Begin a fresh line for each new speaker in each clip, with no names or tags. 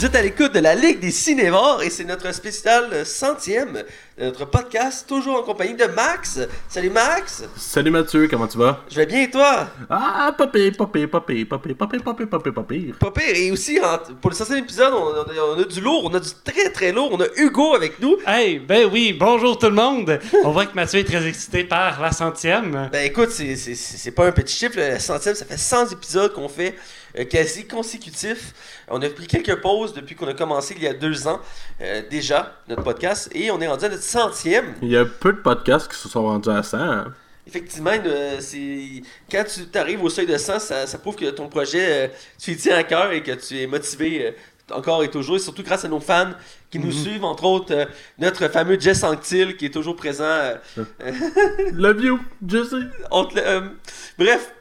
Vous êtes à l'écoute de la Ligue des Cinévores et c'est notre spécial centième de notre podcast, toujours en compagnie de Max. Salut Max!
Salut Mathieu, comment tu vas?
Je vais bien et toi?
Ah, pire, pas pire, pas pire, pas pire. Pas pire.
Et aussi, en- pour le centième épisode, on, on a, on a du lourd, on a du très très lourd. On a Hugo avec nous.
Hey, ben oui, bonjour tout le monde. On voit que Mathieu est très excité par la centième.
Ben écoute, c'est- pas un petit chiffre, le centième, ça fait 100 épisodes qu'on fait quasi consécutifs. On a pris quelques pauses depuis qu'on a commencé il y a deux ans euh, déjà, notre podcast, et on est rendu à notre centième.
Il y a peu de podcasts qui se sont rendus à ça. hein.
Effectivement, euh, quand tu arrives au seuil de 100, ça, ça prouve que ton projet, euh, tu y tiens à cœur et que tu es motivé euh, encore et toujours, et surtout grâce à nos fans qui nous suivent, entre autres euh, notre fameux Jess Anctil qui est toujours présent. euh,
Love you, Jesse.
on te le- euh, bref,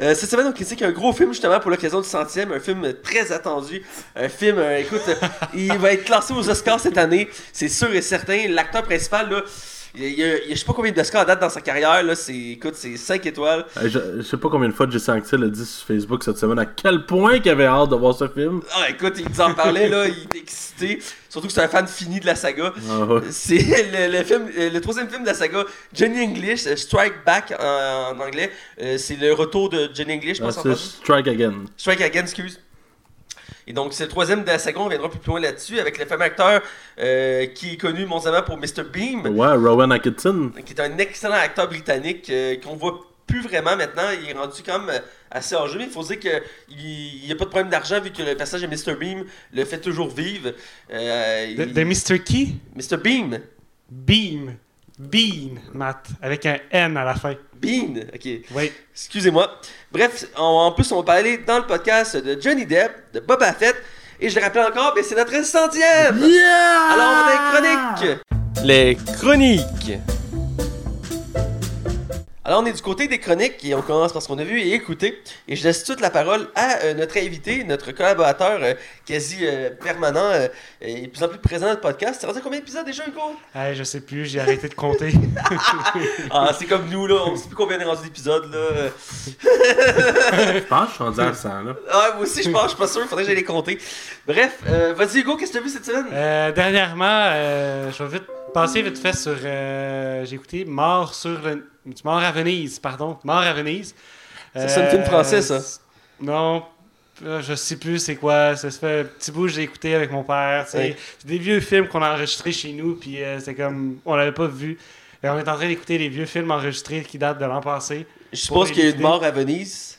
euh, cette semaine on critique un gros film justement pour l'occasion du centième, un film très attendu, un film, euh, écoute, il va être classé aux Oscars cette année, c'est sûr et certain. L'acteur principal là. Il y, a, il y a je sais pas combien d'Oscars à date dans sa carrière, là, c'est, écoute, c'est 5 étoiles.
Euh, Je, je sais pas combien de fois Jesse Anctil a dit sur Facebook cette semaine à quel point qu'il avait hâte de voir ce film.
Ah, écoute, il nous en parlait, là, il était excité. Surtout que c'est un fan fini de la saga.
Ah, ouais.
C'est le, le film, euh, le troisième film de la saga, Johnny English, euh, Strike Back en, en anglais. Euh, c'est le retour de Johnny English, je
Ah,
pense en
c'est
français.
Strike Again.
Strike Again, excuse. Et donc, c'est le troisième de la saga, on reviendra plus loin là-dessus, avec le fameux acteur euh, qui est connu mondialement pour Mr. Beam,
Ouais, Rowan Atkinson.
qui est un excellent acteur britannique euh, qu'on voit plus vraiment maintenant. Il est rendu quand même euh, assez âgé, mais il faut dire qu'il n'y a pas de problème d'argent vu que le personnage de Mr. Beam le fait toujours vivre. Euh,
De,
il-
de Mr. Key?
Mr. Beam.
Beam. Bean, Matt. Avec un N à la fin.
Bean, ok.
Oui.
Excusez-moi. Bref, on- en plus, on va parler dans le podcast de Johnny Depp, de Boba Fett, et je le rappelle encore, mais c'est notre centième!
Yeah!
Alors, on a les chroniques! Les chroniques! Alors, on est du côté des chroniques et on commence par ce qu'on a vu et écouté. Et je laisse toute la parole à euh, notre invité, notre collaborateur euh, quasi euh, permanent euh, et de plus en plus présent dans le podcast. Ça rendu à combien d'épisodes déjà, Hugo?
Hey, je sais plus, j'ai arrêté de compter.
Ah, c'est comme nous, là. On sait plus combien on est rendu d'épisodes, là.
Je pense que je suis rendu à 100 là.
Ah, moi aussi, je pense, je suis pas sûr, il faudrait que j'aille les compter. Bref, euh, vas-y, Hugo, qu'est-ce que t'as vu cette semaine?
Euh, dernièrement, euh, je vais vite passer vite fait sur. euh, j'ai écouté Mort sur le. Mort à Venise, pardon. Mort à Venise.
Ça, c'est un film français, ça.
Non. euh, Je sais plus c'est quoi, ça se fait un petit bout, j'ai écouté avec mon père. C'est des vieux films qu'on a enregistrés chez nous, puis euh, c'est comme. On l'avait pas vu. Et on est en train d'écouter les vieux films enregistrés qui datent de l'an passé.
Je suppose qu'il y a eu une
vidéos.
mort à Venise.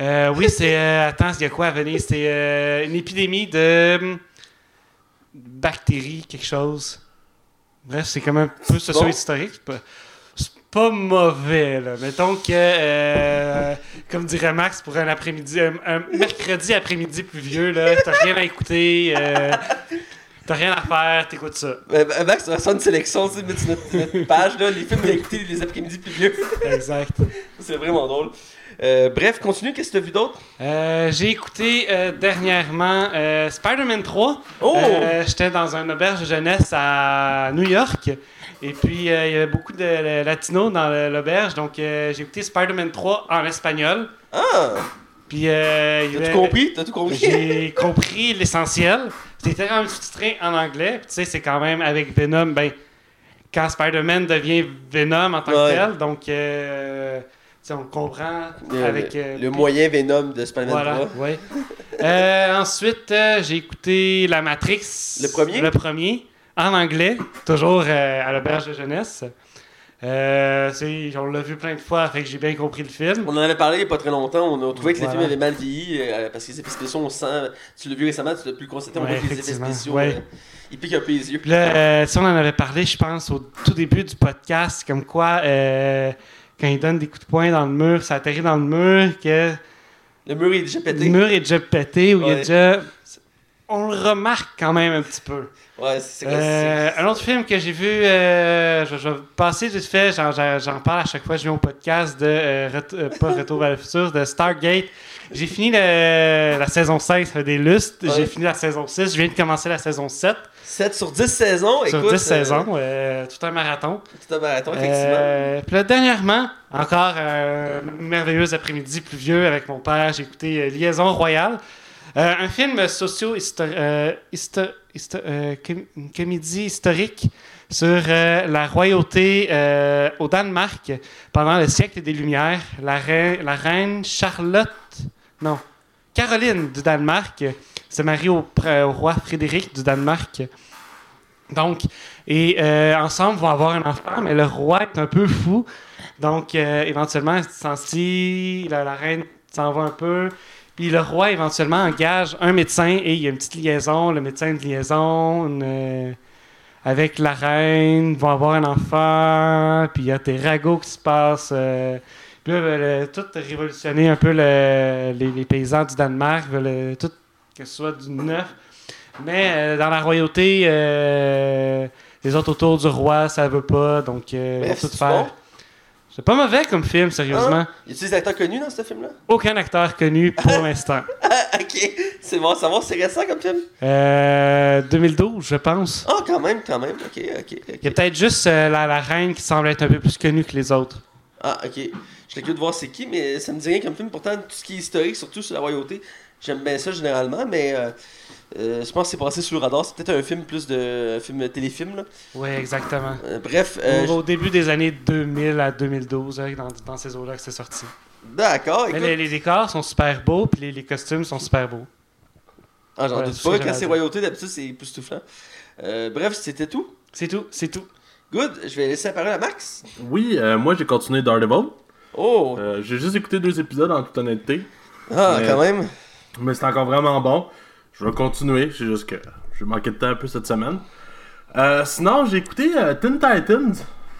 Euh, oui, c'est. euh, attends, il y a quoi à Venise? C'est euh, une épidémie de. hum, bactéries, quelque chose. Bref, c'est comme un peu socio-historique. C'est pas, mauvais, là. Mettons que. euh, comme dirait Max, pour un après-midi. Un, un mercredi après-midi pluvieux, là, t'as rien à écouter. euh, T'as rien à faire, t'écoutes ça.
Euh, euh, Max, on va faire une sélection tu sais, sur notre, notre page, là, les films à écouter les après-midi plus vieux.
Exact.
C'est vraiment drôle. Euh, bref, continue, qu'est-ce que t'as vu d'autre?
J'ai écouté dernièrement Spider-Man 3.
Oh!
J'étais dans une auberge de jeunesse à New York. Et puis, euh, il y avait beaucoup de latinos dans l'auberge. Donc, euh, j'ai écouté Spider-Man 3 en espagnol.
Ah!
Puis, euh,
T'as tout compris? T'as tout compris?
J'ai compris l'essentiel. C'était quand même sous-titré en anglais. Puis, tu sais, c'est quand même avec Venom. Ben, quand Spider-Man devient Venom en tant
Ouais.
que tel. Donc, euh, tu sais, on comprend
Le,
avec.
le-
euh,
le moyen Venom de Spider-Man
voilà,
3.
ouais. Ensuite, j'ai écouté La Matrix.
Le premier?
Le premier, en anglais, toujours euh, à l'auberge de jeunesse. Euh, c'est- on l'a vu plein de fois, fait que j'ai bien compris le film.
On en avait parlé il n'y a pas très longtemps. On a trouvé que le film avait mal vieilli euh, parce que les effets spéciaux, on sent. Tu l'as vu récemment, tu l'as pu le constater. On
Ouais,
voit que les effets spéciaux.
ouais.
euh, ils piquent un peu les yeux.
Là, si on en avait parlé, je pense, au tout début du podcast, comme quoi, quand il donne des coups de poing dans le mur, ça atterrit dans le mur, que
Le mur est déjà
le
pété.
mur est déjà pété, ou il y a
Ouais.
déjà... On le remarque quand même un petit peu.
Ouais, c'est
Euh, un autre film que j'ai vu, euh, je, je vais passer vite fait, j'en, parle à chaque fois que je viens au podcast de, euh, Ret- euh, pas Retour vers le futur, de Stargate. J'ai fini le- la saison 5, ça fait des lustres.
Ouais.
J'ai fini la saison 6, je viens de commencer la saison 7.
7 sur 10 saisons.
sur
écoute,
10
euh,
saisons, euh, tout un marathon.
Tout un marathon, effectivement.
Euh, puis là, dernièrement, encore un merveilleux après-midi pluvieux avec mon père, j'ai écouté euh, Liaison Royale. Euh, un film socio-historique, euh, euh, une comédie historique sur la royauté au Danemark pendant le siècle des Lumières. La, reine- Charlotte, non, Caroline du Danemark se marie au, roi Frédéric du Danemark. Donc, et ensemble vont avoir un enfant, mais le roi est un peu fou. Donc, éventuellement, il s'en scie, la, la reine s'en va un peu. Puis le roi, éventuellement, engage un médecin et il y a une petite liaison, le médecin de liaison une, euh, avec la reine, ils vont avoir un enfant, puis il y a des ragots qui se passent. euh, puis là, veulent, euh, tout révolutionner un peu le- les, les paysans du Danemark, veulent euh, tout que ce soit du neuf. Mais euh, dans la royauté, euh, les autres autour du roi, ça veut pas, donc euh, ils vont tout faire.
bon?
C'est pas mauvais comme film, sérieusement.
Y a-tu des acteurs connus dans ce film-là?
Aucun acteur connu pour l'instant.
Ah, ok. C'est bon à savoir, c'est récent comme film?
Euh, 2012, je pense.
Ah, quand même, quand même. Ok, ok. ok.
Il y a peut-être juste euh, la, la reine qui semble être un peu plus connue que les autres.
Ah, ok. Je suis curieux de voir c'est qui, mais ça me dit rien comme film. Pourtant, tout ce qui est historique, surtout sur la royauté, j'aime bien ça généralement, mais euh, euh, je pense que c'est passé sous le radar. C'est peut-être un film plus de un film téléfilm. Là.
Oui, exactement.
Euh, bref, euh,
au, au début des années 2000 à 2012, hein, dans, dans ces eaux-là que c'est sorti.
d'accord. Écoute,
les, les décors sont super beaux, puis les, les costumes sont super beaux.
ah, j'en
voilà,
doute pas.
que
Quand c'est royauté, d'habitude, c'est époustouflant. Euh, bref, c'était tout.
C'est tout, c'est tout.
Good. Je vais laisser la parole à Max.
Oui, euh, moi j'ai continué Daredevil.
Oh.
Euh, j'ai juste écouté deux épisodes en toute honnêteté.
ah,
mais-
quand même.
Mais c'est encore vraiment bon. Je vais continuer. C'est juste que j'ai manqué de temps un peu cette semaine. Euh, sinon, j'ai écouté euh, Teen Titans.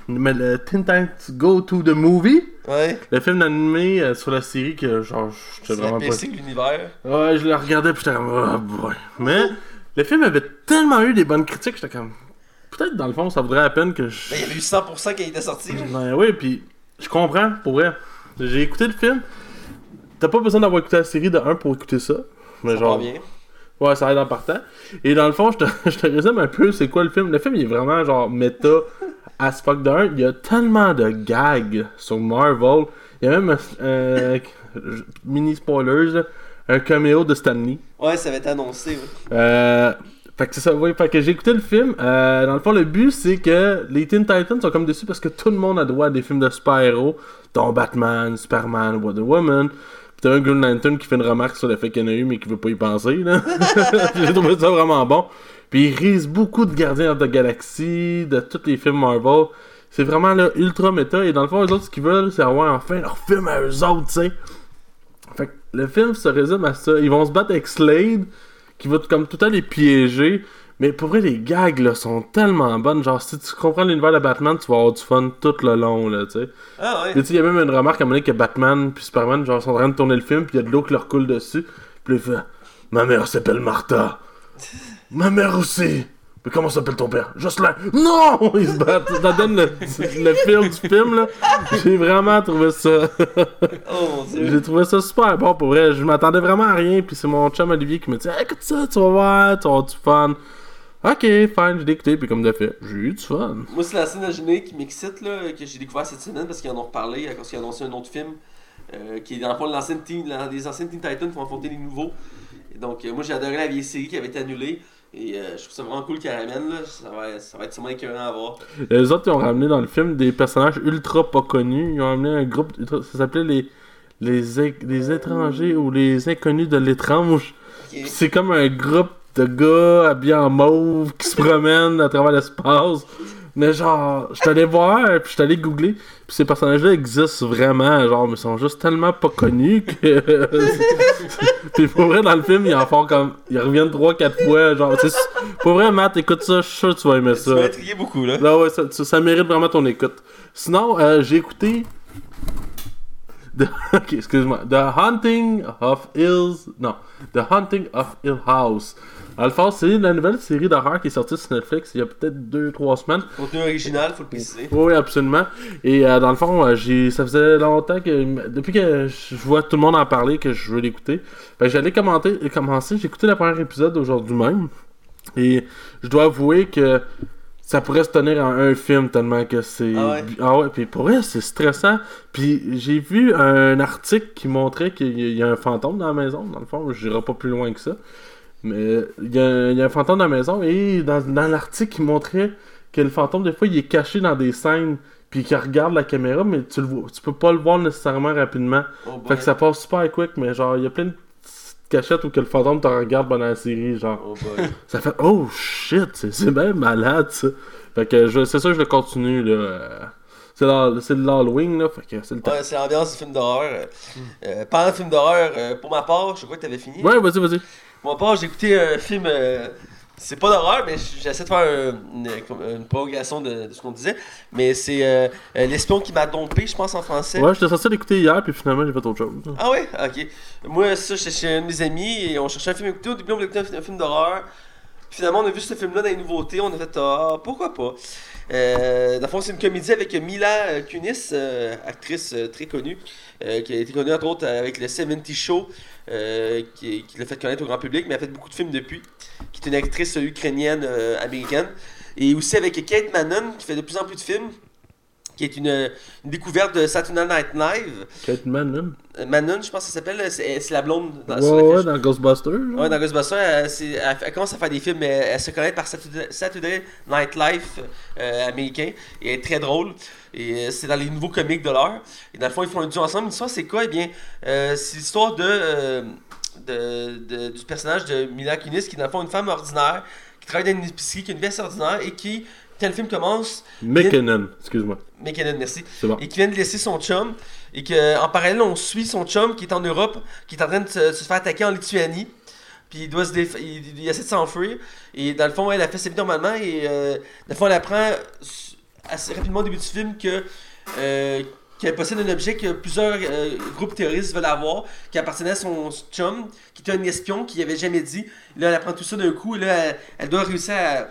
Mais le Teen Titans Go to the Movie.
Ouais.
Le film animé euh, sur la série que genre j'étais vraiment pas.
L'univers.
Ouais, je le regardais puis j'étais comme oh boy. Mais le film avait tellement eu des bonnes critiques, j'étais comme peut-être dans le fond ça vaudrait la peine que je
Ben, il y avait eu 100% quand il était sorti.
Ouais, oui, puis je comprends, pour vrai. J'ai écouté le film. T'as pas besoin d'avoir écouté la série de 1 pour écouter ça. Mais
Ça
genre,
va bien.
ouais, ça aide en partant. Et dans le fond, je te, je te résume un peu c'est quoi le film. Le film il est vraiment genre méta as fuck d'un. Il y a tellement de gags sur Marvel. Il y a même un euh, mini spoilers, un caméo de Stanley.
Ouais, ça avait été annoncé. ouais.
Euh, fait que c'est ça, oui. Fait que j'ai écouté le film. Euh, dans le fond, le but, c'est que les Teen Titans sont comme déçus parce que tout le monde a droit à des films de super-héros, dont Batman, Superman, Wonder Woman. T'as un Green Lantern qui fait une remarque sur le fait qu'il y en a eu, mais qui veut pas y penser, là. j'ai trouvé ça vraiment bon. Puis ils risent beaucoup de Gardiens of the Galaxy, de tous les films Marvel. C'est vraiment là, ultra méta. Et dans le fond, eux autres, ce qu'ils veulent, c'est avoir enfin leur film à eux autres, tu sais. Fait que le film se résume à ça. Ils vont se battre avec Slade, qui va comme tout le temps les piéger. Mais pour vrai, les gags là, sont tellement bonnes. Genre, si tu comprends l'univers de Batman, tu vas avoir du fun tout le long, là, tu sais.
Ah, ouais.
Puis il y a même une remarque à un moment donné que Batman puis Superman, genre, sont en train de tourner le film, puis il y a de l'eau qui leur coule dessus. Puis il fait Ma mère s'appelle Martha. Ma mère aussi. Mais comment s'appelle ton père? Jocelyn. Non Ils se battent. Ça donne le, le fil du film, là. J'ai vraiment trouvé ça.
Oh mon dieu.
J'ai trouvé ça super bon pour vrai. Je m'attendais vraiment à rien. Puis c'est mon chum Olivier qui me dit Écoute ça, tu vas voir, tu vas avoir du fun. Ok, fine, j'ai écouté. Puis comme de fait, j'ai eu du fun.
Moi, c'est la scène de générique qui m'excite, là, que j'ai découvert cette semaine parce qu'ils en ont reparlé, à cause qu'ils ont annoncé un autre film, euh, qui est dans le fond de l'ancienne la- des anciennes Teen Titans pour affronter les nouveaux. Et donc, euh, moi, j'ai adoré la vieille série qui avait été annulée. Et euh, je trouve ça vraiment cool qu'ils ramènent, là. Ça va, ça va être sûrement écœurant à voir.
Les autres, ils ont ramené dans le film des personnages ultra pas connus. Ils ont ramené un groupe, ça s'appelait les, les, les étrangers ou les inconnus de l'étrange. C'est comme un groupe de gars habillés en mauve qui se promènent à travers l'espace. Mais genre, je allé voir, puis je allé googler, puis ces personnages-là existent vraiment, genre, mais ils sont juste tellement pas connus que. puis pour vrai, dans le film, ils en font comme. Ils reviennent 3-4 fois, genre, c'est. Pour vrai, Matt, écoute ça, je suis sûr que tu vas aimer
Tu
ça.
m'as intrigué beaucoup, là.
Là, ouais, ça, ça- ça mérite vraiment ton écoute. Sinon, euh, j'ai écouté. The- ok, excuse-moi. The Hunting of Hills. Non. The Hunting of Hill House. Dans le fond, c'est la nouvelle série d'horreur qui est sortie sur Netflix il y a peut-être 2-3 semaines.
Contenu original, faut le préciser.
Oui, absolument. Et euh, dans le fond, euh, j'ai, ça faisait longtemps que. Depuis que je vois tout le monde en parler, que je veux l'écouter. Que j'allais commenter, commencer. J'ai écouté le premier épisode aujourd'hui même. Et je dois avouer que ça pourrait se tenir en un film tellement que c'est.
Ah ouais?
Ah ouais, puis pour vrai, c'est stressant. Puis j'ai vu un article qui montrait qu'il y a un fantôme dans la maison, dans le fond, je n'irai pas plus loin que ça. Mais il y, a, il y a un fantôme dans la maison et dans, dans l'article, il montrait que le fantôme, des fois, il est caché dans des scènes, puis qu'il regarde la caméra, mais tu, le vois, tu peux pas le voir nécessairement rapidement.
Oh.
Fait que ça passe super quick, mais genre, il y a plein de petites cachettes où que le fantôme te regarde pendant la série, genre.
Oh.
Ça fait oh shit, c'est bien malade ça. Fait que je- c'est ça que je le continue là. euh, C'est de l'Halloween là, fait que c'est le temps.
Ouais, c'est l'ambiance du film d'horreur. Euh, euh, pendant le film d'horreur, euh, pour ma part, je crois que t'avais fini.
Ouais, vas-y, vas-y.
Ma part, j'ai écouté un film. euh, c'est pas d'horreur, mais j'essaie de faire un- une, une prolongation de, de ce qu'on disait. Mais c'est euh, euh, L'espion qui m'a dompé, je pense en français.
Ouais, j'étais censé l'écouter hier, puis finalement j'ai fait autre chose.
Ah ouais? Ok. Moi, ça, j'étais chez un de mes amis et on cherchait un film à écouter. Au début, on voulait écouter un, fi- un film d'horreur. Finalement, on a vu ce film-là dans les nouveautés. On a fait, ah, pourquoi pas? Euh, dans le fond, c'est une comédie avec Mila Kunis, euh, actrice euh, très connue, euh, qui a été connue entre autres avec le 70 Show, euh, qui, qui l'a fait connaître au grand public, mais elle a fait beaucoup de films depuis, qui est une actrice euh, ukrainienne euh, américaine. Et aussi avec Kate Manon, qui fait de plus en plus de films, qui est une, une découverte de Saturday Night Live.
Kate Manon.
Euh, Manon, je pense que ça s'appelle, c'est c'est la blonde dans,
Ouais, ouais, dans Ghostbusters. genre.
Ouais, dans Ghostbusters, elle, c'est- elle- elle commence à faire des films, mais elle se connaît par Saturday, Saturday Night Live euh, américain. Et elle est très drôle. Et euh, c'est dans les nouveaux comics de l'heure. Et dans le fond, ils font un duo ensemble. L'histoire, c'est quoi? Eh bien, euh, c'est l'histoire de, euh, de, de- du personnage de Mila Kunis, qui est dans le fond une femme ordinaire, qui travaille dans une épicerie, qui a une vie assez ordinaire et qui, quand le film commence,
McKinnon, excuse-moi.
McKinnon, merci
C'est bon.
et qui vient de laisser son chum et qu'en parallèle on suit son chum qui est en Europe qui est en train de se, se faire attaquer en Lituanie puis il doit se déf- il, il essaie de s'enfuir et dans le fond elle a fait sa vie normalement et euh, dans le fond elle apprend assez rapidement au début du film que euh, qu'elle possède un objet que plusieurs euh, groupes terroristes veulent avoir, qui appartenait à son chum, qui était un espion, qui avait jamais dit. Là, elle apprend tout ça d'un coup, et là, elle, elle doit réussir à,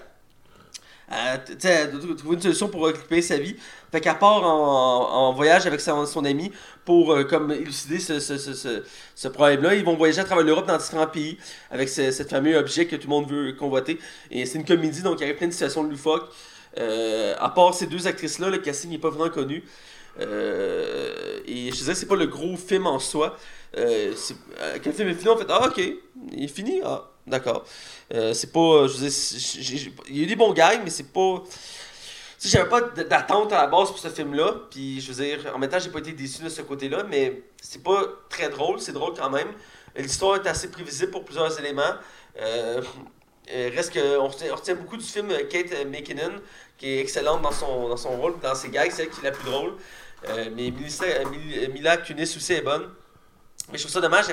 à, doit trouver une solution pour occuper sa vie. Fait qu'elle part en, voyage avec son, ami pour euh, comme élucider ce, ce, ce, ce, problème-là. Ils vont voyager à travers l'Europe dans différents pays avec ce, fameux objet que tout le monde veut convoiter. Et c'est une comédie, donc il y avait plein de situations de. Euh, à part ces deux actrices-là, le casting n'est pas vraiment connu. Euh, et je disais, c'est pas le gros film en soi. Euh, euh, quand le film est fini, on fait Ah, ok, il est fini. Ah, d'accord. Euh, c'est pas. Je j'ai- j'ai- il y a eu des bons gags, mais c'est pas. Tu sais, j'avais pas d'attente à la base pour ce film-là. Puis, je veux dire, en même temps, j'ai pas été déçu de ce côté-là, mais c'est pas très drôle. C'est drôle quand même. L'histoire est assez prévisible pour plusieurs éléments. Euh, euh, reste que on retient, beaucoup du film euh, Kate euh, McKinnon, qui est excellente dans son, dans son rôle, dans ses gags, c'est elle qui est la plus drôle. Euh, mais Melissa- euh, Mil- euh, Mila Kunis aussi est bonne. Mais je trouve ça dommage,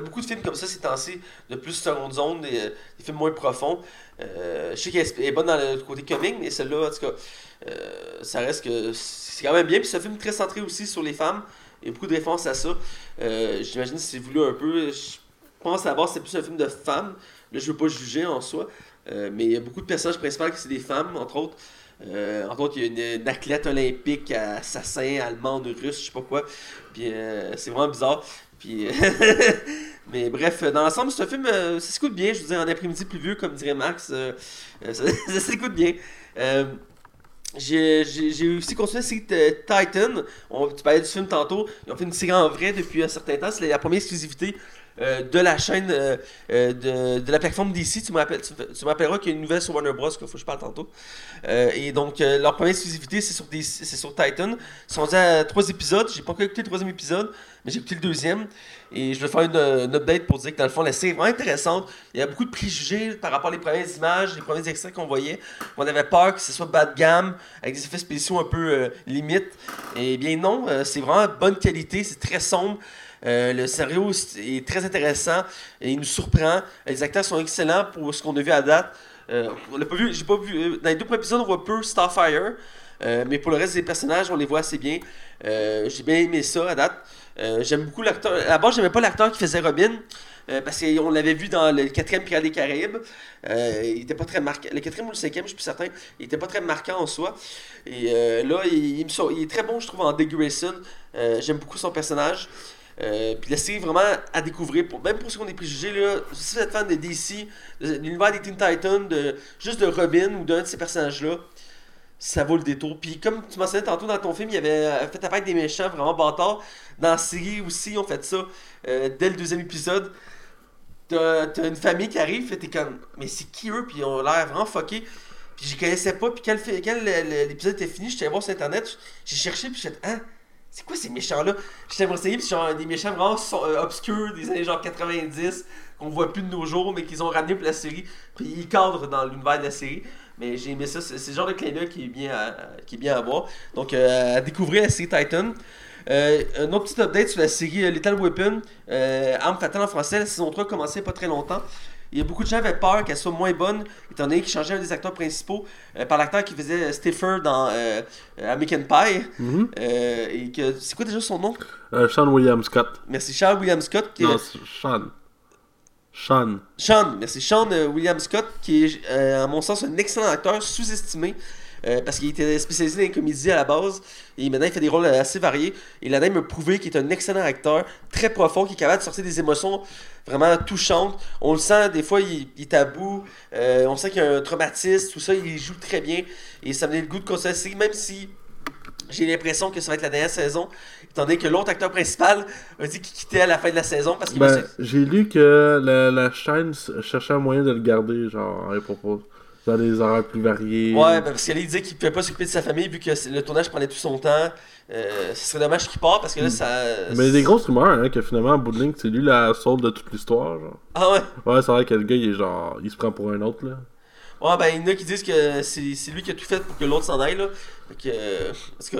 beaucoup de films comme ça ces temps-ci, de plus seconde zone, des, euh, des films moins profonds. Euh, je sais qu'elle est- bonne dans le côté comique, mais celle-là, en tout cas, euh, ça reste que c'est quand même bien. Puis c'est un film très centré aussi sur les femmes. Il y a beaucoup de références à ça. J'imagine que c'est voulu un peu. Je pense à base c'est plus un film de femmes. Là, je veux pas juger en soi. Mais il y a beaucoup de personnages principaux qui c'est des femmes, entre autres. Entre autres, il y a une, athlète olympique, assassin, allemande, russe, je sais pas quoi. Puis c'est vraiment bizarre. Puis, mais bref, dans l'ensemble, c'est un film, euh, ça s'écoute bien. Je veux dire, en après-midi pluvieux, comme dirait Max, euh, euh, ça, s'écoute bien. Euh, j'ai aussi continué euh, Titan. Tu parlais du film tantôt. Ils ont fait une série en vrai depuis un certain temps. C'est la première exclusivité euh, de la chaîne euh, euh, de, de la plateforme DC. Tu rappelleras qu'il y a une nouvelle sur Warner Bros. qu'il faut que je parle tantôt. Et donc, leur première exclusivité, c'est sur, DC c'est sur Titan. Ils sont à trois épisodes. J'ai pas encore écouté le troisième épisode, mais j'ai écouté le deuxième. Et je vais faire une, une update pour dire que dans le fond, la série est vraiment intéressante. Il y a beaucoup de préjugés par rapport aux premières images, les premiers extraits qu'on voyait. On avait peur que ce soit bas de gamme, avec des effets spéciaux un peu limites. Et bien non, c'est vraiment bonne qualité, c'est très sombre. Euh, le scénario est très intéressant et il nous surprend. Les acteurs sont excellents pour ce qu'on a vu à date. Euh, j'ai pas vu. euh, Dans les deux premiers épisodes, on voit peu Starfire. Mais pour le reste des personnages, on les voit assez bien. J'ai bien aimé ça à date. J'aime beaucoup l'acteur. À base, j'aimais pas l'acteur qui faisait Robin. parce qu'on l'avait vu dans le quatrième Pirates des Caraïbes. Il était pas très marquant. Le quatrième ou le cinquième, je suis plus certain. Il était pas très marquant en soi. Et là, il, il est très bon, je trouve, en Dick Grayson. J'aime beaucoup son personnage. Euh, puis la série vraiment à découvrir, même pour ceux qui ont des préjugés, là, si vous êtes fan de DC, de l'univers des Teen Titans, juste de Robin ou d'un de ces personnages-là, ça vaut le détour. Puis comme tu mentionnais tantôt dans ton film, il y avait euh, fait apparaître des méchants vraiment bâtards. Dans la série aussi, ils ont fait ça euh, dès le deuxième épisode. T'as une famille qui arrive, t'es comme, mais c'est qui eux? Puis ils ont l'air vraiment fuckés. Puis je connaissais pas, puis quand, l'épisode était fini, j'étais allé voir sur internet, j'ai cherché, puis j'étais, hein? C'est quoi ces méchants-là? J'étais renseigné, puis genre des méchants vraiment euh, obscurs des années genre 90, qu'on voit plus de nos jours, mais qu'ils ont ramené pour la série, puis ils cadrent dans l'univers de la série. Mais j'ai aimé ça, c'est le genre de clin d'œil qui est bien à, qui est bien à voir. Donc euh, à découvrir la série Titan. Euh, un autre petit update sur la série Lethal Weapon, Arme Fatale en français, la saison 3 a commencé pas très longtemps. Il y a beaucoup de gens qui avaient peur qu'elle soit moins bonne, étant donné qu'il changeait un des acteurs principaux euh, par l'acteur qui faisait Stiffer dans euh, euh, American Pie.
Mhm.
Euh, et que c'est quoi déjà son nom?
Sean William Scott.
Merci Charles William Scott qui
Non, Sean. Sean.
Sean, merci Sean William Scott qui est à mon sens un excellent acteur sous-estimé euh, parce qu'il était spécialisé dans les comédies à la base et maintenant il fait des rôles assez variés et là me prouvé qu'il est un excellent acteur très profond qui est capable de sortir des émotions vraiment touchantes on le sent des fois il, il bout euh, on sent qu'il y a un traumatisme tout ça il joue très bien et ça me donne le goût de continuer même si j'ai l'impression que ça va être la dernière saison, étant donné que l'autre acteur principal a dit qu'il quittait à la fin de la saison parce va
Ben, j'ai lu que la, la chaîne cherchait un moyen de le garder, genre, à propos. Dans des horaires plus variés.
Ouais, ben parce qu'il disait qu'il pouvait pas s'occuper de sa famille vu que le tournage prenait tout son temps. Euh, ce serait dommage qu'il parte parce que là, ça.
Mais il y a des grosses rumeurs, hein, que finalement, en bout de ligne, c'est lui la soul de toute l'histoire, genre.
Ah ouais?
Ouais, c'est vrai que le gars, il est genre, il se prend pour un autre, là.
Ouais, ben il y en a qui disent que c'est lui qui a tout fait pour que l'autre s'en aille, là. Que. euh, parce que.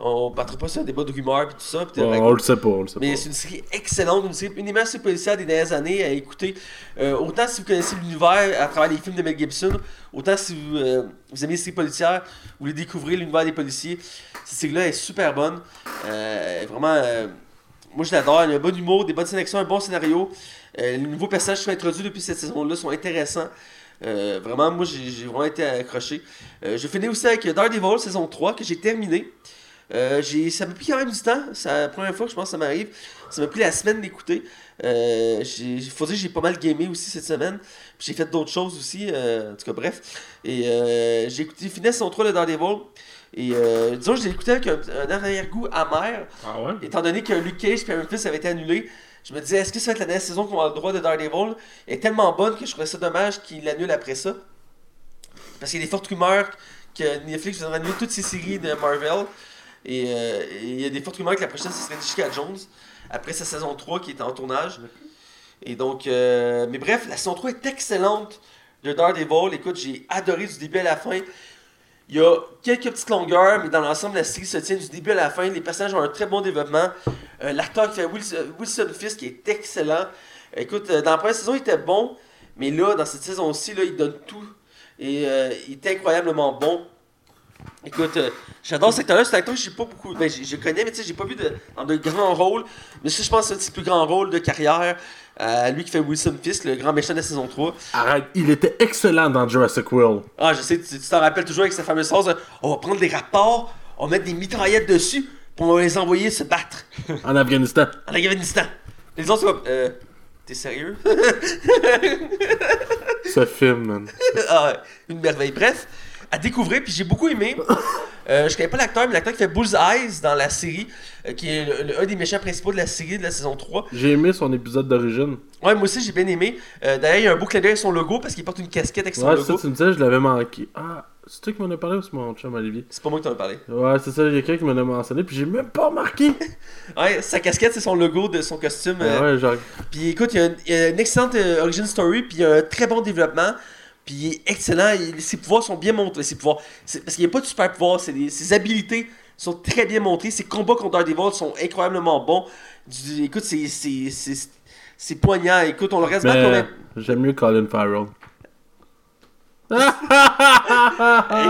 On battra pas sur un débat de rumeurs pis tout ça. pis
Ouais,
t'es-
on le sait pas, on le sait
Mais c'est une série excellente, une série, meilleures séries policières des dernières années à écouter. Euh, autant si vous connaissez l'univers à travers les films de Mel Gibson, autant si vous, euh, vous aimez les séries policières, vous voulez découvrir l'univers des policiers. Cette série-là est super bonne. Euh, vraiment, moi je l'adore. Elle a un bon humour, des bonnes sélections, un bon scénario. Les nouveaux personnages qui sont introduits depuis cette saison-là sont intéressants. Euh, vraiment, moi j'ai j'ai vraiment été accroché. Euh, je finis aussi avec Daredevil saison 3 que j'ai terminé. Euh, j'ai- ça m'a pris quand même du temps. C'est la première fois que je pense que ça m'arrive. Ça m'a pris la semaine d'écouter. Euh, j'ai- faut dire que j'ai pas mal gamé aussi cette semaine. J'ai fait d'autres choses aussi. en tout cas, bref. Et j'ai écouté fini son 3 de Daredevil. Et euh, disons, je l'ai écouté avec un, un arrière-goût amer.
Ah ouais?
Étant donné que Luke Cage et Fist avaient été annulés, je me disais, est-ce que ça va être la dernière saison qu'on a le droit de Daredevil? Elle est tellement bonne que je trouvais ça dommage qu'il l'annule après ça. Parce qu'il y a des fortes rumeurs que Netflix va annuler toutes ces séries de Marvel. Et euh, il y a des fortes rumeurs que la prochaine, ce serait Jessica Jones, après sa saison 3 qui est en tournage. Et donc, euh, mais bref, la saison 3 est excellente de Daredevil. Écoute, j'ai adoré du début à la fin. Il y a quelques petites longueurs, mais dans l'ensemble, la série se tient du début à la fin. Les personnages ont un très bon développement. Euh, L'acteur qui fait Wilson, Wilson Fisk est excellent. Écoute, euh, dans la première saison, il était bon, mais là, dans cette saison-ci, il donne tout. Et euh, il est incroyablement bon. Écoute, euh, j'adore cet acteur-là. Cet acteur, j'ai pas beaucoup. Ben, je connais, mais tu sais, j'ai pas vu de, dans de grands rôles. Mais ça, je pense que c'est un ses plus grands rôles de carrière. Euh, lui qui fait Wilson Fisk, le grand méchant de la saison 3.
Arrête, il était excellent dans Jurassic World.
Ah, je sais, tu t'en rappelles toujours avec sa fameuse phrase de, On va prendre des rapports, on va mettre des mitraillettes dessus, puis on va les envoyer se battre
En Afghanistan.
en Afghanistan. Les autres, c'est comme, euh, T'es sérieux
Ce film, man.
ah une merveille. Bref, à découvrir, puis j'ai beaucoup aimé. Euh, je connais pas l'acteur, mais l'acteur qui fait Bullseye dans la série, euh, qui est le- le- un des méchants principaux de la série de la saison 3.
J'ai aimé son épisode d'origine.
Ouais, moi aussi j'ai bien aimé. Euh, D'ailleurs, il y a un beau clin d'œil avec son logo parce qu'il porte une casquette avec son
Ouais, c'est ça,
logo.
tu me disais, je l'avais manqué. Ah, c'est toi qui m'en as parlé ou c'est mon chum Olivier?
C'est pas moi qui t'en ai parlé.
Ouais, c'est ça, il y a quelqu'un qui m'en a mentionné, puis j'ai même pas remarqué.
Ouais, sa casquette, c'est son logo de son costume. euh,
Ouais, genre.
Puis écoute, il y a, une, il y a une excellente origin story, puis il y a un très bon développement. Puis il est excellent, il- ses pouvoirs sont bien montrés. Ses pouvoirs, parce qu'il n'y a pas de super des- ses habilités sont très bien montrées. Ses combats contre Daredevil sont incroyablement bons. Du- écoute, c'est, poignant. Écoute, on le reste est-
j'aime mieux Colin Farrell.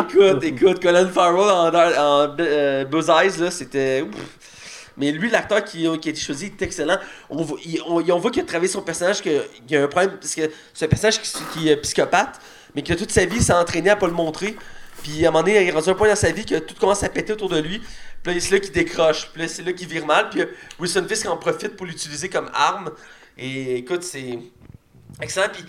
Écoute, écoute, Colin Farrell en, en euh, Buzz Eyes, là, c'était. Mais lui, l'acteur qui, qui a été choisi est excellent. On voit, il- on, on voit qu'il a travaillé son personnage, qu'il y a un problème, parce que c'est un personnage qui, qui est psychopathe, mais que toute sa vie s'est entraîné à pas le montrer. Puis à un moment donné, il est rendu un point dans sa vie que tout commence à péter autour de lui. Puis là, c'est là qu'il décroche. Puis là, c'est là qu'il vire mal. Puis euh, Wilson Fisk en profite pour l'utiliser comme arme. Et écoute, c'est excellent. Puis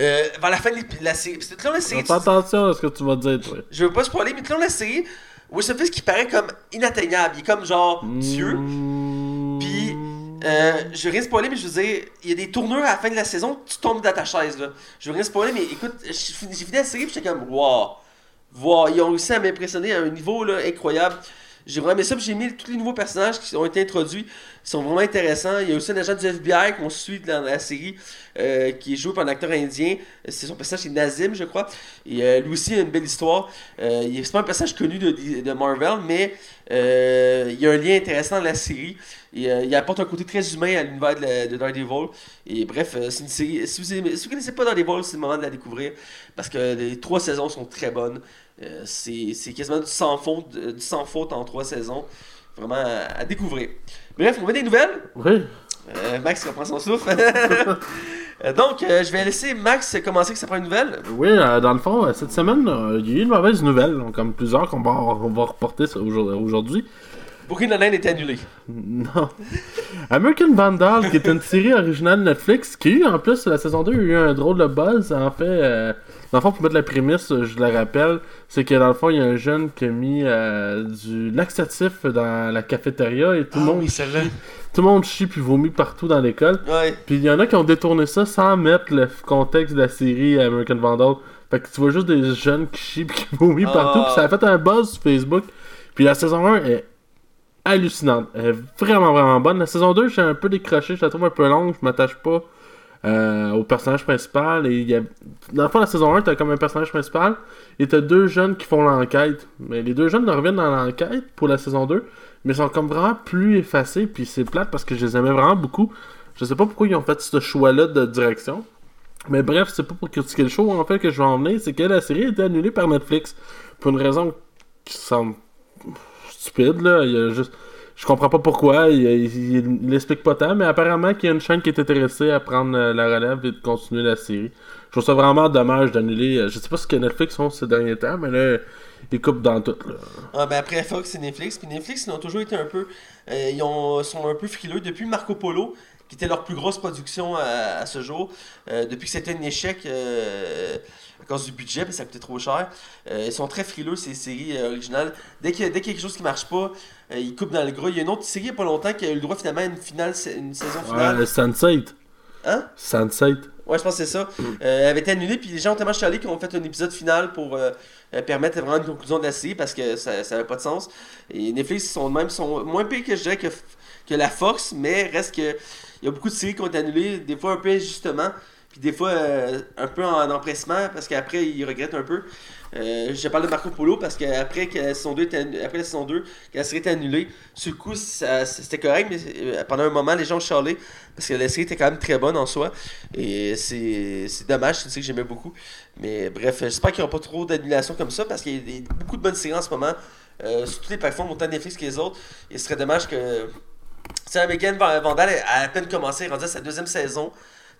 euh, vers la fin de la série. Puis tout le long de la série,
Fais attention à ce que tu vas dire, toi.
je veux pas spoiler, mais tout le long de la série, Wilson Fisk, il paraît comme inatteignable. Il est comme genre Dieu.
Mm.
Puis, Euh, je veux rien spoiler, mais je veux dire, il y a des tournures à la fin de la saison, tu tombes dans ta chaise, là. Je veux rien spoiler, mais écoute, j'ai fini j'ai fini la série, puis j'étais comme, wow. Wow, ils ont réussi à m'impressionner à un niveau, là, incroyable. J'ai vraiment aimé ça, j'ai mis tous les nouveaux personnages qui ont été introduits. Ils sont vraiment intéressants. Il y a aussi un agent du FBI qu'on suit dans la série, euh, qui est joué par un acteur indien. C'est son personnage, c'est Nazim, je crois. Et euh, lui aussi a une belle histoire. Euh, il pas un personnage connu de, de Marvel, mais euh, il y a un lien intéressant dans la série. Il apporte un côté très humain à l'univers de, Daredevil. Et bref, c'est une série. Si vous, vous connaissez pas Daredevil, c'est le moment de la découvrir. Parce que les trois saisons sont très bonnes. Euh, c'est quasiment du sans, faute, du sans faute en trois saisons. Vraiment à, à découvrir. Bref, on met des nouvelles?
Oui.
Euh, Max reprend son souffle. Euh, Donc, euh, je vais laisser Max commencer avec sa première nouvelle.
Oui, euh, dans le fond, euh, cette semaine, euh, il y a eu une mauvaise nouvelle, comme plusieurs qu'on va, on va reporter aujourd'hui.
Brooklyn Nine-Nine est annulé.
Non. American Vandal, qui est une série originale Netflix, qui a eu en plus la saison 2 a eu un drôle de buzz. En fait, euh, dans le fond, pour mettre la prémisse, euh, je la rappelle, c'est que dans le fond, il y a un jeune qui a mis euh, du laxatif dans la cafétéria et tout, le
Ah
monde,
oui, celle-là.
tout le monde chie puis vomit partout dans l'école.
Ouais.
Puis il y en a qui ont détourné ça sans mettre le contexte de la série American Vandal. Fait que tu vois juste des jeunes qui chient puis qui vomissent
Ah.
partout. Puis ça a fait un buzz sur Facebook. Puis la saison 1 est hallucinante. Elle est vraiment, vraiment bonne. La saison 2, j'ai un peu décroché. Je la trouve un peu longue. Je m'attache pas euh, au personnage principal. Et y a... Dans le fond, la saison 1, t'as comme un personnage principal. Et t'as deux jeunes qui font l'enquête. Mais les deux jeunes reviennent dans l'enquête pour la saison 2. Mais sont comme vraiment plus effacés. Puis c'est plate parce que je les aimais vraiment beaucoup. Je sais pas pourquoi ils ont fait ce choix-là de direction. Mais bref, c'est pas pour critiquer le show en fait que je vais en venir, c'est que la série a été annulée par Netflix. Pour une raison qui semble stupide, là. Il y a juste. Je comprends pas pourquoi, il, l'explique pas tant, mais apparemment qu'il y a une chaîne qui est intéressée à prendre euh, la relève et de continuer la série. Je trouve ça vraiment dommage d'annuler. euh, Je sais pas ce que Netflix font ces derniers temps, mais là, ils coupent dans tout. Là.
Ah, ben après Fox et Netflix. Puis Netflix, ils ont toujours été un peu. euh, ils ont, sont un peu frileux depuis Marco Polo, qui était leur plus grosse production à, ce jour. Depuis que c'était un échec à cause du budget, parce que ça coûtait trop cher. Ils sont très frileux, ces séries originales. Dès qu'il y, y a quelque chose qui marche pas, euh, ils coupent dans le gras. Il y a une autre série il y a pas longtemps qui a eu le droit finalement à une, finale, une saison finale.
Ouais, Sunset.
Hein?
Sunset.
Ouais, je pense que c'est ça. Euh, elle avait été annulée, puis les gens ont tellement chialé qu'ils ont fait un épisode final pour euh, permettre vraiment une conclusion de la série parce que ça n'avait pas de sens. Et Netflix, ils sont même sont moins pires que je dirais que, que la Fox, mais reste que il y a beaucoup de séries qui ont été annulées, des fois un peu injustement, puis des fois euh, un peu en empressement parce qu'après ils regrettent un peu. Euh, je parle de Marco Polo parce qu'après que la saison 2 était annu- après la saison 2, que la série était annulée, sur le coup c'était correct, mais euh, pendant un moment les gens chialé parce que la série était quand même très bonne en soi. Et c'est dommage, c'est une série que j'aimais beaucoup. Mais bref, j'espère qu'il n'y aura pas trop d'annulations comme ça parce qu'il y a beaucoup de bonnes séries en ce moment euh, sur toutes les plateformes, autant Netflix que les autres. Et ce serait dommage que. American Van- Vandal a à peine commencé, rendu à sa deuxième saison.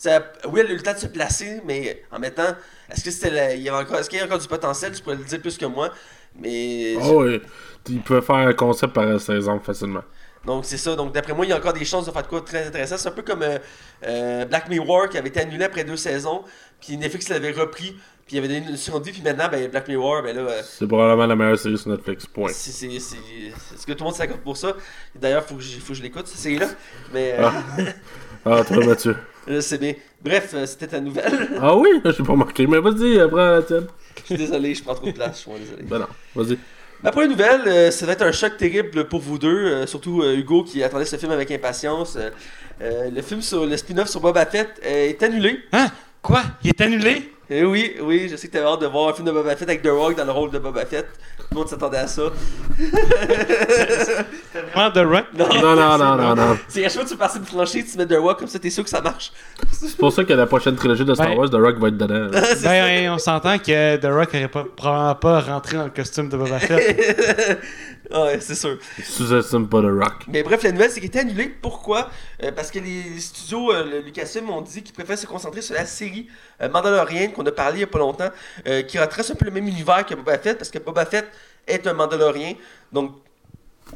Oui, elle a eu le temps de se placer, mais en mettant. Est-ce que c'était la- il y avait encore, est-ce qu'il y a encore du potentiel? Tu pourrais le dire plus que moi. Mais.
Oh, oui. Ils peuvent faire un concept par saison facilement.
Donc c'est ça. Donc d'après moi, il y a encore des chances de faire de quoi très intéressant. C'est un peu comme euh, euh, Black Mirror qui avait été annulé après deux saisons. Puis Netflix l'avait repris. Puis il avait donné une seconde vie. Puis maintenant, ben, Black Mirror, ben là. euh,
C'est probablement la meilleure série sur Netflix. Point.
c'est, c'est, c'est, est-ce que tout le monde s'accorde pour ça? D'ailleurs, faut que faut que je l'écoute, cette série-là. Mais euh,
Ah, toi, Mathieu.
je sais bien. Bref, euh, c'était ta nouvelle.
Ah oui, j'ai pas marqué. Mais vas-y, euh, prends la tienne.
je suis désolé, je prends trop de place. Je suis désolé.
Ben non, vas-y.
Ma première nouvelle, euh, ça va être un choc terrible pour vous deux, euh, surtout euh, Hugo qui attendait ce film avec impatience. Euh, euh, le film sur le spin-off sur Boba Fett euh, est annulé.
Hein? Quoi? Il est annulé?
Eh oui, oui, je sais que t'avais hâte de voir un film de Boba Fett avec The Rock dans le rôle de Boba Fett. Tout le monde s'attendait à ça.
Vraiment The Rock?
Non, non, non, non, non.
C'est à chaque fois que tu passes une plancher, tu mets The Rock comme ça, t'es sûr que ça marche.
C'est pour ça que la prochaine trilogie de Star
Ouais.
Wars, The Rock va être dedans.
Ben, ouais, on s'entend que The Rock aurait pas, probablement pas rentré dans le costume de Boba Fett.
ouais, c'est sûr.
Sous-estime pas The Rock.
Mais bref, la nouvelle, c'est qu'il était annulé. Pourquoi? Euh, Parce que les studios euh, Lucasfilm ont dit qu'ils préfèrent se concentrer sur la série euh, Mandalorian qu'on a parlé il y a pas longtemps, euh, qui retrace un peu le même univers que Boba Fett, parce que Boba Fett est un Mandalorien. Donc,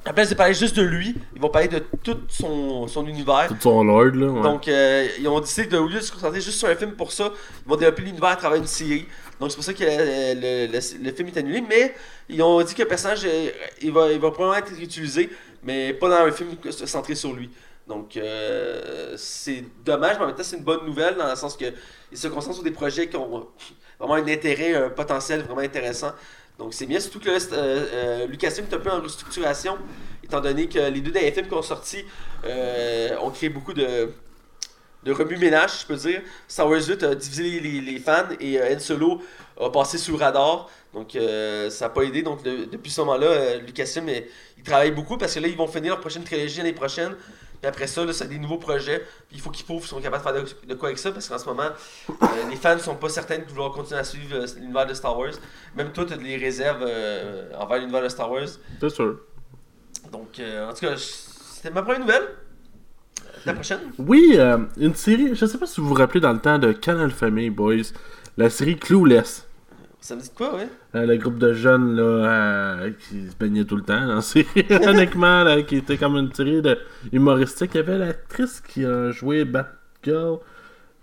À place de parler juste de lui, ils vont parler de tout son, son univers.
Tout son lord, là. Ouais.
Donc, euh, ils ont décidé de, au lieu de se concentrer juste sur un film pour ça, ils vont développer l'univers à travers une série. Donc, c'est pour ça que le, le- le film est annulé. Mais ils ont dit que le personnage, euh, il va, il va probablement être utilisé, mais pas dans un film centré sur lui. Donc, euh, c'est dommage, mais en même temps, c'est une bonne nouvelle dans le sens que ils se concentrent sur des projets qui ont vraiment un intérêt, un potentiel vraiment intéressant. Donc, c'est bien, surtout que c'est, euh, euh, Lucasfilm est un peu en restructuration, étant donné que les deux derniers films qui ont sorti ont créé beaucoup de, de remue-ménage, je peux dire. Star Wars 8 a divisé les, les- fans et Han Solo a passé sous le radar. Donc, ça n'a pas aidé. Donc, de- depuis ce moment-là, euh, Lucasfilm, ils travaillent beaucoup parce que là, ils vont finir leur prochaine trilogie l'année prochaine. Puis après ça, c'est des nouveaux projets. Puis il faut qu'ils prouvent qu'ils sont capables de faire de, de quoi avec ça parce qu'en ce moment, euh, les fans ne sont pas certains de vouloir continuer à suivre euh, l'univers de Star Wars. Même toi, tu as des réserves euh, envers l'univers de Star Wars.
C'est sûr.
Donc, en tout cas, c'était ma première nouvelle. La prochaine?
Oui, euh, une série, je sais pas si vous vous rappelez dans le temps de Canal Famille, boys, la série Clueless.
Ça me dit quoi, ouais?
Euh, le groupe de jeunes là, euh, qui se baignaient tout le temps dans série, honnêtement, là, qui était comme une série de humoristique. Il y avait l'actrice qui a joué Batgirl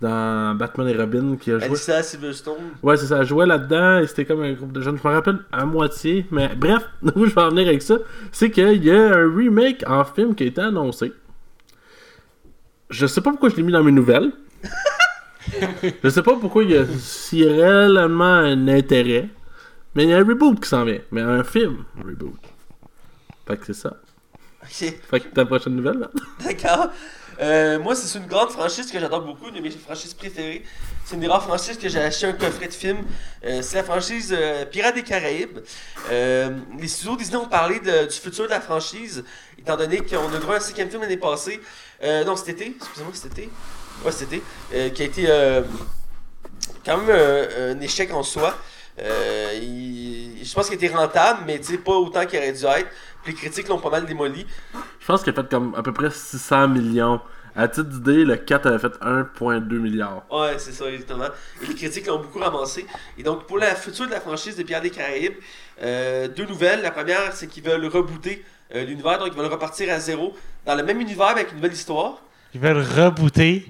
dans Batman et Robin qui a joué.
Alicia Silverstone.
Ouais, c'est ça, elle jouait là-dedans et c'était comme un groupe de jeunes. Je me rappelle à moitié, mais bref, où je vais en venir avec ça, c'est qu'il y a un remake en film qui a été annoncé. Je sais pas pourquoi je l'ai mis dans mes nouvelles. je sais pas pourquoi il y a si réellement un intérêt. Mais il y a un reboot qui s'en vient. Mais un film, un reboot. Fait que c'est ça.
Ok,
Fait que ta prochaine nouvelle, là.
d'accord. Euh, moi, c'est une grande franchise que j'adore beaucoup, une de mes franchises préférées. C'est une des rares franchises que j'ai acheté un coffret de film. Euh, c'est la franchise euh, Pirates des Caraïbes. Les studios Disney ont parlé de- du futur de la franchise, étant donné qu'on a droit à un cinquième film l'année passée. Non, cet été, excusez-moi, cet été. Ouais, cet été. Euh, qui a été euh, quand même euh, un échec en soi. Euh, il- je pense qu'il était rentable, mais pas autant qu'il aurait dû être. Puis les critiques l'ont pas mal démoli.
Je pense qu'il a fait comme à peu près 600 millions. À titre d'idée, le 4 avait fait 1,2 milliard.
Ouais, c'est ça, exactement. Et les critiques l'ont beaucoup ramassé. Et donc, pour la future de la franchise de Pierre des Caraïbes, euh, deux nouvelles. La première, c'est qu'ils veulent rebooter euh, l'univers, donc ils veulent repartir à zéro dans le même univers avec une nouvelle histoire.
Ils veulent rebooter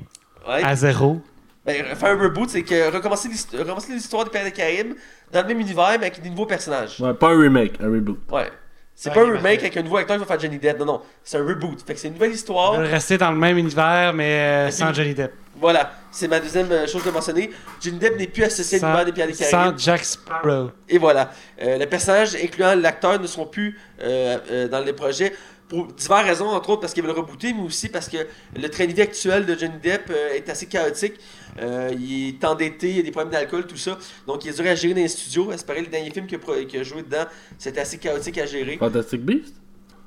Ouais.
à zéro.
Ben, faire un reboot, c'est que recommencer l'hist- recommencer l'histoire de Pierre des Caraïbes dans le même univers, mais avec des nouveaux personnages.
Ouais, pas un remake, un reboot.
Ouais. C'est
Ouais,
pas un
parfait.
remake avec un nouveau acteur qui va faire Johnny Depp. Non, non. C'est un reboot. Fait que c'est une nouvelle histoire.
rester dans le même univers, mais euh, sans. Johnny Depp.
Voilà. C'est ma deuxième euh, chose de mentionner. Johnny Depp n'est plus associé à l'univers des Pierre des Caraïbes.
sans Jack Sparrow.
Et voilà. Euh, les personnages, incluant l'acteur, ne seront plus euh, euh, dans les projets pour diverses raisons, entre autres parce qu'ils veulent rebooter, mais aussi parce que le train de vie actuel de Johnny Depp euh, est assez chaotique. Euh, il est endetté, il y a des problèmes d'alcool, tout ça. Donc il est dur à gérer dans les studios. Espérer le dernier film qu'il a, a joué dedans, c'était assez chaotique à gérer,
Fantastic Beast?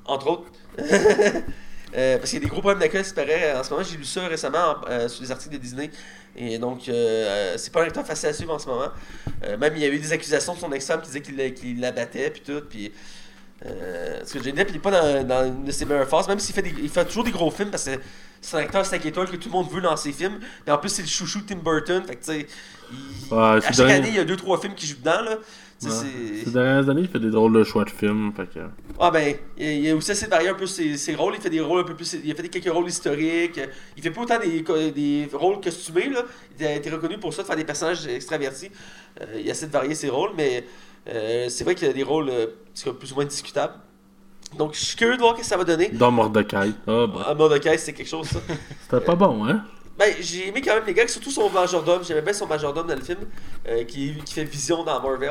entre autres. Euh, parce qu'il y a des gros problèmes d'alcool, c'est pareil. En ce moment, j'ai lu ça récemment euh, sur les articles de Disney. Et donc, c'est pas un acteur facile à suivre en ce moment. Même, il y a eu des accusations de son ex-femme qui disait qu'il la- qu'il la battait, puis tout. Puis, euh, parce que Johnny Depp, il est pas dans, dans une de ses meilleures phases, même s'il fait, des- il fait toujours des gros films, parce que c'est un acteur 5 étoiles que tout le monde veut dans ses films. Et en plus, c'est le chouchou de Tim Burton. Fait que, tu sais, il-
Ouais,
à
c'est
chaque
dernier-
année, il y a 2-3 films qui jouent dedans, là.
Ouais. Ces dernières années, il fait des drôles de choix de films. Fait que...
ah ben, il il a aussi essayé de varier un peu ses, ses rôles. Il fait des rôles un peu plus. Il a fait quelques rôles historiques. Il fait pas autant des, des rôles costumés. Là. Il a été reconnu pour ça, de faire des personnages extravertis. Euh, il essaie de varier ses rôles, mais euh, c'est vrai qu'il y a des rôles euh, qui sont plus ou moins discutables. Donc, je suis curieux de voir ce que ça va donner.
Dans Mordecai. Ah, bah.
En mode caisse, c'est quelque chose, ça.
C'était pas bon, hein?
Ben, j'ai aimé quand même les gars, surtout son majordome. J'aimais bien son majordome dans le film, euh, qui, qui fait vision dans Marvel.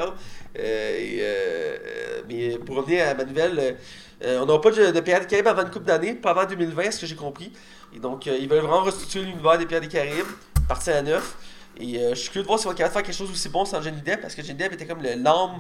Euh, et, mais pour revenir à ma nouvelle, on n'aura pas de, de Pirates des Caraïbes avant une couple d'années, pas avant 2020, à ce que j'ai compris. Et donc, ils veulent vraiment restructurer l'univers des Pirates des Caraïbes, partir à neuf. Et euh, je suis curieux de voir si on va être capable de faire quelque chose aussi bon sans Johnny Depp, parce que Johnny Depp était comme le- l'âme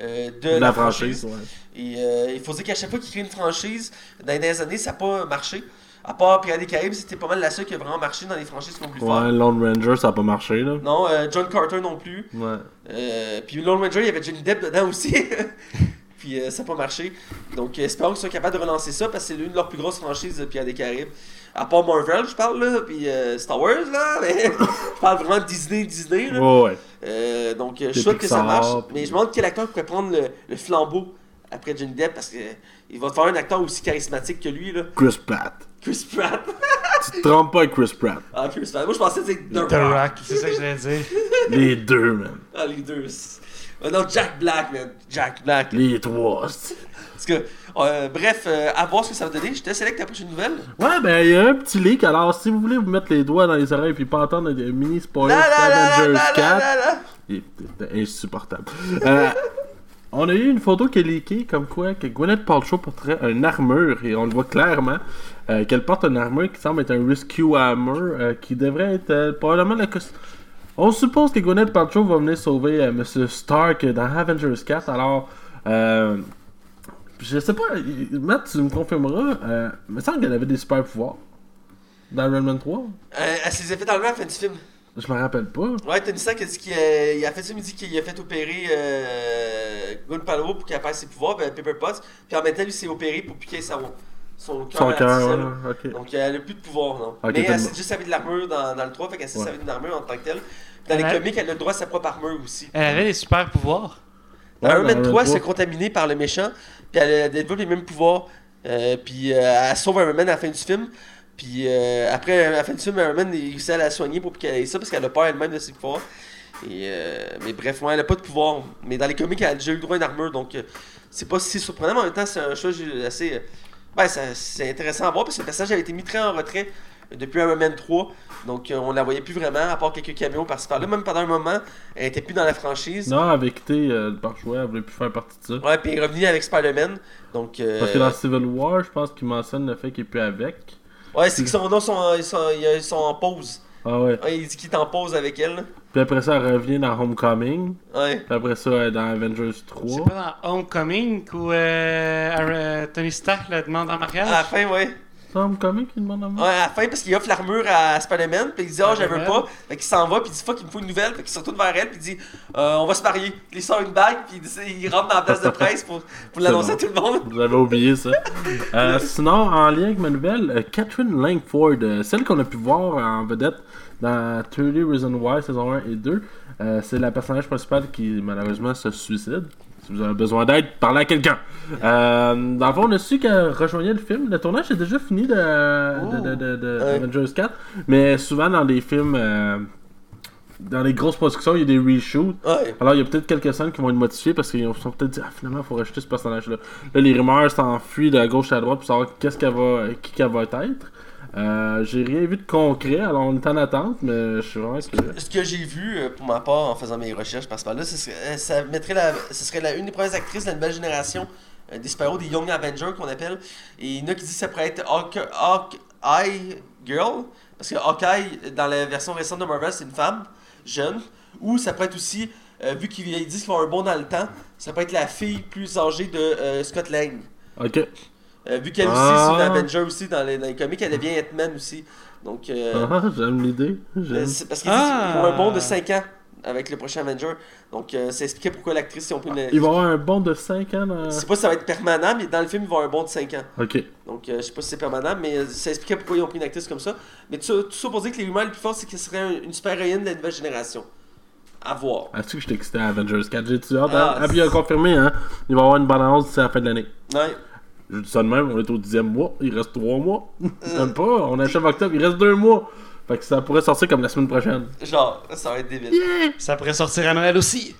euh, de la, franchise.
ouais.
Et euh, il faut dire qu'à chaque fois qu'il crée une franchise, dans les dernières années, ça n'a pas marché. À part Pirates des Caraïbes, c'était pas mal la seule qui a vraiment marché dans les franchises qu'on voulu faire.
Ouais, Lone Ranger, ça a pas marché, là.
Non, euh, John Carter non plus.
Ouais.
Euh, puis Lone Ranger, il y avait Johnny Depp dedans aussi. puis euh, ça n'a pas marché. Donc espérons qu'ils soient capables de relancer ça parce que c'est l'une de leurs plus grosses franchises de Pirates des Caraïbes. À part Marvel, je parle là, puis euh, Star Wars là, mais je parle vraiment de Disney, Disney là.
Ouais, ouais.
Euh, donc euh, je souhaite que ça marche.
puis-
Mais je me demande quel acteur pourrait prendre le, le flambeau après Johnny Depp parce que il va te faire un acteur aussi charismatique que lui, là.
Chris Pratt.
Chris Pratt.
Tu te trompes pas avec Chris Pratt.
ah, Chris Pratt. Moi, je pensais que c'était The,
The
Rock.
Rock, c'est ça que je voulais dire.
Les deux, man.
Ah, les deux. Euh, non, Jack Black, man. Jack Black.
Les trois.
Parce que, euh, bref, euh, à voir ce que ça va donner. Je te avec ta prochaine nouvelle.
Ouais, ben, il y a un petit leak. Alors, si vous voulez vous mettre les doigts dans les oreilles et pas entendre des mini spoilers
La la la la
Avengers
la
4,
la la la.
il était insupportable. Euh, on a eu une photo qui est leakée comme quoi que Gwyneth Paltrow porterait une armure et on le voit clairement qu'elle porte une armure qui semble être un Rescue Armor qui devrait être probablement la On suppose que Gwyneth Paltrow va venir sauver Monsieur Stark dans Avengers 4 alors euh, je sais pas, euh, Matt, tu me confirmeras, euh, il me semble qu'elle avait des super pouvoirs dans Iron Man 3.
Euh, elle s'est fait enlever à la fin du film.
Je me rappelle pas.
Ouais, Tony Stark a dit qu'il a, il a fait ça, il dit qu'il a fait opérer euh, Gun Palrow pour qu'elle perde ses pouvoirs, ben, Pepper Potts. Puis en même temps, lui s'est opéré pour piquer sa, son cœur.
Son cœur, ouais, ok.
Donc elle a plus de pouvoir, non. Mais elle
le-
s'est juste servi de l'armure dans, dans le 3, fait qu'elle s'est
Ouais.
servi d'une armure en tant que telle. Dans les comics, elle a le droit à sa propre armure aussi.
Elle avait des super pouvoirs.
Ouais,
Iron Man
dans
3, elle se
3.
fait contaminer par le méchant, puis elle, elle développe les mêmes pouvoirs. Euh, puis euh, elle sauve Iron Man à la fin du film. Puis euh, après, à la fin du film, Iron Man il réussit à la soigner pour qu'elle ait ça parce qu'elle a peur elle-même de ses pouvoirs. Et, euh, mais bref, ouais, elle a pas de pouvoir. Mais dans les comics, elle a déjà eu le droit à une armure, donc c'est pas si surprenant. Mais en même temps, c'est un choix assez. ben, c'est intéressant à voir parce que le personnage avait été mis très en retrait depuis Iron Man 3. Donc euh, on la voyait plus vraiment, à part quelques caméos par-ci par-là. Même pendant un moment, elle était plus dans la franchise.
Non, avec quitté euh, par choix, elle voulait plus faire partie de ça.
Ouais, puis il est revenu avec Spider-Man. Donc, euh,
Parce que dans Civil War, je pense qu'il mentionne le fait qu'il est plus avec.
ouais, c'est que son nom, sont, ils, sont, ils sont en pause.
Ah ouais.
Ouais, il dit qu'il est en pause avec elle.
Puis après ça, elle revient dans Homecoming.
Ouais.
Puis après ça, elle est dans Avengers
C'est
3.
pas dans Homecoming où euh, euh, Tony Stark la demande en mariage?
À la fin, ouais.
C'est Homecoming qui demande à moi?
Ouais, à la fin, parce qu'il offre l'armure à Spider-Man, puis il dit, ah, je la veux pas. Fait qu'il s'en va, puis il dit, fuck, il me faut une nouvelle. Fait qu'il se retourne vers elle, puis il dit, euh, on va se marier. Puis il sort une bague, puis il, dit- il rentre dans la place de presse pour, pour l'annoncer à tout le monde.
J'avais oublié ça. Euh, sinon, en lien avec ma nouvelle, euh, Catherine Langford, euh, celle qu'on a pu voir en vedette dans 30 Reasons Why, saison 1 et 2, euh, c'est la personnage principale qui malheureusement se suicide. Si vous avez besoin d'aide, parlez à quelqu'un. Euh, dans le fond, on a su qu'elle rejoignait le film. Le tournage est déjà fini de, de, de, de- de
Ouais.
Avengers 4, mais souvent dans des films. euh, dans les grosses productions, il y a des reshoots.
Ouais.
Alors, il y a peut-être quelques scènes qui vont être modifiées parce qu'ils se sont peut-être dit, ah, finalement, il faut rajouter ce personnage-là. Là, les rumeurs s'enfuient de la gauche à la droite pour savoir qu'est-ce qu'elle va, qui qu'elle va être. Euh, j'ai rien vu de concret, alors on est en attente, mais je suis vraiment.
Ce que j'ai vu euh, pour ma part en faisant mes recherches par ce par là, ce serait, euh, ça mettrait la, ce serait la, une des premières actrices de la nouvelle génération euh, des super des Young Avengers qu'on appelle. Et il y en a qui disent que ça pourrait être Hawk- Hawkeye Girl, parce que Hawkeye, dans la version récente de Marvel, c'est une femme jeune. Ou ça pourrait être aussi, euh, vu qu'ils ils disent qu'ils vont un bond dans le temps, ça peut être la fille plus âgée de Scott Lang.
Ok.
Euh, vu qu'elle aussi,
Ah.
c'est une Avenger aussi dans les, dans les comics, elle devient Ant-Man aussi. Donc, euh,
Ah, j'aime l'idée.
euh, c'est parce qu'ils
Ah.
vont un bond de 5 ans avec le prochain Avenger. Donc, euh, ça expliquait pourquoi l'actrice, si on peut une...
Il va y avoir un bond de 5 ans dans.
Je sais pas si ça va être permanent, mais dans le film, il va y avoir un bond de 5 ans.
Ok.
Donc, euh, je sais pas si c'est permanent, mais ça expliquait pourquoi ils ont pris une actrice comme ça. Mais tout ça, tout ça pour dire que les rumeurs les plus fortes, c'est que ce serait un- une super héroïne de la nouvelle génération. À voir.
Est-ce que je excité à Avengers 4 J'ai-tu hâte?
Ah,
hein? Ah, puis il a confirmé, hein. Il va y avoir une bonne annonce d'ici à la fin de l'année.
Ouais.
Je dis ça de même, on est au dixième mois, il reste 3 mois. Même pas, on achève octobre, il reste 2 mois. Fait que ça pourrait sortir comme la semaine prochaine.
Genre, ça va être débile.
Ça pourrait sortir à Noël aussi.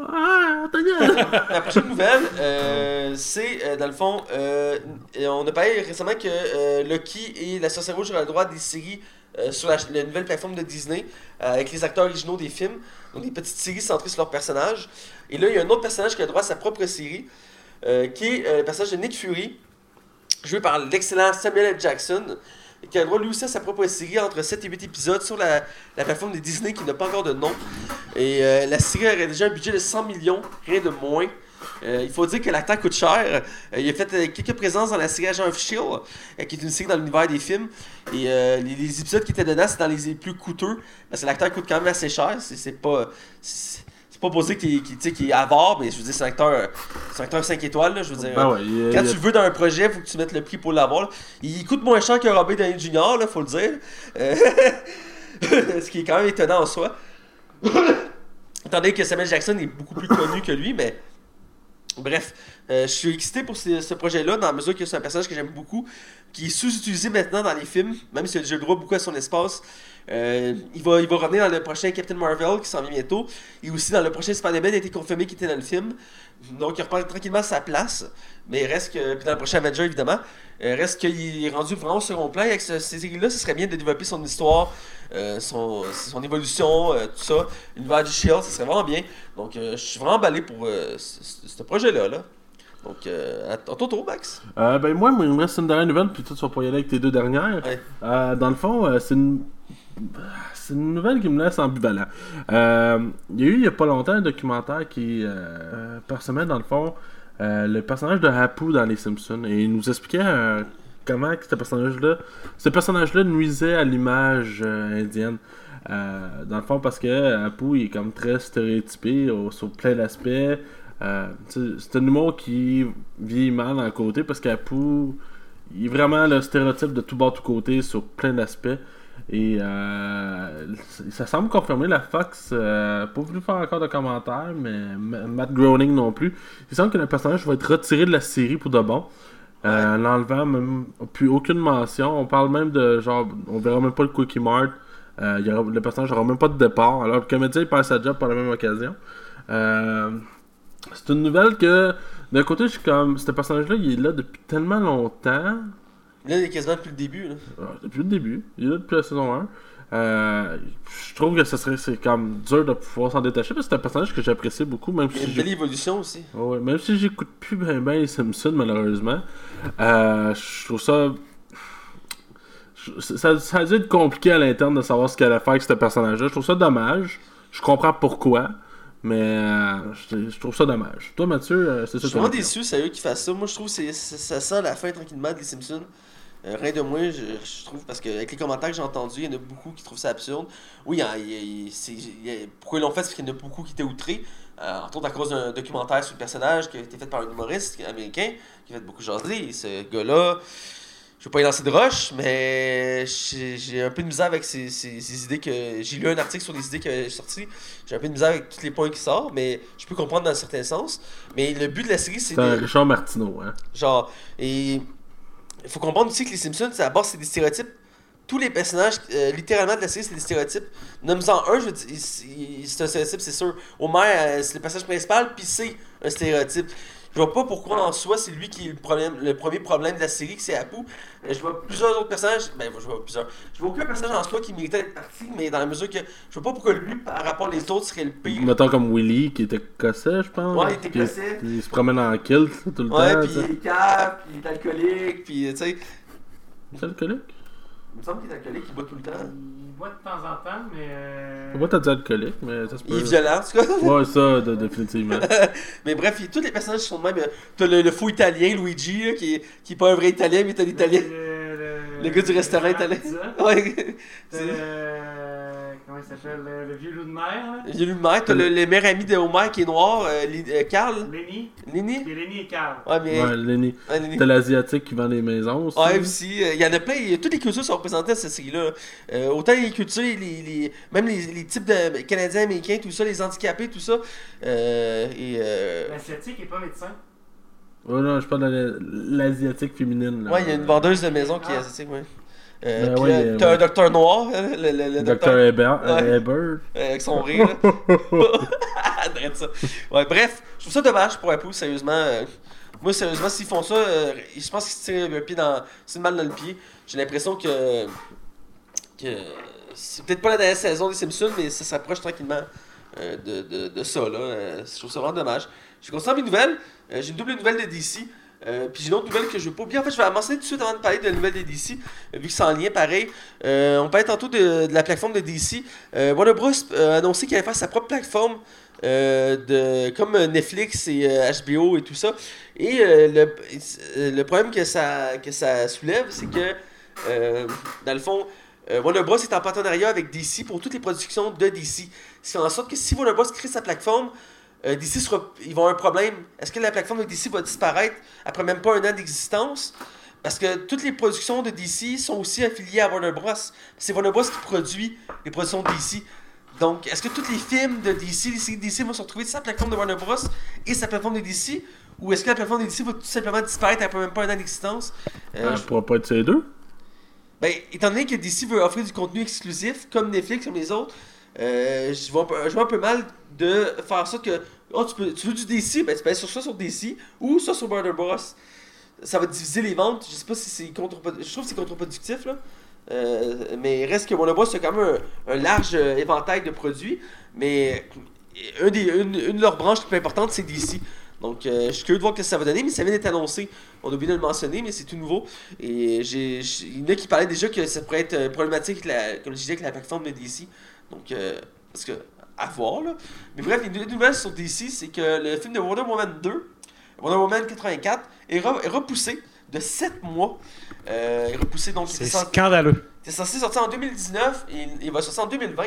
Ah!
La prochaine nouvelle, euh, c'est euh, dans le fond, euh, on a parlé récemment que euh, Lucky et la Sorcière Rouge auraient le droit à des séries euh, sur la, la nouvelle plateforme de Disney euh, avec les acteurs originaux des films, donc des petites séries centrées sur leurs personnages. Et là, il y a un autre personnage qui a le droit à sa propre série, euh, qui est euh, le personnage de Nick Fury, joué par l'excellent Samuel L. Jackson, qui a le droit lui aussi à sa propre série entre 7 et 8 épisodes sur la, la plateforme de Disney qui n'a pas encore de nom. Et euh, la série aurait déjà un budget de 100 millions, rien de moins. Il faut dire que l'acteur coûte cher. Il a fait quelques présences dans la série Agent of Shield, qui est une série dans l'univers des films. Et les, épisodes qui étaient dedans, c'est dans les, plus coûteux. Parce que l'acteur coûte quand même assez cher. C'est pas. C'est pas posé qu'il sais, qu'il est avare, mais je veux dire, c'est un acteur, euh, c'est un acteur 5 étoiles. Là, je veux dire,
Ben ouais, il-
quand
il-
tu veux dans un projet, faut que tu mettes le prix pour l'avoir. Il coûte moins cher que Robert Downey Jr., là, faut le dire. Euh, Ce qui est quand même étonnant en soi. Attendez que Samuel Jackson est beaucoup plus connu que lui, mais Bref, euh, je suis excité pour ce, ce projet-là, dans la mesure que c'est un personnage que j'aime beaucoup, qui est sous-utilisé maintenant dans les films, même déjà le droit beaucoup à son espace. Euh, il, va, il va revenir dans le prochain Captain Marvel qui s'en vient bientôt, et aussi dans le prochain Spider-Man, il a été confirmé qu'il était dans le film. Donc il reprend tranquillement sa place, mais il reste que. Puis dans le prochain Avenger, évidemment, euh, reste qu'il est rendu vraiment au second plan. Et avec ce- ces séries-là, ce serait bien de développer son histoire, euh, son, son évolution, euh, tout ça. L'univers du Shield, ce serait vraiment bien. Donc je suis vraiment emballé pour ce, projet-là. Là. Donc, euh, à, ton tour, Max.
Euh, ben moi, moi, il me reste une dernière nouvelle, puis toi, tu vas pas y aller avec tes deux dernières.
Ouais.
Euh, dans le fond, c'est une... C'est une nouvelle qui me laisse ambivalent. Euh, il y a eu il y a pas longtemps un documentaire qui euh, dans le fond euh, le personnage de Apu dans Les Simpsons et il nous expliquait euh, comment ce personnage-là ce personnage-là nuisait à l'image indienne. Dans le fond parce que Apu il est comme très stéréotypé sur plein d'aspects. C'est un humour qui vieillit mal d'un côté parce qu'Apu il est vraiment le stéréotype de tout bord, tout côté sur plein d'aspects. Et euh, ça semble confirmer. La Fox euh, pas voulu faire encore de commentaires, mais Matt Groening non plus. Il semble que le personnage va être retiré de la série pour de bon. Euh, En enlevant même plus aucune mention. On parle même de genre, on verra même pas le Quickie Mart. Euh, il y aura- le personnage n'aura même pas de départ. Alors le comédien il perd sa job par la même occasion. C'est une nouvelle que d'un côté je suis comme ce personnage-là il est là depuis tellement longtemps.
Là, il est quasiment depuis le début. Là.
Depuis le début. Il est là depuis la saison 1. Euh, je trouve que ce serait c'est comme dur de pouvoir s'en détacher parce que c'est un personnage que j'apprécie beaucoup même
Il y a
si
une
j'ai-
belle évolution aussi.
Ouais, même si j'écoute plus ben ben les Simpsons malheureusement. Euh, je trouve ça je- ça, ça a dû être compliqué à l'interne de savoir ce qu'elle allait faire avec ce personnage-là. Je trouve ça dommage. Je comprends pourquoi. Mais euh, je, je trouve ça dommage. Toi, Mathieu, c'est
Je
ça
suis
ton
vraiment déçu, c'est eux qui fassent ça. Moi, je trouve que ça sent la fin tranquillement des Simpsons. Euh, rien de moins, je, je trouve, parce que avec les commentaires que j'ai entendus, il y en a beaucoup qui trouvent ça absurde. Oui, hein, il il- il pourquoi ils l'ont fait, c'est qu'il y en a beaucoup qui étaient outrés. Euh, entre autres à cause d'un documentaire sur le personnage qui a été fait par un humoriste américain, qui a fait beaucoup jaser. Ce gars-là, je veux pas y lancer de roche, mais j'ai j'ai un peu de misère avec ces, ces- ces idées que. J'ai lu un article sur les idées qui avaient sorti. J'ai un peu de misère avec tous les points qui sortent, mais je peux comprendre dans un certain sens. Mais le but de la série, c'est
C'est un
de.
Richard Martineau, hein.
Genre, et il faut comprendre aussi que les Simpsons, à la base, c'est des stéréotypes. Tous les personnages, euh, littéralement, de la série, c'est des stéréotypes. Nomme-en un, c'est un stéréotype, c'est sûr. Homer, euh, c'est le personnage principal, puis c'est un stéréotype. Je vois pas pourquoi en soi c'est lui qui est le, problème, le premier problème de la série, que c'est Apu. Euh, Je vois plusieurs autres personnages, ben je vois plusieurs. Je vois aucun personnage en soi qui méritait d'être parti, mais dans la mesure que je vois pas pourquoi lui, par rapport aux autres, serait le pire.
Mettons comme Willy, qui était cossais, je pense.
Ouais, il était cossais.
Il se promène en kilt tout le
Ouais,
temps.
puis
tu
il est cave, puis il est alcoolique, puis tu sais.
C'est alcoolique?
Il me semble qu'il est alcoolique, il boit tout le temps.
Boit de temps en temps, mais. euh,
Moi, t'as dit alcoolique, mais ça se peut.
Il est violent, en tout cas.
Ouais, ça, de- définitivement.
Mais bref, il- tous les personnages sont de même. T'as le, le fou italien, Luigi, là, qui, est, qui est pas un vrai italien, mais t'as l'italien.
Le, le-
Le gars du restaurant italien. Ouais. C'est-
le. Comment il s'appelle Le, le vieux loup de mer, là.
Il y a le maire, t'as le, le meilleur ami de Homer qui est noir, euh, Li- euh, Carl.
Lenny.
Lenny?
A Lenny et Carl.
Ouais, mais.
Ouais, Lenny.
Ouais, Lenny.
T'as l'asiatique qui vend des maisons aussi.
Ouais, aussi. euh, Il y en a plein. il y a- toutes les cultures sont représentées dans cette série-là. Euh, autant les cultures, les, les, même les, les types de Canadiens, Américains, tout ça, les handicapés, tout ça. Euh, et. Euh,
L'asiatique est pas médecin.
Ouais, non, je parle de la- l'asiatique féminine. là.
ouais, il y a une vendeuse de maison qui est
Ah.
asiatique, ouais. Euh,
Ben ouais, euh,
t'as
ouais.
un docteur noir, hein, le, le, le
Docteur
docteur.
Ebert.
Ouais.
Ebert.
Euh, avec son rire. ça. Bref, je trouve ça dommage pour Apple, sérieusement. euh, moi, sérieusement, s'ils font ça, euh, je pense qu'ils se tirent le pied dans. C'est balle dans le pied. J'ai l'impression que. que c'est peut-être pas la dernière saison des Simpsons, mais ça s'approche tranquillement euh, de, de, de ça. Là. Euh, je trouve ça vraiment dommage. J'ai continué mes nouvelles. Euh, j'ai une double nouvelle de DC. Euh, puis j'ai une autre nouvelle que je veux pas oublier. En fait, je vais la tout de suite avant de parler de la nouvelle de DC, euh, vu que c'est en lien pareil. Euh, on parlait tantôt de, la plateforme de DC. Euh, Warner Bros. euh, a annoncé qu'il allait faire sa propre plateforme, euh, de, comme Netflix et HBO et tout ça. Et le, problème que ça, que ça soulève, c'est que, dans le fond, Warner Bros. est en partenariat avec DC pour toutes les productions de DC. Ce qui en sorte que si Warner Bros. crée sa plateforme, euh, DC sera, ils vont avoir un problème. Est-ce que la plateforme de DC va disparaître après même pas un an d'existence? Parce que toutes les productions de DC sont aussi affiliées à Warner Bros. C'est Warner Bros. qui produit les productions de DC. Donc, est-ce que tous les films de DC, les de DC vont se retrouver sur sa plateforme de Warner Bros. et sa plateforme de DC? Ou est-ce que la plateforme DC va tout simplement disparaître après même pas un an d'existence? Euh,
Ça
je-
pourra pas être ces deux.
Ben, étant donné que DC veut offrir du contenu exclusif, comme Netflix, comme les autres, euh, je, peu, je un peu mal de faire ça que. Oh, tu, peux, tu veux du DC, ben tu peux aller sur ça sur DC ou ça sur Warner Bros. Ça va diviser les ventes. Je sais pas si c'est contre Je trouve que c'est contre-productif, là. Euh, mais reste que Warner Bros. c'est quand même un, large euh, éventail de produits. Mais des, une, de leurs branches les plus importantes, c'est DC. Donc, euh, je suis curieux de voir ce que ça va donner, mais ça vient d'être annoncé. On a oublié de le mentionner, mais c'est tout nouveau. Et il y en a qui parlaient déjà que ça pourrait être euh, problématique, comme je disais, avec la plateforme de DC. Donc, euh, parce que, à voir, là. Mais bref, les deux nouvelles sur DC, c'est que le film de Wonder Woman 2, Wonder Woman 84, est, re- est repoussé de 7 mois. Euh, est repoussé, donc,
C'est scandaleux.
c'est censé sortir en 2019 et il va sortir en 2020.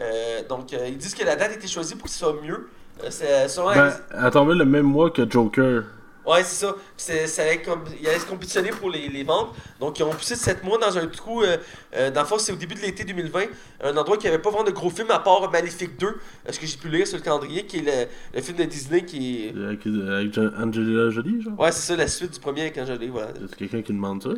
Euh, donc, euh, ils disent que la date a été choisie pour que ce soit mieux. Euh, c'est la-
Ben, le même mois que Joker.
Ouais, c'est ça. C'est- ça allait, com- il allait se compétitionner pour les, les ventes. Donc, ils ont poussé 7 mois dans un trou. Euh, euh, dans le fond, c'est au début de l'été 2020. Un endroit qui avait pas vraiment de gros films à part Maléfique 2. euh, Ce que j'ai pu lire sur le calendrier, qui est le, le film de Disney qui est.
Avec, avec Jo- Angelina Jolie, genre?
Ouais, c'est ça, la suite du premier quand j'allais. Voilà.
C'est quelqu'un qui demande ça?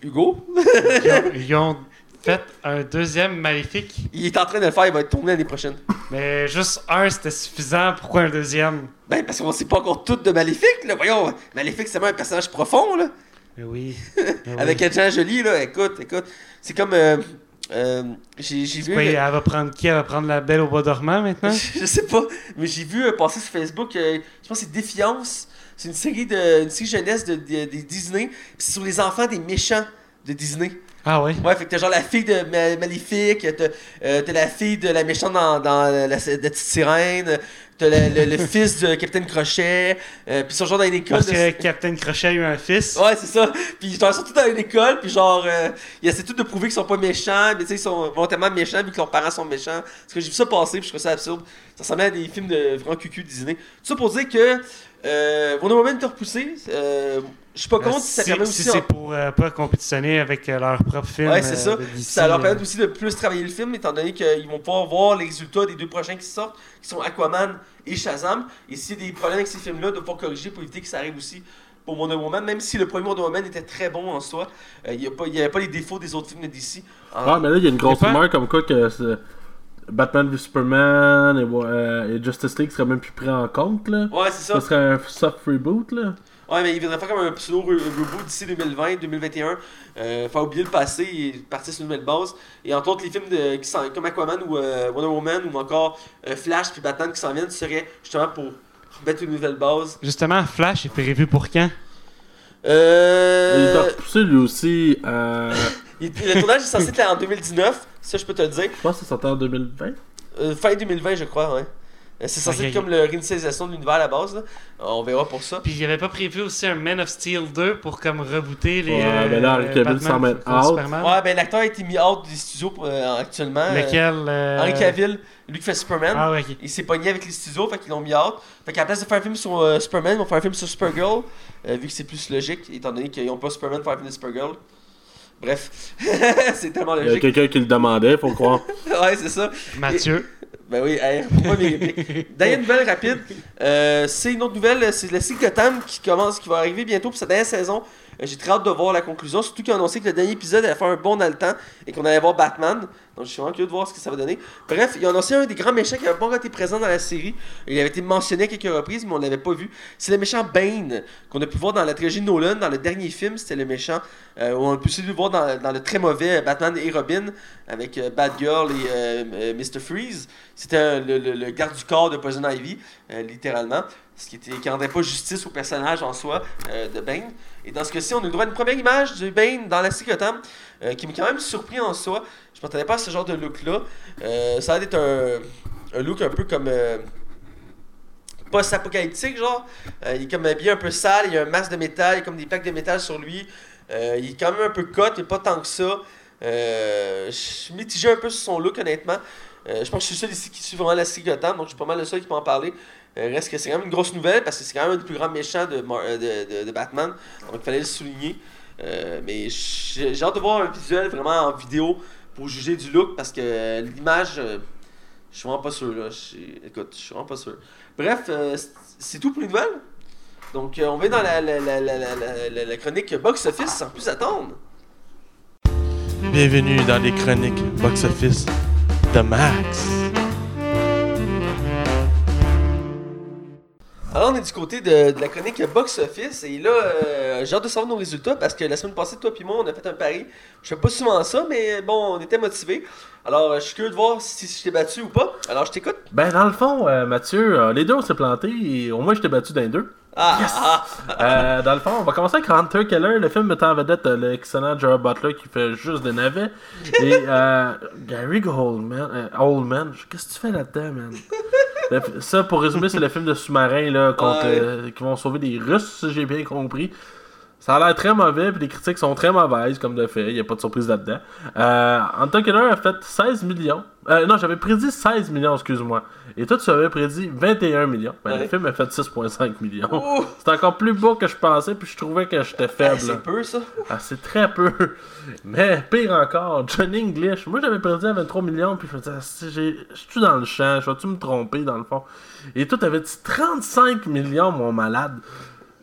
Hugo,
Ils ont, ils ont fait un deuxième maléfique,
il est en train de le faire, il va être tourné l'année prochaine.
mais juste un c'était suffisant. Pourquoi un deuxième?
Ben, parce qu'on sait pas encore tout de Maléfique, là. Voyons, Maléfique, c'est vraiment un personnage profond, là.
Mais oui. Mais oui.
Avec Angelina Jolie, là, écoute, écoute. C'est comme. euh, euh, j'ai vu.
Quoi, elle va prendre qui? Elle va prendre la belle au bois dormant maintenant?
Je sais pas, mais j'ai vu euh, passer sur Facebook, je pense que c'est Défiance. C'est une série de une série jeunesse de, de- des Disney. Puis c'est sur les enfants des méchants de Disney.
Ah ouais?
Ouais, fait que t'as genre la fille de Ma- Maléfique, t'as euh, t'as la fille de la méchante dans, dans la, la petite sirène, t'as le, fils de Capitaine Crochet, euh, puis ils sont genre dans une école.
Parce
de-
que Captain Crochet a eu un fils.
Ouais, c'est ça. Puis genre, ils sont tous dans une école, puis genre, euh, ils essaient tous de prouver qu'ils sont pas méchants, mais tu sais, ils sont volontairement méchants vu que leurs parents sont méchants. Parce que j'ai vu ça passer, puis je trouve ça absurde. Ça ressemblait à des films de vraiment cucu Disney. Tout ça pour dire que euh, Wonder Woman est repoussé. Euh, je suis pas contre si ça
si
permet
si
aussi.
c'est
en-
pour euh, pas compétitionner avec euh, leur propre film.
Ouais, c'est
euh,
ça.
de
Ça leur
euh,
permet aussi de plus travailler le film, étant donné qu'ils vont pouvoir voir les résultats des deux prochains qui sortent, qui sont Aquaman et Shazam. Et s'il y a des problèmes avec ces films-là, de pouvoir corriger pour éviter que ça arrive aussi pour Wonder Woman, même si le premier Wonder Woman était très bon en soi, euh, il n'y avait pas les défauts des autres films de DC. En-
Ah, mais là, il y a une grosse
C'est
rumeur comme quoi que c'est- Batman v Superman et, euh, et Justice League seraient même plus pris en compte, là.
Ouais, c'est ça.
Ça serait un soft reboot, là.
Ouais, mais il voudrait faire comme un pseudo re- reboot d'ici 2020, 2021. Euh, faire oublier le passé et partir sur une nouvelle base. Et entre autres, les films de, qui sont, comme Aquaman ou euh, Wonder Woman ou encore euh, Flash puis Batman qui s'en viennent seraient justement pour mettre une nouvelle base.
Justement, Flash est prévu pour quand?
Il
Euh,
doit repousser lui aussi. Euh,
il- le tournage est censé être en 2019, ça je peux te le dire.
je pense que c'est sorti en 2020.
Euh, fin 2020, je crois, ouais. Euh, C'est censé être comme le réinitialisation de l'univers à la base. Là. On verra pour ça.
Puis il n'y avait pas prévu aussi un Man of Steel 2 pour comme rebooter les.
Ouais,
euh,
ben là, Henry s'en met out.
Superman.
Ouais, ben l'acteur a été mis out des studios euh, actuellement. Euh,
Lequel euh,
Henry Cavill, lui qui fait Superman.
Ah ouais, ok.
Il s'est pogné avec les studios, fait qu'ils l'ont mis out. Fait qu'à la place de faire un film sur euh, Superman, ils vont faire un film sur Supergirl, euh, vu que c'est plus logique, étant donné qu'ils n'ont pas Superman pour faire un film de Supergirl. Bref, c'est tellement
Il y a
logique.
quelqu'un qui le demandait, faut croire.
ouais, c'est ça.
Mathieu.
Ben oui, hey, répliques. Dernière nouvelle rapide, euh, c'est une autre nouvelle, c'est la série Gotham qui commence, qui va arriver bientôt pour sa dernière saison. Euh, J'ai très hâte de voir la conclusion, surtout qu'ils ont annoncé que le dernier épisode allait faire un bon dans le temps et qu'on allait voir Batman. Je suis vraiment curieux de voir ce que ça va donner. Bref, ils ont annoncé un des grands méchants qui n'avait pas été présent dans la série. Il avait été mentionné à quelques reprises, mais on l'avait pas vu. C'est le méchant Bane, qu'on a pu voir dans la trilogie Nolan, dans le dernier film, c'était le méchant. Euh, on a pu aussi le voir dans, le très mauvais Batman et Robin, avec euh, Batgirl et euh, euh, Mr. Freeze. C'était euh, le, le- garde du corps de Poison Ivy, euh, littéralement. Ce qui qui rendrait pas justice au personnage en soi euh, de Bane. Et dans ce cas-ci, on a eu droit à une première image de Bane dans la Gotham, euh, qui m'a quand même surpris en soi. Je m'attendais pas à ce genre de look-là. Euh, ça a d'être un, un look un peu comme. euh, post-apocalyptique, genre. Il est comme habillé un peu sale, il a un masque de métal, il y a comme des plaques de métal sur lui. Il est quand même un peu cut, mais pas tant que ça. Je suis mitigé un peu sur son look, honnêtement. Je pense que je suis le seul ici qui suit vraiment la Gotham, donc je suis pas mal le seul qui peut en parler. Euh, reste que c'est quand même une grosse nouvelle parce que c'est quand même un des plus grands méchants de, euh, de, Batman, donc il fallait le souligner. Euh, mais j'ai hâte de voir un visuel vraiment en vidéo pour juger du look parce que l'image, Je suis vraiment pas sûr, là. Écoute, je suis vraiment pas sûr. Bref, c'est- tout pour les nouvelles. Donc, on va dans la, la, la, la, chronique box-office sans plus attendre.
Bienvenue dans les chroniques box-office de Max.
Alors, on est du côté de, de la chronique box-office. Et là, euh, j'ai hâte de savoir nos résultats parce que la semaine passée, toi et moi, on a fait un pari. Je fais pas souvent ça, mais bon, on était motivés. Alors, je suis curieux de voir si, si je t'ai battu ou pas. Alors, je t'écoute.
Ben, dans le fond, euh, Mathieu, euh, les deux on s'est plantés et au moins je t'ai battu dans les deux.
Ah, ah,
Euh, dans le fond, on va commencer avec Hunter Keller, le film mettant en vedette l'excellent Gerard Butler qui fait juste des navets. Et euh, Gary Oldman, euh, Oldman, qu'est-ce que tu fais là-dedans, man? Le- ça, pour résumer, c'est le film de sous-marin là, contre,
Ouais.
euh, qui vont sauver des Russes, si j'ai bien compris. Ça a l'air très mauvais, puis les critiques sont très mauvaises, comme de fait. Il n'y a pas de surprise là-dedans. Euh, Hunter Keller a fait 16 millions. Euh, non, j'avais prédit 16 millions, excuse-moi. Et toi, tu avais prédit 21 millions. Ben, Le film a fait 6,5 millions.
Oh!
C'est encore plus bas que je pensais, puis je trouvais que j'étais
Ah,
faible.
c'est peu, ça.
Ah, c'est très peu. Mais pire encore, Johnny English. Moi, j'avais prédit à 23 millions, puis je me disais, je suis dans le champ, je vais-tu me tromper dans le fond? Et toi, t'avais dit 35 millions, mon malade?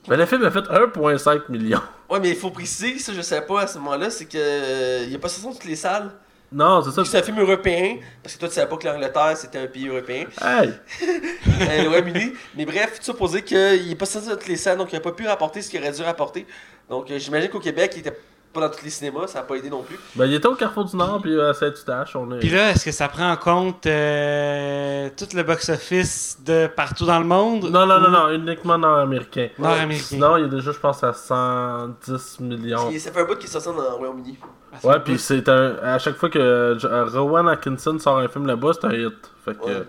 Mais le film a fait 1,5 million.
Ouais, mais il faut préciser, ça je sais pas à ce moment-là, c'est que euh, il y a pas ça dans toutes les salles.
Non, c'est ça.
C'est un film européen, parce que toi tu savais pas que l'Angleterre c'était un pays européen,
Hey!
euh, le Royaume-Uni. Mais bref, tout ça pour dire qu'il est pas sorti dans toutes les salles, donc il a pas pu rapporter ce qu'il aurait dû rapporter. Donc euh, j'imagine qu'au Québec, il était pas dans tous les cinémas, ça a pas aidé non plus.
Ben, il était au Carrefour du Nord, puis à Saint-Eustache. On est...
Puis là, est-ce que ça prend en compte euh, tout le box-office de partout dans le monde?
Non, non, non,
Ou-
non, uniquement nord-américain.
Nord-américain.
Sinon, il y a déjà, je pense, à 110 millions.
Ça fait un bout qu'il est sorti dans le Royaume-Uni.
Ah,
Ouais, puis c'est un. À chaque fois que euh, Rowan Atkinson sort un film là-bas, c'est un hit. Fait que.
Ouais.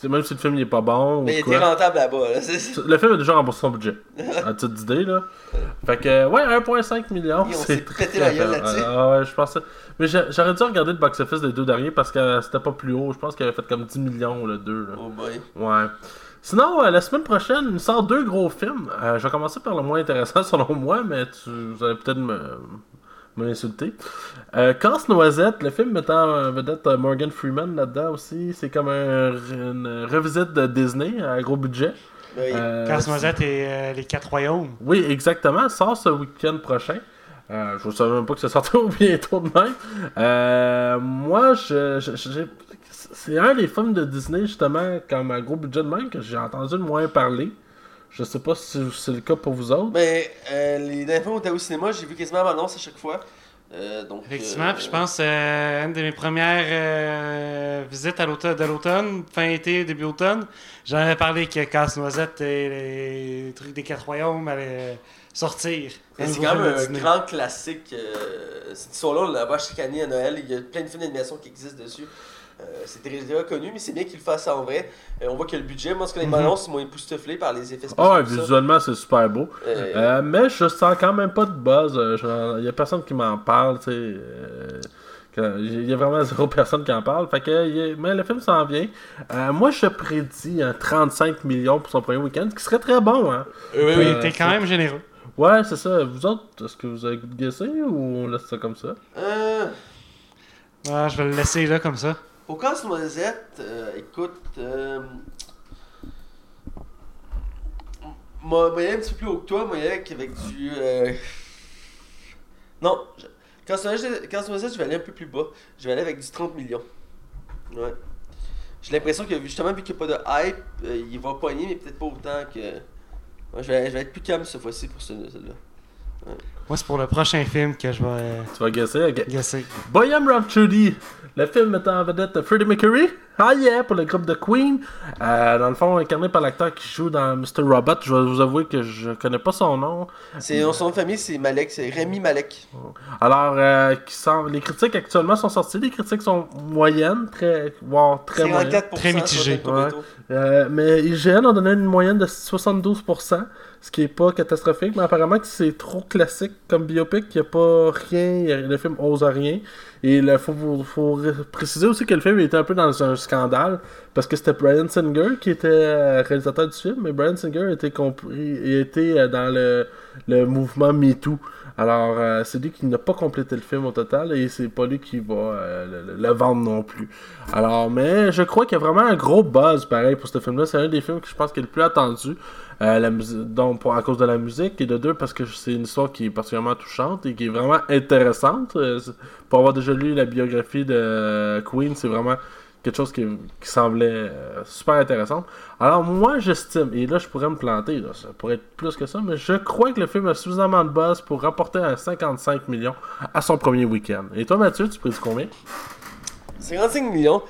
C'est- Même si le film il est pas bon.
Mais il
ou
était
quoi.
rentable là-bas. Là.
Le film a déjà remboursé son budget. À titre d'idée, là. Fait que, ouais, 1,5 million. C'est très,
pété la
très
gueule
faible.
là-dessus.
Ah ouais, je pensais. Mais j'a- j'aurais dû regarder le box-office des deux derniers parce que c'était pas plus haut. Je pense qu'il avait fait comme 10 millions, le 2. Là.
Oh boy.
Ouais. Sinon, euh, la semaine prochaine, il sort deux gros films. Euh, je vais commencer par le moins intéressant selon moi, mais tu, vous allez peut-être me m'insulter. Euh, Casse-Noisette, le film mettant en vedette euh, Morgan Freeman là-dedans aussi. C'est comme un- une revisite de Disney à gros budget. Euh,
Casse-Noisette et euh, les quatre royaumes.
oui, exactement. Ça sort ce week-end prochain. Euh, je ne savais même pas que ça sortait au bientôt de même. Euh, moi, je, je- je- j'ai- c'est un des films de Disney, justement, comme un gros budget de même, que j'ai entendu le moins parler. Je sais pas si c'est le cas pour vous autres.
Mais euh, les dernières fois où on était au cinéma, j'ai vu quasiment l'annonce à chaque fois. Euh, donc,
Effectivement,
euh,
puis je pense euh, une de mes premières euh, visites à l'automne, de l'automne, fin été, début automne, j'en avais parlé que Casse-Noisette et les trucs des quatre royaumes allaient sortir.
C'est quand même un
Disney.
grand classique. euh, cette histoire-là, on la voit chaque année à Noël. Il y a plein de films d'animation qui existent dessus. Euh, c'est déjà connu, mais c'est bien qu'il le fasse en vrai. Euh, on voit que le budget, moi, ce que les
Mhm.
annonces, ils m'ont époustouflé par les effets spéciaux.
Ah ouais,
tout ça.
visuellement, c'est super beau.
Euh,
Euh, mais je sens quand même pas de buzz. Il y a personne qui m'en parle, tu sais. euh, Il y a vraiment zéro personne qui en parle. Fait que, mais le film s'en vient. Euh, moi, je prédis un 35 millions pour son premier week-end, ce qui serait très bon. Hein.
oui, oui.
Euh,
t'es quand même généreux.
Ouais, c'est ça. Vous autres, est-ce que vous avez guesser ou on laisse ça comme ça?
Euh,
Ah, je vais le laisser là comme ça.
Au casse-noisette, euh, écoute. Euh, moi, moi, un petit peu plus haut que toi, moi, avec du. euh, Non, je- casse-noisette, casse-noisette, je vais aller un peu plus bas. Je vais aller avec du 30 millions. Ouais. J'ai l'impression que justement, vu qu'il n'y a pas de hype, euh, il va pogner, mais peut-être pas autant que. Ouais, je, vais, je vais être plus calme cette fois-ci pour ce- celui-là.
Moi, c'est pour le prochain film que je vais
Tu vas guesser? Ok.
guesser.
Boyam Rhapsody, le film mettant en vedette Freddie Mercury. Ah yeah, pour le groupe de Queen. Euh, dans le fond, incarné par l'acteur qui joue dans Mr. Robot. Je vais vous avouer que je connais pas son nom.
C'est, son nom de famille, c'est Malek, c'est Rémi Malek.
Alors, euh, qui les critiques actuellement sont sorties. Les critiques sont moyennes, très, voire très moyennes.
54%
Très mitigé.
sur Rotten Tomatoes.
Euh, mais IGN a donné une moyenne de 72%, ce qui est pas catastrophique, mais apparemment que c'est trop classique comme biopic, qu'il n'y a pas rien, le film ose rien. Et il faut, faut, faut ré- préciser aussi que le film était un peu dans un parce que c'était Brian Singer qui était euh, réalisateur du film, mais Brian Singer était compris, il était euh, dans le, le mouvement MeToo. Alors, euh, c'est lui qui n'a pas complété le film au total et c'est pas lui qui va le, vendre non plus. Alors, mais je crois qu'il y a vraiment un gros buzz pareil pour ce film-là. C'est un des films que je pense qui est le plus attendu. Donc, à cause de la musique et de deux, parce que c'est une histoire qui est particulièrement touchante et qui est vraiment intéressante. Pour avoir déjà lu la biographie de Queen, c'est vraiment quelque chose qui, qui semblait euh, super intéressant. Alors moi j'estime, et là je pourrais me planter, là, ça pourrait être plus que ça, mais je crois que le film a suffisamment de buzz pour rapporter un 55 millions à son premier week-end. Et toi Mathieu, tu prédis combien?
55 millions.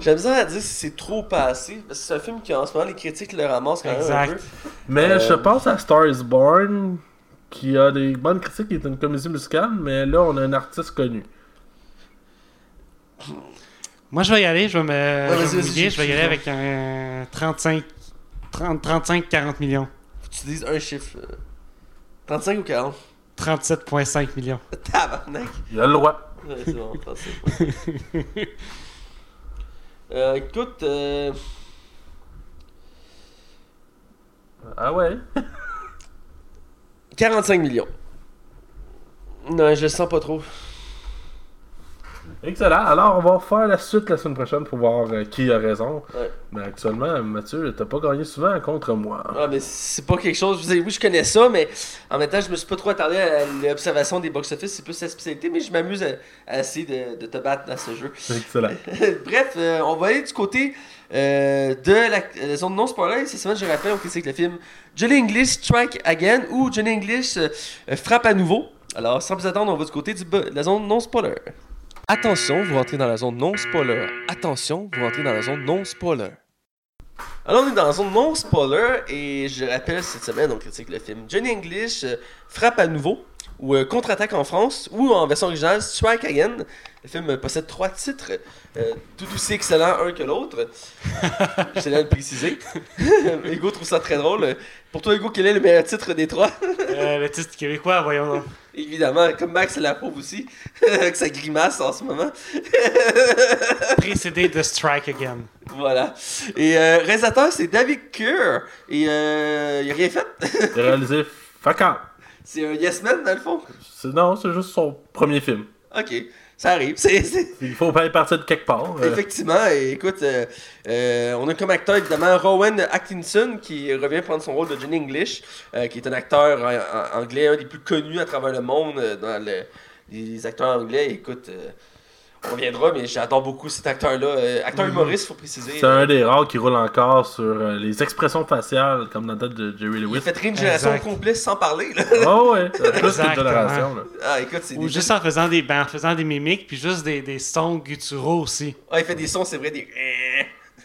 J'ai besoin à dire si c'est trop passé. Parce que c'est un film qui, en ce moment, les critiques le ramassent quand même un peu.
Exact.
Mais
Euh,
je pense à Star is Born, qui a des bonnes critiques, qui est une comédie musicale, mais là on a un artiste connu.
Moi, je vais y aller. Je vais me, je vais
vas-y,
me
vas-y,
mouiller, je vais y aller avec un 35, 30, 35, 40 millions.
Faut que tu dises un chiffre. euh, 35 ou 40
37,5 millions.
Tabarnak.
Il a le droit.
Ouais, c'est bon, 35. euh, écoute, euh,
Ah ouais?
45 millions. Non, je le sens pas trop.
Excellent. Alors, on va faire la suite la semaine prochaine pour voir euh, qui a raison.
Ouais.
Mais actuellement, Mathieu, t'as pas gagné souvent contre moi.
Ah, mais c'est pas quelque chose. Je veux dire, oui, je connais ça, mais en même temps, je me suis pas trop attardé à l'observation des box-office. C'est plus sa spécialité, mais je m'amuse à, à essayer de, de te battre dans ce jeu.
Excellent.
Bref, euh, on va aller du côté euh, de la, la zone non spoiler. Cette semaine, je rappelle, on critique le film Johnny English Strike Again ou Johnny English frappe à nouveau. Alors, sans plus attendre, on va du côté du de la zone non spoiler. Attention, vous rentrez dans la zone non spoiler. Attention, vous rentrez dans la zone non spoiler. Alors, on est dans la zone non spoiler et je rappelle cette semaine, on critique le film Johnny English euh, frappe à nouveau ou euh, contre-attaque en France ou en version originale Strike Again. Le film possède trois titres, euh, tout aussi excellents un que l'autre. Je tenais à le préciser. Hugo trouve ça très drôle. Pour toi, Hugo, quel est le meilleur titre des trois?
Euh, le titre québécois, voyons donc.
Évidemment, comme Max la pauvre aussi, avec sa grimace en ce moment.
Précédé de Strike Again.
Voilà. Et euh, réalisateur, c'est David Kerr. Et euh, il a rien fait.
Il a réalisé Fuck Out.
C'est un Yes Man, dans le fond?
Non, c'est juste son premier film.
Ok, ça arrive. C'est, c'est-
Il faut pas partir de quelque part. euh.
Effectivement, et écoute, euh, euh, on a comme acteur évidemment Rowan Atkinson qui revient prendre son rôle de Johnny English, qui est un acteur en- en- anglais, un des plus connus à travers le monde dans le- les acteurs anglais. Écoute, reviendra, mais j'adore beaucoup cet acteur-là. Euh, acteur humoriste, faut préciser.
C'est un des rares qui roule encore sur euh, les expressions faciales, comme dans la tête de Jerry
Il a
Lewis.
fait rire une génération
Exact.
complète sans parler. Là.
Oh ouais, plus qu'une génération. Là.
Ah, écoute, c'est
Ou
des...
juste en faisant des, ben, en faisant des mimiques, puis juste des, des sons gutturaux aussi.
Ah, il fait des sons, c'est vrai, des...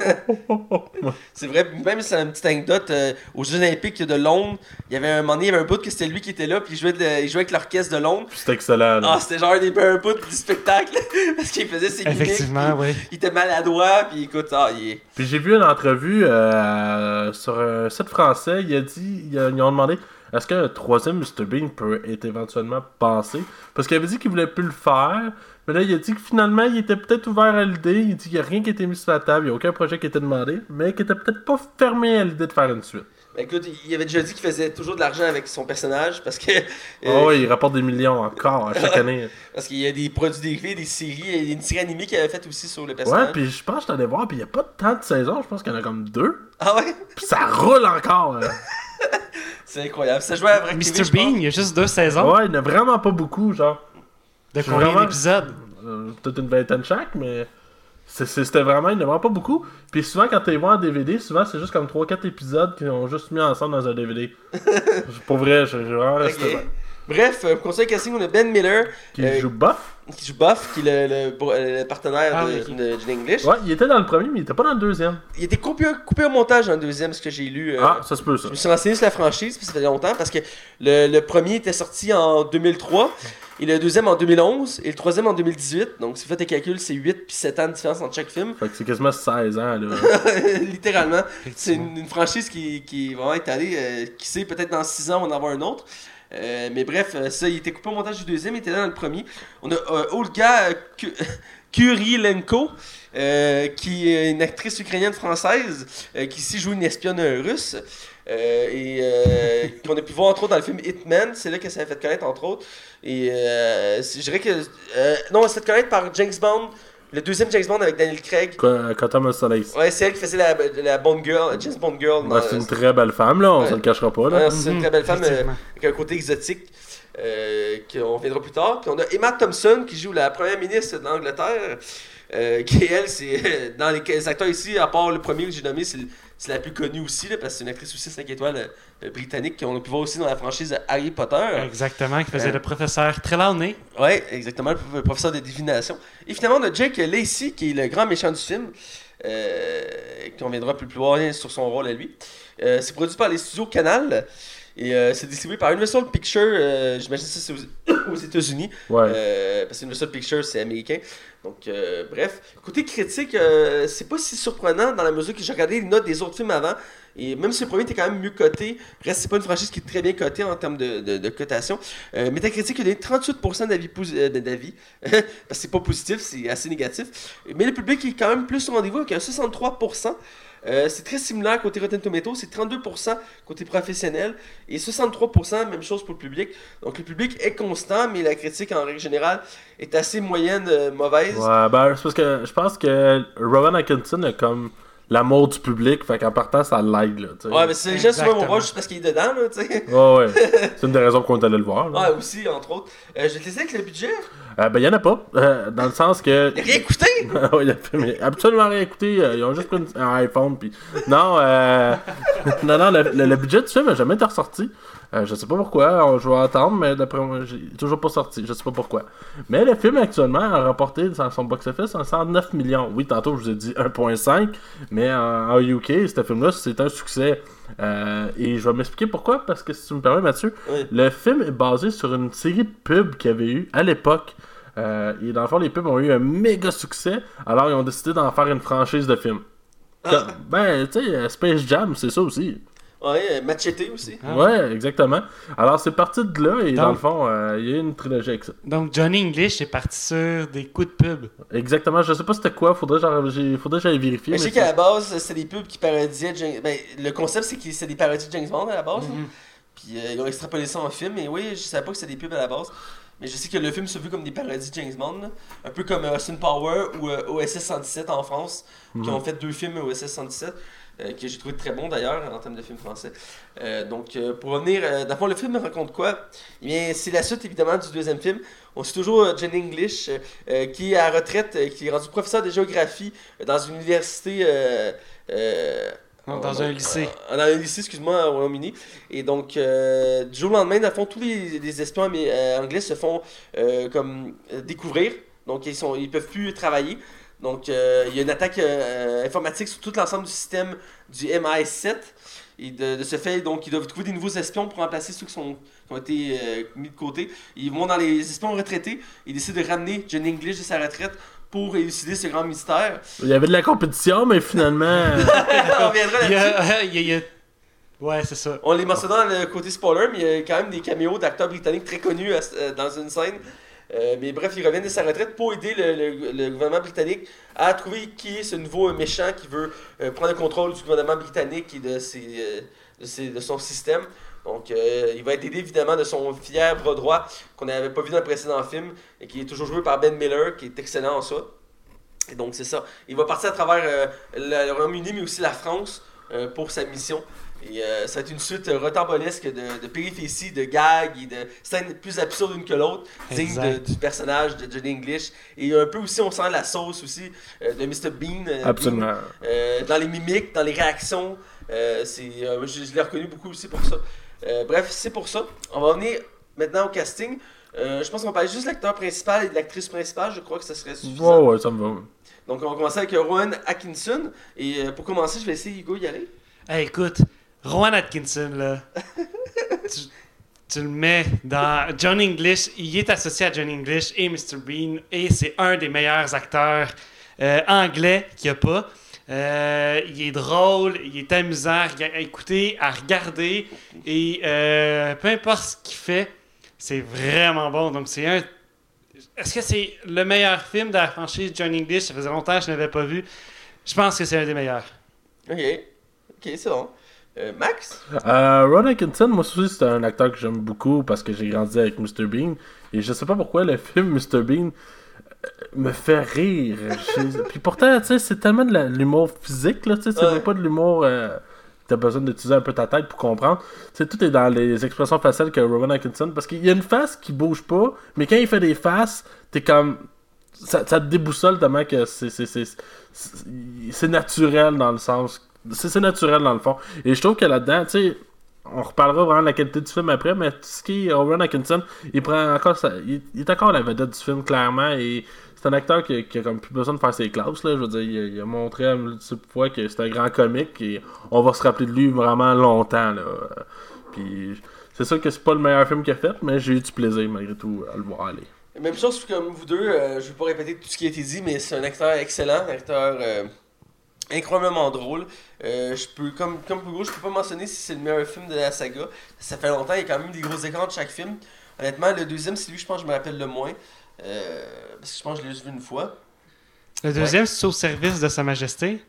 c'est vrai, même si c'est une petite anecdote, euh, aux Jeux Olympiques de Londres, il y avait un moment donné, il y avait un bout que c'était lui qui était là, puis il jouait, de- il jouait avec l'orchestre de Londres.
C'était excellent. là.
Ah, c'était genre des un bout du spectacle, parce qu'il faisait ses mimiques.
Effectivement, oui.
Il était maladroit, puis écoute, ah, il est...
Puis j'ai vu une entrevue euh, sur un site français, il a dit, il a- ils ont demandé est-ce qu'un troisième Mr. Bean peut être éventuellement pensé Parce qu'il avait dit qu'il voulait plus le faire, mais là il a dit que finalement il était peut-être ouvert à l'idée, il dit qu'il n'y a rien qui a été mis sur la table, il n'y a aucun projet qui a été demandé, mais qu'il était peut-être pas fermé à l'idée de faire une suite.
Ben, écoute, il avait déjà dit qu'il faisait toujours de l'argent avec son personnage, parce que... euh,
Oh ouais, il rapporte des millions encore à chaque année.
Parce qu'il y a des produits dérivés, des séries, il y a une série animée qu'il avait faite aussi sur le
Ouais,
personnage.
puis je pense que je t'allais voir, puis il n'y a pas tant de saisons, je pense qu'il y en a comme deux.
Ah ouais?
Puis ça roule encore. euh.
C'est incroyable. Ça jouait à
Mr. Bean, il y a juste deux saisons.
Ouais, il n'y en a vraiment pas beaucoup, genre.
De combien
vraiment-
d'épisodes?
Peut-être une vingtaine chaque, mais c'était vraiment, il n'y en a vraiment pas beaucoup. Puis souvent, quand tu les vois en DVD, souvent c'est juste comme 3-4 épisodes qui ont juste mis ensemble dans un DVD. Pour vrai, j'ai vraiment resté.
Bref, euh, conseil casting, on a Ben Miller,
Qui
Euh,
joue Buff.
qui joue Buff, qui est le, le, euh, le partenaire
Ah,
de,
oui, ok.
de Johnny English.
Ouais, il était dans le premier, mais il était pas dans le deuxième.
Il était coupé, coupé au montage dans le deuxième, ce que j'ai lu. euh,
Ah, ça se peut, ça.
Je me suis renseigné sur la franchise, puis ça fait longtemps, parce que le, le premier était sorti en 2003, et le deuxième en 2011, et le troisième en 2018. Donc, si vous faites les calculs, c'est 8 puis 7 ans de différence entre chaque film.
Fait que c'est quasiment 16 ans, là.
Littéralement. C'est une, une franchise qui, qui est vraiment étalée. euh, qui sait, peut-être dans 6 ans, on va en avoir un autre. Euh, mais bref, euh, ça, il était coupé au montage du deuxième, il était dans le premier. On a euh, Olga Ku- Kurilenko, euh, qui est une actrice ukrainienne française, euh, qui ici joue une espionne russe. et qu'on a pu voir entre autres dans le film Hitman. C'est là que ça a fait connaître entre autres. Et je dirais que. non, c'est fait connaître par James Bond, le deuxième James Bond avec Daniel Craig.
Qu- Quantum of Solace.
Ouais, c'est elle qui faisait la, la Bond Girl, James Bond Girl.
Ouais, c'est une très belle femme, là, on
Ouais.
se le cachera pas. Là.
Ouais, c'est une très belle femme euh, avec un côté exotique. Euh, qu'on reviendra plus tard. Puis on a Emma Thompson qui joue la première ministre d'Angleterre. euh, qui elle, c'est dans les les acteurs ici, à part le premier que j'ai nommé, c'est c'est la plus connue aussi, là, parce que c'est une actrice aussi 5 étoiles euh, britannique qu'on a pu voir aussi dans la franchise Harry Potter.
Exactement, qui faisait
Euh.
le professeur Trelawney.
Ouais, exactement, le prof- professeur de divination. Et finalement, on a Jake Lacey, qui est le grand méchant du film, euh, qu'on viendra plus plus loin sur son rôle à lui. Euh, c'est produit par les studios Canal. Et euh, c'est distribué par Universal Pictures, euh, j'imagine que ça c'est aux, aux États-Unis,
Ouais.
euh, parce que Universal Pictures c'est américain. Donc, euh, bref. Côté critique, c'est pas si surprenant dans la mesure que j'ai regardé les notes des autres films avant. Et même si le premier était quand même mieux coté, reste c'est pas une franchise qui est très bien cotée en termes de, de, de cotation. Metacritic a donné 38% d'avis d'avis. parce que c'est pas positif, c'est assez négatif. Mais le public est quand même plus au rendez-vous avec un 63%. Euh, c'est très similaire côté Rotten Tomatoes, c'est 32% côté professionnel et 63% même chose pour le public. Donc le public est constant, mais la critique en règle générale est assez moyenne, euh, mauvaise.
Ouais, ben, parce que je pense que Rowan Atkinson a comme l'amour du public, fait qu'en partant, ça l'aide, là, tu sais.
Ouais, mais c'est les gens souvent voir juste parce qu'il est dedans, là, tu sais.
Ouais, ouais. C'est une des raisons qu'on est allé le voir. là.
Ouais, aussi, entre autres. Euh, je vais te laisser avec le budget.
Euh, ben, il y en a pas. euh, dans le sens que.
J'ai rien écouté!
Ouais, il a fait- mais absolument rien écouté. euh, ils ont juste pris une- un iPhone. Puis... Non, euh... non, non, le, le- le budget du film n'a jamais été ressorti. Euh, je sais pas pourquoi. on- je vais attendre, mais d'après moi, j'ai il est toujours pas sorti. Je sais pas pourquoi. Mais le film actuellement a rapporté dans son box-office un 109 millions. Oui, tantôt je vous ai dit 1.5, mais en, en UK, ce film-là, c'est un succès. Euh, et je vais m'expliquer pourquoi, parce que si tu me permets, Mathieu,
Oui.
le film est basé sur une série de pubs qu'il y avait eu à l'époque. Euh, et dans le fond, les pubs ont eu un méga succès. Alors, ils ont décidé d'en faire une franchise de films. Comme- ben, tu sais, Space Jam, c'est ça aussi.
Ouais, euh, Machete aussi.
Ah.
Ouais, exactement. Alors, c'est parti de là, et
Donc-
dans le fond, euh, il y a eu une trilogie avec ça.
Donc, Johnny English est parti sur des coups de pub.
Exactement, je sais pas c'était quoi, faudrait, genre, j'ai- faudrait que j'aille vérifier.
Mais je sais qu'à la base, c'est des pubs qui parodiaient James... Ben, le concept, c'est que c'est des parodies de James Bond à la base.
Mhm.
là. Puis euh, ils ont extrapolé ça en film. Et oui, je savais pas que c'était des pubs à la base. Mais je sais que le film se vu comme des parodies de James Bond. là. Un peu comme Austin Power ou euh, OSS 117 en France. Qui ont fait deux films OSS 117. Euh, que j'ai trouvé très bon d'ailleurs en termes de films français. Euh, donc euh, pour revenir, dans le film raconte quoi? Eh bien, c'est la suite évidemment du deuxième film. On suit toujours Johnny English qui est à la retraite, qui est rendu professeur de géographie dans une université. euh,
Dans un lycée.
dans un lycée, excuse-moi, au Royaume-Uni. Et donc, euh, du jour au lendemain, dans fond, tous les, les espions anglais se font euh, comme découvrir. Donc, ils sont, ils peuvent plus travailler. Donc, euh, il y a une attaque euh, informatique sur tout l'ensemble du système du MI7. Et de, de ce fait, donc, ils doivent trouver des nouveaux espions pour remplacer ceux qui, sont, qui ont été euh, mis de côté. Ils vont dans les espions retraités. Ils décident de ramener Johnny English de sa retraite pour élucider ce grand mystère.
Il y avait de la compétition, mais finalement.
On reviendra là-dessus.
Ouais, c'est ça.
On les mentionne dans le côté spoiler, mais il y a quand même des caméos d'acteurs britanniques très connus euh, dans une scène. Euh, mais bref, il revient de sa retraite pour aider le, gouvernement britannique à trouver qui est ce nouveau méchant qui veut euh, prendre le contrôle du gouvernement britannique et de, euh, de, son système. Donc, il va être aidé évidemment de son fier bras droit qu'on n'avait pas vu dans le précédent film et qui est toujours joué par Ben Miller, qui est excellent en ça. Et donc, c'est ça. Il va partir à travers le, Royaume-Uni, mais aussi la France pour sa mission. Et euh, ça va être une suite euh, rocambolesque de, de péripéties, de gags et de scènes plus absurdes l'une que l'autre, digne de- du personnage de Johnny English. Et un peu aussi, on sent la sauce aussi euh, de Mr. Bean. euh,
Absolument.
Bean, euh, dans les mimiques, dans les réactions. Euh, c'est, euh, je je l'ai reconnu beaucoup aussi pour ça. Euh, bref, c'est pour ça. On va venir maintenant au casting. Euh, je pense qu'on va parler juste de l'acteur principal et de l'actrice principale. Je crois que ça serait suffisant.
Ouais, ouais, ça me va.
Donc, on va commencer avec Rowan Atkinson. Et euh, pour commencer, je vais laisser Hugo y aller.
Hey, écoute, Rowan Atkinson, là, tu, tu le mets dans John English, il est associé à John English et Mr. Bean, et c'est un des meilleurs acteurs euh, anglais qu'il n'y a pas. Euh, il est drôle, il est amusant à écouter, à regarder, et euh, peu importe ce qu'il fait, c'est vraiment bon. Donc, c'est un. Est-ce que c'est le meilleur film de la franchise John English? Ça faisait longtemps que je ne l'avais pas vu. Je pense que c'est un des meilleurs.
Ok. Ok, c'est bon. Euh, Max?
Euh, Ron Atkinson, moi aussi, c'est un acteur que j'aime beaucoup parce que j'ai grandi avec Mr. Bean. Et je sais pas pourquoi le film Mr. Bean euh, me fait rire. Puis pourtant, tu sais, c'est tellement de l'humour physique, là, tu sais, c'est
Ouais.
même pas de l'humour. euh, T'as besoin d'utiliser un peu ta tête pour comprendre. Sais, tout est dans les expressions faciales que Rowan Atkinson. Parce qu'il y a une face qui bouge pas, mais quand il fait des faces, t'es comme. Ça, ça te déboussole tellement que c'est. c'est- c'est- c'est- C'est naturel dans le sens. C'est naturel dans le fond. Et je trouve que là-dedans, tu sais, on reparlera vraiment de la qualité du film après, mais est Owen Atkinson, il prend encore sa- il, est encore la vedette du film, clairement, et c'est un acteur qui, qui a comme plus besoin de faire ses classes, là, je veux dire, il, a- montré à multiples fois que c'est un grand comique, et on va se rappeler de lui vraiment longtemps, là. Puis, c'est sûr que c'est pas le meilleur film qu'il a fait, mais j'ai eu du plaisir, malgré tout, à le voir aller.
Même chose comme vous deux, euh, je vais pas répéter tout ce qui a été dit, mais c'est un acteur excellent, un acteur euh, incroyablement drôle. Euh, je peux, comme, comme Hugo, je peux pas mentionner si c'est le meilleur film de la saga. Ça fait longtemps, il y a quand même des gros écrans de chaque film. Honnêtement, le deuxième, c'est lui, je pense, que je me rappelle le moins. Euh, parce que je pense que je l'ai juste vu une fois.
Le deuxième, c'est au service de Sa Majesté.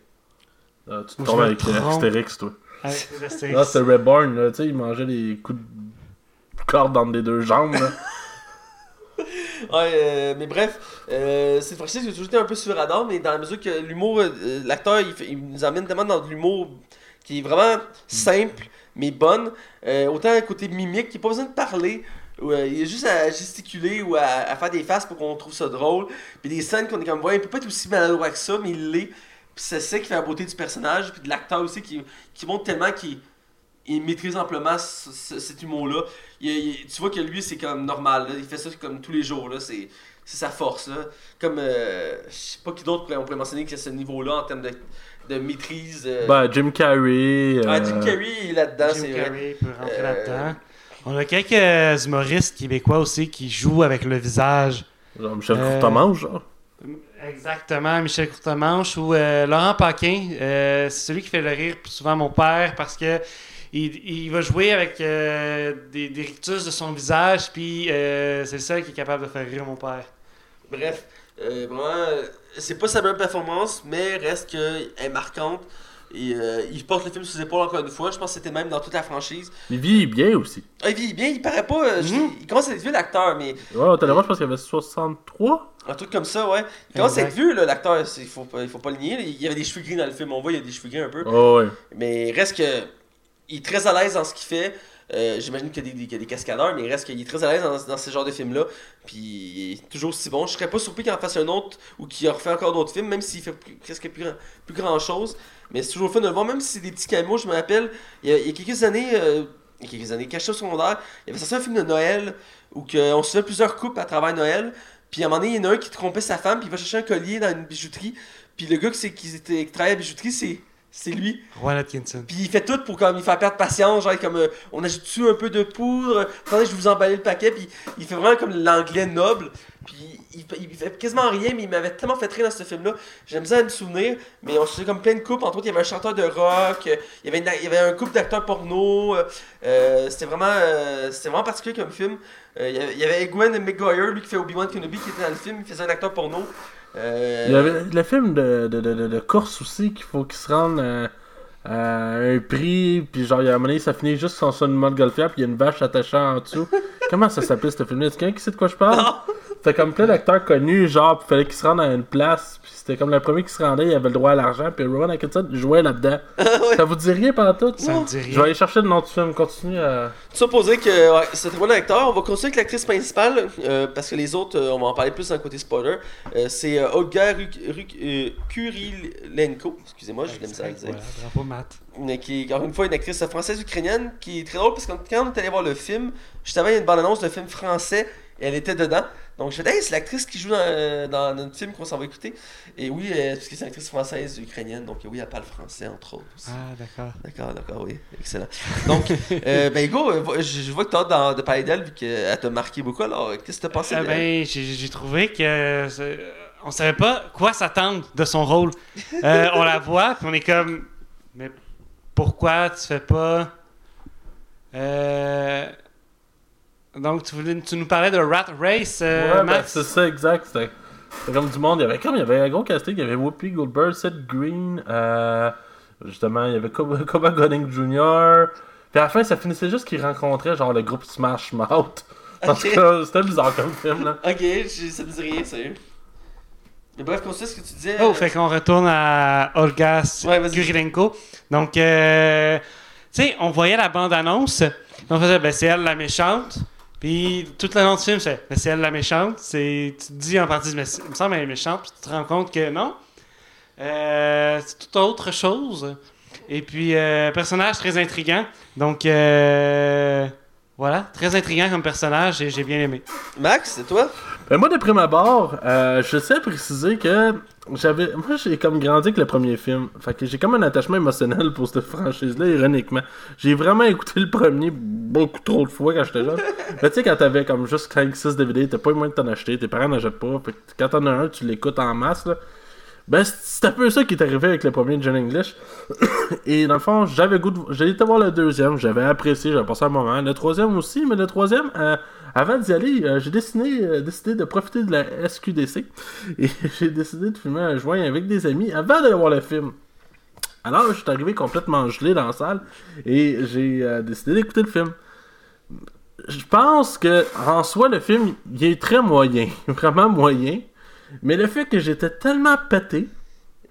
Euh, tu te tombes avec. Astérix, toi.
Avec Astérix.
Là, c'était Reborn, là, tu sais, il mangeait des coups de corde dans les deux jambes, là.
Ouais, euh, mais bref, euh, cette fois-ci, j'ai toujours été un peu sur radar, mais dans la mesure que l'humour, euh, l'acteur, il, nous amène tellement dans de l'humour qui est vraiment simple, mais bonne. Euh, autant côté mimique, il n'y a pas besoin de parler. euh, il y a juste à gesticuler ou à, faire des faces pour qu'on trouve ça drôle. Puis des scènes qu'on est comme, ouais, il peut pas être aussi maladroit que ça, mais il l'est. Puis c'est ça qui fait la beauté du personnage, puis de l'acteur aussi qui, qui montre tellement qu'il il maîtrise amplement ce- ce- cet humour-là. Il- il- tu vois que lui, c'est comme normal. là. Il fait ça comme tous les jours. là. C'est c'est sa force. là. Comme, euh, je sais pas qui d'autre pourrait- on pourrait mentionner que ce niveau-là en termes de, de maîtrise. euh.
Ben, Jim Carrey.
Ah, Jim
euh,
Carrey il est là-dedans,
Jim
c'est vrai.
Carrey peut rentrer
Euh,
là-dedans. On a quelques humoristes québécois aussi qui jouent avec le visage.
Genre Michel
Euh,
Courtemanche, genre.
Exactement, Michel Courtemanche ou euh, Laurent Paquin. euh, c'est celui qui fait le rire plus souvent mon père parce que il, il va jouer avec euh, des, des rictus de son visage, puis euh, c'est le seul qui est capable de faire rire mon père.
Bref, euh, vraiment, euh, c'est pas sa meilleure performance, mais reste qu'elle est marquante. Et euh, il porte le film sous ses épaules encore une fois. Je pense que c'était même dans toute la franchise.
Il vit bien aussi.
Ah, il vit bien, il paraît pas. euh, je-
Mhm.
Il commence à être vieux l'acteur, mais
Ouais, au je pense qu'il y avait 63.
Un truc comme ça, ouais. Il commence à être vieux, là, l'acteur. Il faut, pas- il faut pas le nier. Il y avait des cheveux gris dans le film. On voit, il y a des cheveux gris un peu.
Oh, ouais.
Mais il reste que. Il est très à l'aise dans ce qu'il fait. Euh, J'imagine qu'il y, a des- cascadeurs, mais il reste qu'il est très à l'aise dans, dans ce genre de films-là. Puis il est toujours aussi bon. Je serais pas surpris qu'il en fasse un autre ou qu'il refait encore d'autres films, même s'il fait presque plus grand, plus grand chose. Mais c'est toujours fun de le voir, même si c'est des petits cameos. Je me rappelle, il y a, quelques années, euh, il y a quelques années, caché au secondaire, il y avait sorti un film de Noël où que on suivait plusieurs couples à travers Noël. Puis à un moment donné, il y en a un qui trompait sa femme, puis il va chercher un collier dans une bijouterie. Puis le gars qui, qui, travaille à la bijouterie, c'est c'est lui.
Atkinson.
Puis il fait tout pour comme il faire perdre patience, genre comme euh, on ajoute un peu de poudre, attendez, je vous emballer le paquet, puis il fait vraiment comme l'anglais noble. Puis il, il, fait quasiment rien, mais il m'avait tellement fait rire dans ce film-là. J'aime ça me souvenir, mais on se faisait comme plein de couples. Entre autres, il y avait un chanteur de rock, il y avait, une- il y avait un couple d'acteurs porno. euh, euh, c'était vraiment, euh, c'était vraiment particulier comme film. Euh, il, y avait, il y avait Gwen McGuire, lui qui fait Obi-Wan Kenobi, qui était dans le film, il faisait un acteur porno. Euh,
Il y avait le film de, de, de, de, de course aussi, qu'il faut qu'il se rende à, à un prix, puis genre, il y a un moment donné, ça finit juste sur son mode golfière, puis il y a une vache attachée en dessous. Comment ça s'appelait ce film-là? Est-ce quelqu'un qui sait de quoi je parle?
Non.
C'était comme plein d'acteurs connus, genre, puis fallait qu'ils se rendent à une place, puis c'était comme le premier qui se rendait, il avait le droit à l'argent, puis Rowan Atkinson jouait là-dedans. Ça vous dit rien pendant tout?
Ça me dit
Je vais
rien.
aller chercher le nom du film, continue à...
Dire que ouais, c'est un très bon acteur. On va continuer avec l'actrice principale, euh, parce que les autres, euh, on va en parler plus dans le côté spoiler. Euh, c'est euh, Olga Ruk- Ruk- euh, Kurilenko, excusez-moi, j'ai de la misère à le dire.
Bravo Matt.
Mais qui est encore une fois une actrice française-ukrainienne qui est très drôle parce que quand on est allé voir le film, juste avant, il y a une bande-annonce d'un film français et elle était dedans. Donc je disais, hey, c'est l'actrice qui joue dans, euh, dans notre film qu'on s'en va écouter. Et oui, euh, parce que c'est une actrice française ukrainienne, donc oui, elle parle français entre autres aussi.
Ah, d'accord.
D'accord, d'accord, oui, excellent. Donc, euh, ben Hugo, euh, je, je vois que tu as d'en- de parler d'elle vu qu'elle t'a marqué beaucoup. Alors, qu'est-ce que tu as pensé
ben, j'ai trouvé que on savait pas quoi s'attendre de son rôle. Euh, on la voit, puis on est comme, mais pourquoi tu fais pas? Euh, Donc, tu, voulais, tu nous parlais de Rat Race, euh,
ouais, ben,
Max?
c'est ça, exact. C'était c'était comme du monde. Il y avait comme il y avait un gros casting. Il y avait Whoopi Goldberg, Seth Green, euh, Justement, il y avait Cuba Cuba Gooding Jr. Puis à la fin, ça finissait juste qu'ils rencontraient genre le groupe Smash Mouth. En tout
Ok.
cas, c'était bizarre comme film là.
Ok, ça me dit rien, sérieux. Mais bref, continue ce que tu disais.
Oh,
euh,
fait qu'on retourne à Olga
Ouais.
Kurilenko. Donc, euh, tu sais, on voyait la bande-annonce. On faisait, ben, c'est elle la méchante. Puis, tout le long du film, c'est, ben, c'est elle la méchante. C'est, tu te dis en partie, mais il me semble qu'elle est méchante. Puis, tu te rends compte que non. Euh, c'est tout autre chose. Et puis, euh, personnage très intriguant. Donc, euh, voilà, très intriguant comme personnage et j'ai bien aimé.
Max, c'est toi?
Ben moi, de prime abord, euh, je sais préciser que j'avais. Moi, j'ai comme grandi avec le premier film. Fait que j'ai comme un attachement émotionnel pour cette franchise-là, ironiquement. J'ai vraiment écouté le premier beaucoup trop de fois quand j'étais jeune. Mais tu sais, quand t'avais comme juste 5-6 DVD, t'as pas eu moyen de t'en acheter, tes parents n'achètent pas. Fait que quand t'en as un, tu l'écoutes en masse, là. Ben, c'est- c'est un peu ça qui est arrivé avec le premier John English. Et dans le fond, j'avais goût de... J'ai été voir le deuxième, j'avais apprécié, j'avais passé un moment. Le troisième aussi, mais le troisième, euh, avant d'y aller, euh, j'ai décidé, euh, décidé de profiter de la SQDC. Et j'ai décidé de fumer un joint avec des amis avant d'aller voir le film. Alors, je suis arrivé complètement gelé dans la salle et j'ai euh, décidé d'écouter le film. Je pense que en soi, le film, il est très moyen. Vraiment moyen. Mais le fait que j'étais tellement pété,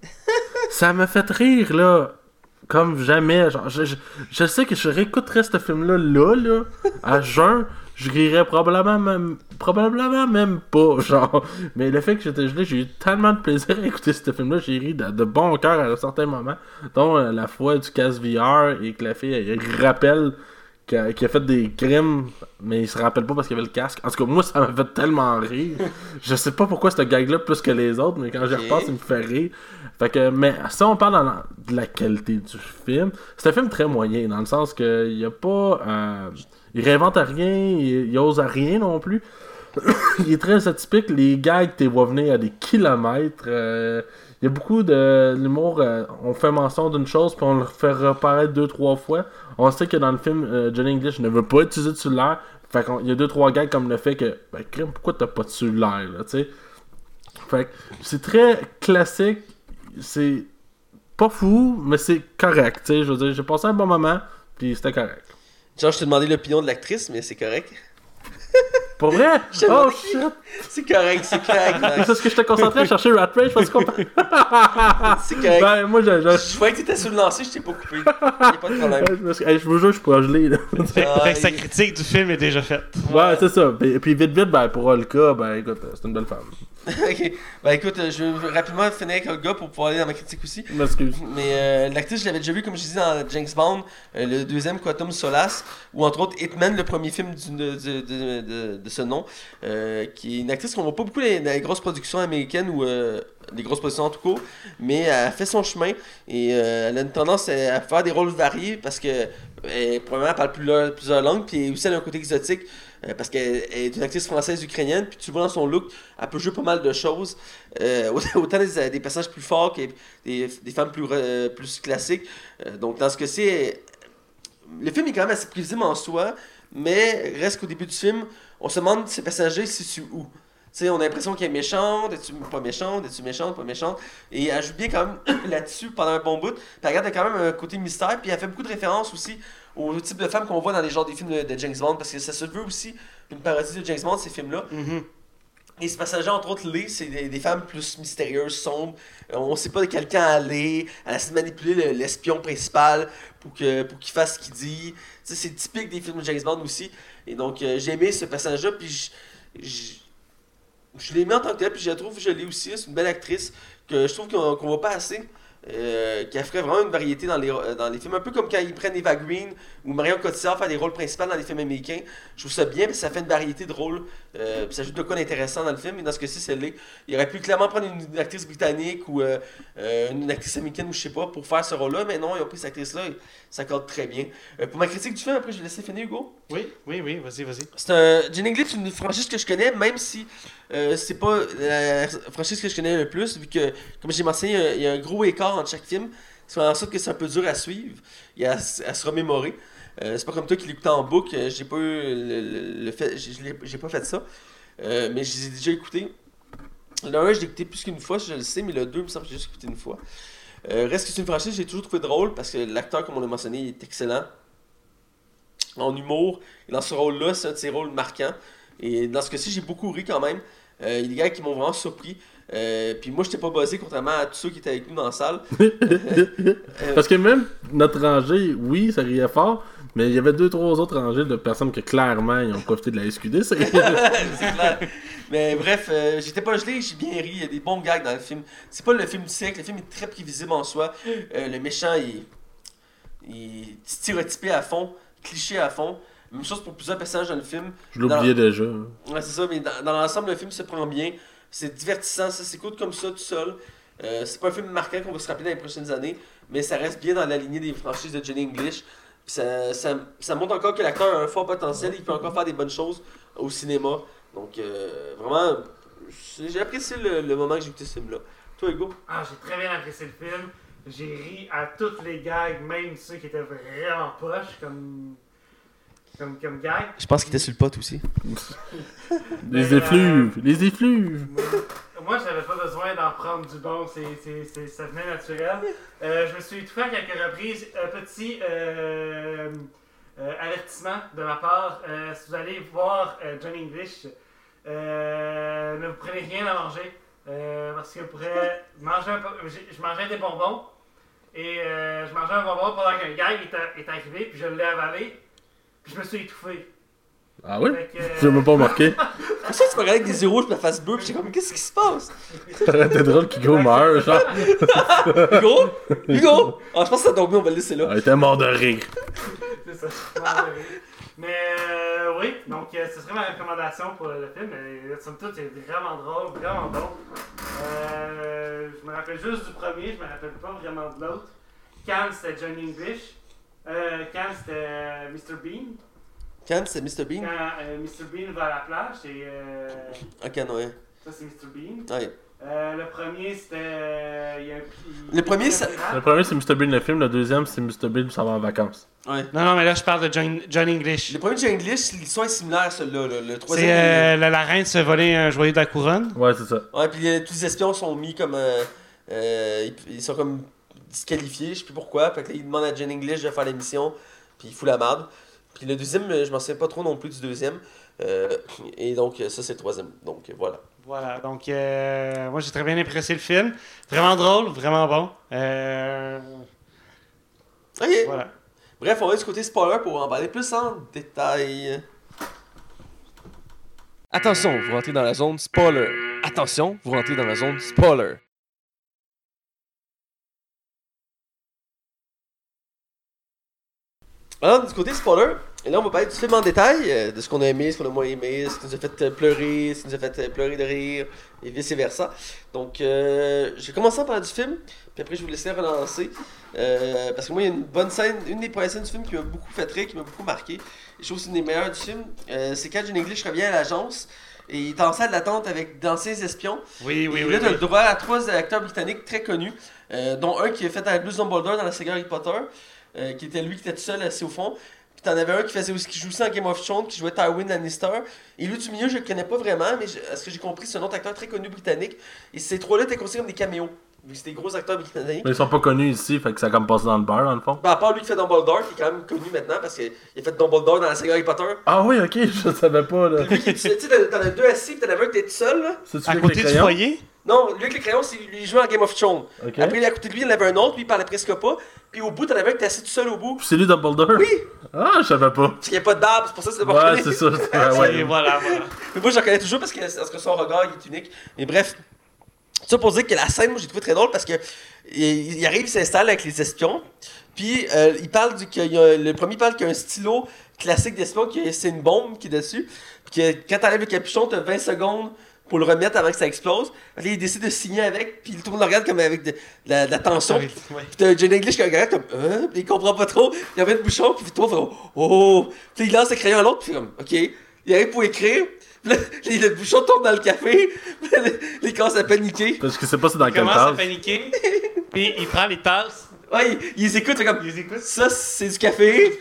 ça m'a fait rire, là, comme jamais. Genre, je, je- je sais que je réécouterais ce film-là, là, là, à jeun, je rirais probablement même, probablement même pas, genre. Mais le fait que j'étais gelé, j'ai eu tellement de plaisir à écouter ce film-là, j'ai ri de, de bon cœur à un certain moment, dont euh, la fois du casque VR et que la fille, elle, elle rappelle qui a, fait des crimes, mais il se rappelle pas parce qu'il avait le casque. En tout cas, moi, ça m'a fait tellement rire. Je sais pas pourquoi ce gag-là plus que les autres, mais quand j'y repasse, il me fait rire. Fait que, mais si on parle de la qualité du film, c'est un film très moyen, dans le sens que il y a pas. euh, il réinvente à rien, il, ose à rien non plus. il est très atypique. Les gags, t'es vois venir à des kilomètres. euh, il y a beaucoup de l'humour. euh, on fait mention d'une chose, puis on le fait reparaître deux, trois fois. On sait que dans le film, euh, Johnny English ne veut pas utiliser de cellulaire. Fait qu'il y a deux, trois gags comme le fait que, ben, crime, pourquoi t'as pas de cellulaire, là, tu sais? Fait que c'est très classique. C'est pas fou, mais c'est correct, tu sais. Je veux dire, j'ai passé un bon moment, puis c'était correct.
Genre, je t'ai demandé l'opinion de l'actrice, mais c'est correct.
Pour vrai?
Je
oh shit!
C'est correct, c'est correct,
C'est
Max.
parce que j'étais concentré à chercher Rat Race parce qu'on
C'est correct.
Ben, moi, je, je,
Je voyais que t'étais sur le lancer, je t'ai pas coupé. Y'a pas de problème.
je, me hey, je vous jure, je suis pas gelé, là.
Fait,
Ah,
fait que sa critique du film est déjà faite.
Ouais, c'est ça. Et puis vite, vite, ben, pour Olka, ben, écoute, c'est une belle femme.
ok. Ben écoute, euh, je vais rapidement finir avec Olga pour pouvoir aller dans ma critique aussi.
M'excuse.
Mais euh, l'actrice, je l'avais déjà vu, comme je disais, dans James Bond, euh, le deuxième Quantum Solace, ou entre autres Hitman, le premier film du- de, de, de- ce nom, euh, qui est une actrice qu'on voit pas beaucoup dans les, dans les grosses productions américaines ou des grosses productions en tout cas, mais elle a fait son chemin et elle a une tendance à, à faire des rôles variés parce que probablement elle parle plusieurs, plusieurs langues, puis aussi elle a un côté exotique. Euh, parce qu'elle elle est une actrice française ukrainienne, puis tu vois dans son look, elle peut jouer pas mal de choses. Euh, autant des, des personnages plus forts que des, des femmes plus, euh, classiques. Euh, donc, dans ce que c'est. Le film est quand même assez prévisible en soi, mais reste qu'au début du film, on se demande ces se situent où. Tu sais, on a l'impression qu'elle est méchante, es-tu pas méchante, es-tu méchante, pas méchante. Et elle joue bien quand même là-dessus pendant un bon bout. Puis elle regarde quand même un côté mystère, puis elle fait beaucoup de références aussi au type de femmes qu'on voit dans les genres des films de, de James Bond, parce que ça se veut aussi une parodie de James Bond, ces films-là.
Mhm.
Et ce passage-là, entre autres, Lee, c'est des, des femmes plus mystérieuses, sombres. Euh, on sait pas de quel camp est. Elle a de manipuler le- l'espion principal pour que pour qu'il fasse ce qu'il dit. C'est typique des films de James Bond aussi. Et donc, euh, j'ai aimé ce passage-là. Puis, je, l'ai mis en tant que tel. Puis, je la trouve jolie aussi. C'est une belle actrice que je trouve qu'on qu'on voit pas assez. Euh, qui ferait vraiment une variété dans les, euh, dans les films. Un peu comme quand ils prennent Eva Green ou Marion Cotillard faire des rôles principaux dans les films américains. Je trouve ça bien, que ça fait une variété de rôles. Euh, ça ajoute de quoi d'intéressant dans le film. Et dans ce cas-ci, c'est l'est. Il aurait pu clairement prendre une, actrice britannique ou euh, euh, une actrice américaine ou je sais pas pour faire ce rôle-là. Mais non, ils ont pris cette actrice-là et ça accorde très bien. Euh, pour ma critique du film, après, je vais laisser finir Hugo.
Oui, oui, oui, vas-y, vas-y.
C'est un. English, c'est une franchise que je connais, même si c'est pas la franchise que je connais le plus, vu que, comme j'ai mentionné, il y a- il y, a un gros écart entre chaque film. Ça fait en sorte que c'est un peu dur à suivre et à se remémorer. Euh, c'est pas comme toi qui l'écoutes en boucle, euh, j'ai pas eu le, le- le fait. j'ai- J'ai pas fait ça. Euh, mais je les ai déjà écoutés. Le 1, je l'ai écouté plus qu'une fois, je le sais, mais le 2, il me semble que j'ai juste écouté une fois. Euh, reste que c'est une franchise j'ai toujours trouvé drôle parce que l'acteur, comme on l'a mentionné, il est excellent. En humour, et dans ce rôle-là, c'est un de ses rôles marquants. Et dans ce cas-ci, j'ai beaucoup ri quand même. Euh, il y a des gars qui m'ont vraiment surpris. Euh, puis moi, j'étais pas buzzé, contrairement à tous ceux qui étaient avec nous dans la salle.
Parce que même notre rangée, oui, ça riait fort, mais il y avait deux, trois autres rangées de personnes que clairement ils ont profité de la SQD. c'est-
clair. Mais bref, euh, j'étais pas gelé, j'ai bien ri. Il y a des bons gags dans le film. C'est pas le film du siècle, le film est très prévisible en soi. Euh, le méchant, il, il est stéréotypé à fond, cliché à fond. Même chose pour plusieurs personnages dans le film.
Je l'oubliais déjà.
Ouais, c'est ça, mais dans, dans l'ensemble, le film se prend bien. C'est divertissant, ça s'écoute comme ça tout seul. Euh, c'est pas un film marquant qu'on va se rappeler dans les prochaines années, mais ça reste bien dans la lignée des franchises de Johnny English. Ça, ça, ça montre encore que l'acteur a un fort potentiel, il peut encore faire des bonnes choses au cinéma. Donc, euh, vraiment, j'ai apprécié le, le moment que j'ai écouté ce film-là. Toi, Hugo?
Ah, j'ai très bien apprécié le film. J'ai ri à toutes les gags, même ceux qui étaient vraiment poches, comme. Comme, comme.
Je pense qu'il était sur le pot aussi.
Les effluves, les effluves.
Moi, j'avais pas besoin d'en prendre du bon, c'est, c'est, c'est- ça venait naturel. Euh, je me suis étouffé à quelques reprises. Un petit euh, euh, avertissement de ma part. Euh, si vous allez voir euh, Johnny English, euh, ne vous prenez rien à manger. euh, parce que vous pourrez manger un peu. j'ai- Je mangeais des bonbons. Et euh, je mangeais un bonbon pendant qu'un gag est, est arrivé, puis je l'ai avalé. Puis je me suis étouffé.
Ah oui?
Fait que, euh,
Je même pas remarqué?
Pour ça, tu me regardes avec des yeux rouges, je me fasse bleu, puis j'étais comme, qu'est-ce qui se passe?
Ça aurait été drôle qu'Hugo meurt, genre.
Hugo? Hugo? Ah, je pense que ça tombe bien, on va le laisser là.
Il était mort de rire.
C'est ça. Mais euh, oui, donc euh, ce serait ma recommandation pour le film. Mais somme toute, c'est vraiment drôle, vraiment bon. Euh, je me rappelle juste du premier, je me rappelle pas vraiment de l'autre. Cannes, c'était Johnny English. Euh, Cannes, c'était euh, Mr. Bean.
Cannes, c'est Mr. Bean?
Quand euh, Mr. Bean va à la plage, c'est. euh,
Ok, non, ouais.
ça, c'est Mr. Bean.
Ouais.
Euh, le premier, c'était. euh, il y a un- il-
Le premier, ça-
Le premier, c'est Mr. Bean le film. Le deuxième, c'est Mr. Bean s'en va en vacances.
Ouais.
Non, non, mais là, je parle de John, John English.
Le premier Johnny English, l'histoire est similaire à celui-là. là. Le troisième.
C'est euh, la, la reine se voler un joyau de la couronne.
Ouais, c'est ça.
Ouais, puis euh, tous les espions sont mis comme. euh, euh, ils, ils sont comme disqualifiés, je sais plus pourquoi. Fait que là, ils demandent à John English de faire l'émission, puis il fout la merde. Puis le deuxième, euh, je m'en souviens pas trop non plus du deuxième. Euh, et donc, euh, ça, c'est le troisième. Donc, voilà.
Voilà, donc euh, moi j'ai très bien apprécié le film. Vraiment drôle, vraiment bon. Euh,
Ok.
voilà.
Bref, on va du côté spoiler pour en parler plus en détail. Attention, vous rentrez dans la zone spoiler. Attention, vous rentrez dans la zone spoiler. Alors, du côté spoiler, et là on va parler du film en détail, euh, de ce qu'on a aimé, ce qu'on a moins aimé, ce qui nous a fait euh, pleurer, ce qui nous a fait euh, pleurer de rire, et vice versa. Donc, euh, je vais commencer par parler du film, puis après je vous laisserai relancer. Euh, parce que moi, il y a une bonne scène, une des premières scènes du film qui m'a beaucoup fait rire, qui m'a beaucoup marqué. Et je trouve que c'est une des meilleures du film. C'est quand John English revient à l'agence et il est en salle d'attente avec d'anciens espions.
Oui, oui,
et
oui.
là,
oui.
le droit à trois acteurs britanniques très connus, dont un qui a fait avec Bruce Dumbledore dans la saga Harry Potter, euh, qui était lui qui était tout seul assis au fond. Puis t'en avais un qui faisait aussi, qui joue aussi en Game of Thrones, qui jouait Tywin Lannister. Et lui du milieu, je le connais pas vraiment, mais je- à ce que j'ai compris, c'est un autre acteur très connu britannique. Et ces trois-là étaient considérés comme des caméos, vu que c'était des gros acteurs britanniques.
Mais ils sont pas connus ici, fait que ça a comme passé dans le bar, dans le fond.
Ben, à part lui qui fait Dumbledore, qui est quand même connu maintenant parce qu'il a fait Dumbledore dans la saga Harry Potter.
Ah oui, ok, je savais pas, là.
Lui tu sais, t'en as deux assis, pis t'en avais un qui était tout seul, là.
C'est-tu
À côté du foyer?
Non, lui avec les crayons, c'est lui il jouait en Game of Thrones. Après, lui, à côté de lui, il en avait un autre, lui, il parlait presque pas. Puis au bout, t'en avais un qui était assis tout seul au bout.
Puis c'est lui Dumbledore?
Oui!
Ah, je savais pas.
Parce qu'il n'y a pas de barbe, c'est pour ça que c'est pas
Ouais, c'est ça. Ouais.
voilà, voilà.
Mais moi, je le reconnais toujours parce que, parce que son regard, il est unique. Mais bref, ça pour dire que la scène, moi, j'ai trouvé très drôle parce que il, il arrive, il s'installe avec les espions. Puis euh, il parle du qu'il y a- le premier parle qu'il y a un stylo classique d'espion, que c'est une bombe qui est dessus. Puis que quand t'enlèves le capuchon, t'as 20 secondes pour le remettre avant que ça explose. Là, il décide de signer avec, puis tout le monde le regarde comme avec de, de la, de la tension.
Ouais.
Puis t'as John English qui regarde comme, euh, puis il comprend pas trop. Il remet le bouchon, puis toi, fait oh. Puis il lance le crayon à l'autre, puis comme, ok. Il arrive pour écrire. Puis là, le bouchon tombe dans le café. Puis là, il commence à paniquer.
Parce que sais pas c'est dans
Il
quelle
commence à paniquer. Puis il prend les tasses.
Ouais, il, il les écoute, fait comme,
Il les écoute.
ça, c'est du café.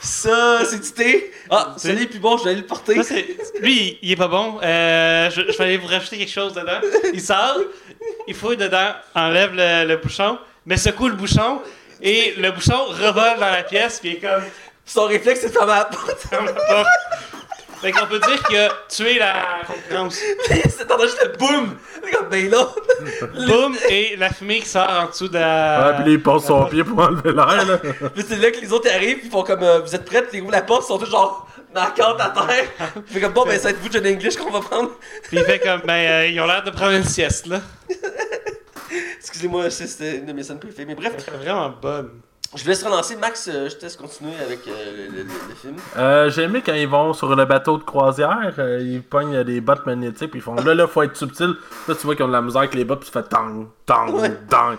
Ça, c'est du thé. Ah,
C'est-
celui est plus bon, je vais aller le porter.
Ça, Lui, il- il est pas bon. Euh, je, je vais aller vous rajouter quelque chose dedans. Il sort, il fouille dedans, enlève le, le bouchon, mais secoue le bouchon, et le bouchon revole dans la pièce, puis il est comme
Son réflexe, c'est de fermer la porte.
Fait qu'on peut dire qu'il a tué la concurrence.
c'est t'entends juste le boum. Ben là.
Boum, et la fumée qui sort en dessous de la.
Ouais, puis là, il passe son pied pour enlever l'air, là.
Puis c'est là que les autres arrivent, ils font comme, euh, vous êtes prêts, ils ouvrent la porte, ils sont tous genre dans la carte à terre. Puis fait comme, bon, ben ça va être vous, John English, qu'on va prendre.
Puis il fait comme, ben, euh, ils ont l'air de prendre une sieste, là.
Excusez-moi, c'était une de mes scènes préférées. Mais bref,
C'est vraiment bonne.
Je vous laisse relancer. Max, euh, je te laisse continuer avec euh, le, le- le- le film.
Euh, J'ai aimé quand ils vont sur le bateau de croisière, euh, ils pognent des bottes magnétiques, puis ils font là, là, faut être subtil. Là, tu vois qu'ils ont de la misère avec les bottes, puis tu fais tang, tang,
Ouais.
tang.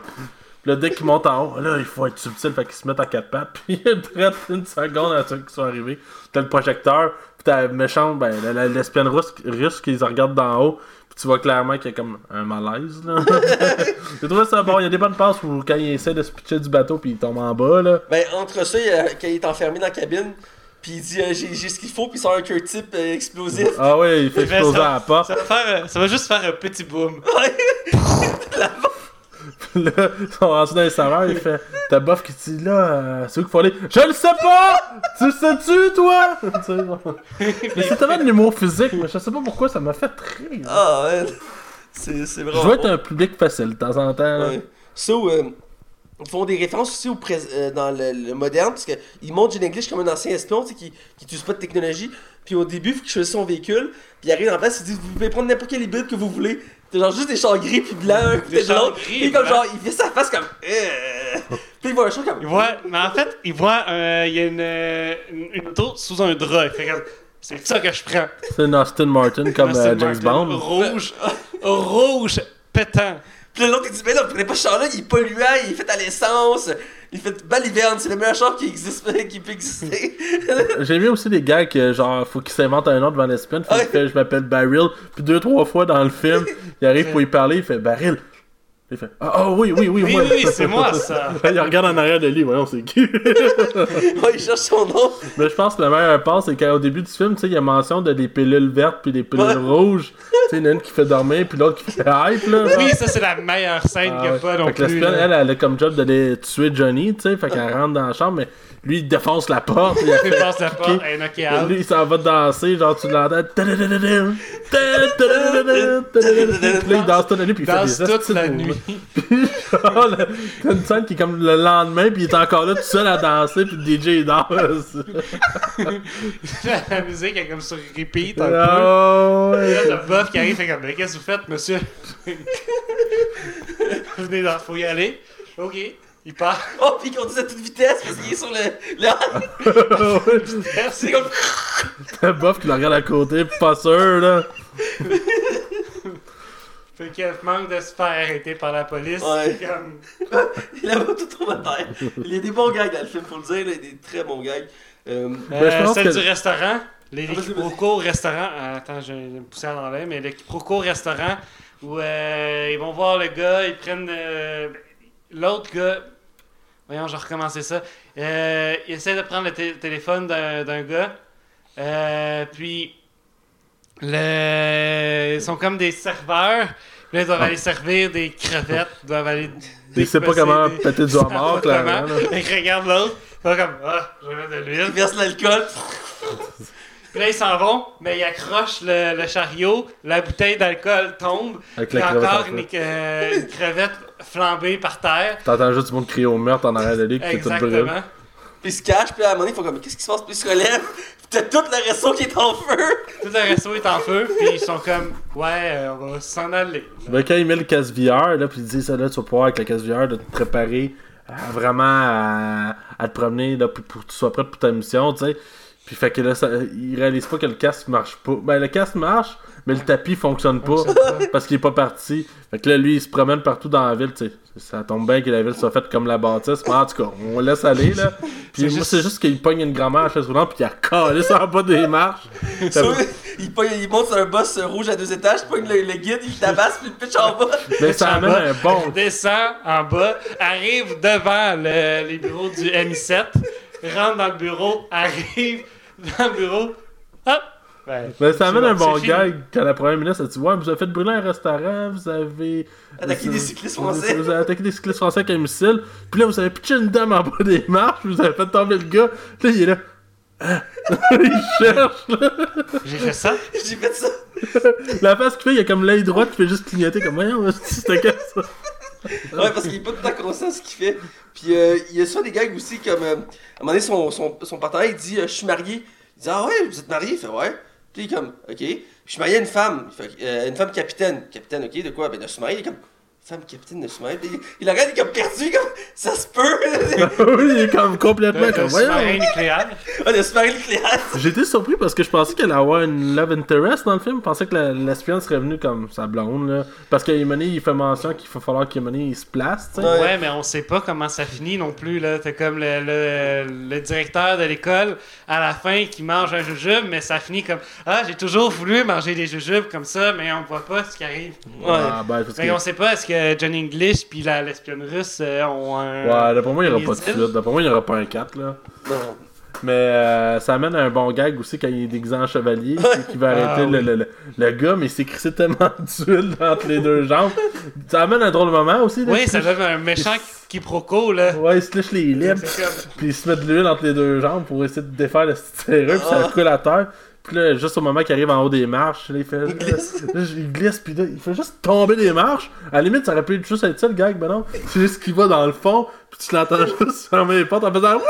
Puis là, dès qu'ils montent en haut, là, il faut être subtil, fait qu'ils se mettent à quatre pattes, puis il reste une seconde à ceux qui sont arrivés. T'as le projecteur, puis t'as la méchante, ben, la- la- l'espion russe, russe qui les regarde d'en haut, tu vois clairement qu'il y a comme un malaise, là. J'ai trouvé ça bon, il y a des bonnes passes où quand il essaie de se pitcher du bateau, puis il tombe en bas, là.
Ben, entre ça, il y a- quand il est enfermé dans la cabine, puis il dit, euh, j'ai j'ai ce qu'il faut, puis il sort un Q-tip euh, explosif.
Ah ouais, il fait
ça-
exploser à la porte.
Ça va, faire, euh, ça va juste faire un petit boom.
Ouais.
Là, ils sont rendus dans les saveurs, il fait T'as bof qui dit là, euh, c'est où qu'il faut aller? Je le sais pas Tu le sais-tu, toi? Mais c'est tellement de l'humour physique, mais je sais pas pourquoi ça m'a fait rire.
Ah, ouais. C'est c'est
Je
vraiment.
veux être un public facile de temps en temps.
Ouais. Ça, euh, ils font des références aussi au euh, dans le, le moderne, parce qu'ils montrent Gene English comme un ancien espion, qui n'utilise pas de technologie. Puis au début, il faut qu'il choisisse son véhicule, puis il arrive en place, il dit Vous pouvez prendre n'importe quel hybride que vous voulez. C'est genre juste des chars gris puis blancs,
Des
de l'autre.
gris
Puis
et
comme genre, il fait sa face comme. Euh... Puis il voit un char comme.
Il voit, mais en fait, il voit, euh, il y a une, euh, une, sous un drap. Il fait comme, c'est ça que je prends.
C'est une Austin Martin comme euh, James
Martin,
Bond.
Rouge, rouge, pétant.
Puis l'autre, il dit Mais non, prenez pas ce char-là, il est polluant, il est fait à l'essence, il fait baliverne, c'est le meilleur char qui existe, qui peut exister.
J'ai aimé aussi les gars que genre faut qu'ils s'inventent un nom devant l'espionne,
Ouais.
qu'il fait je m'appelle Barrel, puis deux trois fois dans le film, il arrive pour y parler, il fait Barrel. Il fait Ah ah, oui oui oui
Oui,
moi.
oui, oui, c'est moi, ça.
il regarde en arrière de lui, voyons c'est qui?
ouais, il cherche son nom.
Mais je pense que le meilleur part, c'est qu'au début du film, tu sais, il y a mention de des pilules vertes puis des pilules
Ouais.
rouges. Tu sais, il y en a une qui fait dormir puis l'autre qui fait hype, là.
Oui, ça, c'est la meilleure scène
Ah
qu'il n'y a
ouais.
pas non
fait que
plus.
l'espionne,
là.
elle, elle a comme job d'aller tuer Johnny, tu sais, fait qu'elle rentre dans la chambre, mais lui, il défonce la porte. il a
Il
fait-
passe la porte.
Lui, il s'en va danser, genre, tu l'entends. là, il danse toute la nuit, puis il fait des
toute la nuit.
Le- t'as une scène qui est comme le lendemain, puis il est encore là tout seul à danser, puis le DJ il danse.
la musique est comme sur repeat un peu.
Oh, ouais.
Là, le boss qui arrive, fait comme, mais qu'est-ce que vous faites, monsieur? Venez dans, faut y aller. Ok, il part.
Oh, puis il conduit à toute vitesse parce qu'il est sur le. le... c'est comme.
Le bof qui le regarde à côté, pis pas sûr, là.
Fait qu'il manque de se faire arrêter par la police.
Ouais.
C'est comme-
Il a tout tombe à terre. Il y a des bons gags dans le film, faut le dire, là, il y a des très bons gags. Euh,
Ben,
Euh, celle
que-
du restaurant. Les
vas-y.
quiproquos au restaurant. Ah, attends, j'ai une poussière dans l'œil, mais les quiproquos au restaurant où euh, ils vont voir le gars, ils prennent euh, l'autre gars. Voyons, je vais recommencer ça. Euh, ils essaient de prendre le té- téléphone d'un d'un gars. Euh, puis, le... ils sont comme des serveurs. Puis Là, ils doivent aller servir des crevettes. Ils doivent aller.
Il sait pas comment
des-
péter du homard, clairement. là.
Ils regardent l'autre. Ils font comme Ah, je vais mettre de
il
l'huile.
verse l'alcool.
Puis là, ils s'en vont, mais ils accrochent le, le chariot, la bouteille d'alcool tombe,
Avec
puis
la crevette
encore
en
une,
feu.
euh, une crevette flambée par terre.
T'entends juste du monde crier au meurtre en arrière de lui, pis tout brûle.
Exactement.
Puis il se cache, puis à un moment donné, il faut comme, qu'est-ce qui se passe? Puis il se relève, puis t'as tout le resto qui est en feu.
Tout le resto est en feu, puis ils sont comme, ouais, euh, on va s'en aller.
Ben, quand il met le casse VR, là, puis il dit ça, là, tu vas pouvoir avec le casse VR de te préparer à vraiment à, à te promener, là, puis pour que tu sois prêt pour ta mission, tu sais. Puis fait que là, ça, il réalise pas que le casque marche pas. Ben, le casque marche, mais le tapis fonctionne pas parce qu'il est pas parti. Fait que là, lui, il se promène partout dans la ville, tu sais. Ça tombe bien que la ville soit faite comme la bâtisse, mais en tout cas, on laisse aller, là. Puis
C'est
moi,
juste-
c'est juste qu'il pogne une grand-mère à chaise roulante, puis il a collé ça en bas des marches.
Il, pogne- il monte sur un boss rouge à deux étages, il pogne le, le guide, il tabasse, puis il pitch en bas.
mais ça
En
amène
bas,
un bon
Descend en bas, arrive devant le- les bureaux du MI7, rentre dans le bureau, arrive dans le bureau, hop, Ben,
Mais ça amène un bon gag quand la première ministre a dit Ouais, vous avez fait brûler un restaurant, vous avez.
Attaqué des cyclistes français.
Vous avez attaqué des cyclistes français avec un missile. Puis là, vous avez pitché une dame en bas des marches, vous avez fait tomber le gars. Là, il est là. Ah. il cherche, là.
J'ai fait ça?
J'ai fait ça.
La face qu'il fait, il y a comme l'œil droit qui fait juste clignoter comme Voyons, c'était quoi ça
Ouais, parce qu'il est pas tout le temps conscient de ce qu'il fait. Puis euh, il y a soit des gags aussi comme. euh, à un moment donné, son, son, son partenaire, il dit euh, Je suis marié. Il dit Ah ouais, vous êtes marié Il fait Ouais. Puis il comme Ok. Je suis marié à une femme. Euh, Une femme capitaine. Capitaine, ok, de quoi? Ben de sous-marin. Il est comme Femme capitaine de sous-marin. Puis il, il la regarde, il est comme perdu, comme Ça se peut.
Oui, il est comme complètement
Le,
comme
le nucléaire.
ah, le sous-marin nucléaire.
J'étais surpris parce que je pensais qu'elle allait avoir une love interest dans le film. Je pensais que la- l'espion serait venu comme sa blonde. Là. Parce qu'à Yemeni, il fait mention qu'il va falloir qu'Yemeni il se place.
Ouais.
Ouais, mais on sait pas comment ça finit non plus. là. T'as comme le, le, le directeur de l'école à la fin qui mange un jujube, mais ça finit comme Ah, j'ai toujours voulu manger des jujubes comme ça, mais on voit pas ce qui arrive.
Ouais.
Ah, ben, parce que...
Fait on sait pas est-ce que Johnny English puis la lesbienne russe euh, ont un.
Ouais, d'après moi, il n'y aura pas de suite. D'après moi, il n'y aura pas un 4. Là.
Non.
Mais euh, ça amène un bon gag aussi quand il est déguisé en chevalier. qu'il va
Ah,
arrêter le,
oui.
le, le, le gars, mais il s'est crissé tellement d'huile entre les deux jambes. Ça amène un drôle de moment aussi. Là,
Oui, ça donne un méchant quiproquo, là.
Ouais, il se liche les lips. Puis il se met de l'huile entre les deux jambes pour essayer de défaire le serreux, puis ça
Ah.
coule à terre. Puis là, juste au moment qu'il arrive en haut des marches, là, il fait.
Il glisse.
Là, il glisse, puis là, il fait juste tomber des marches. À la limite, ça aurait pu juste être ça le gag, ben non. C'est juste qu'il va dans le fond, puis tu l'entends juste fermer les portes en faisant.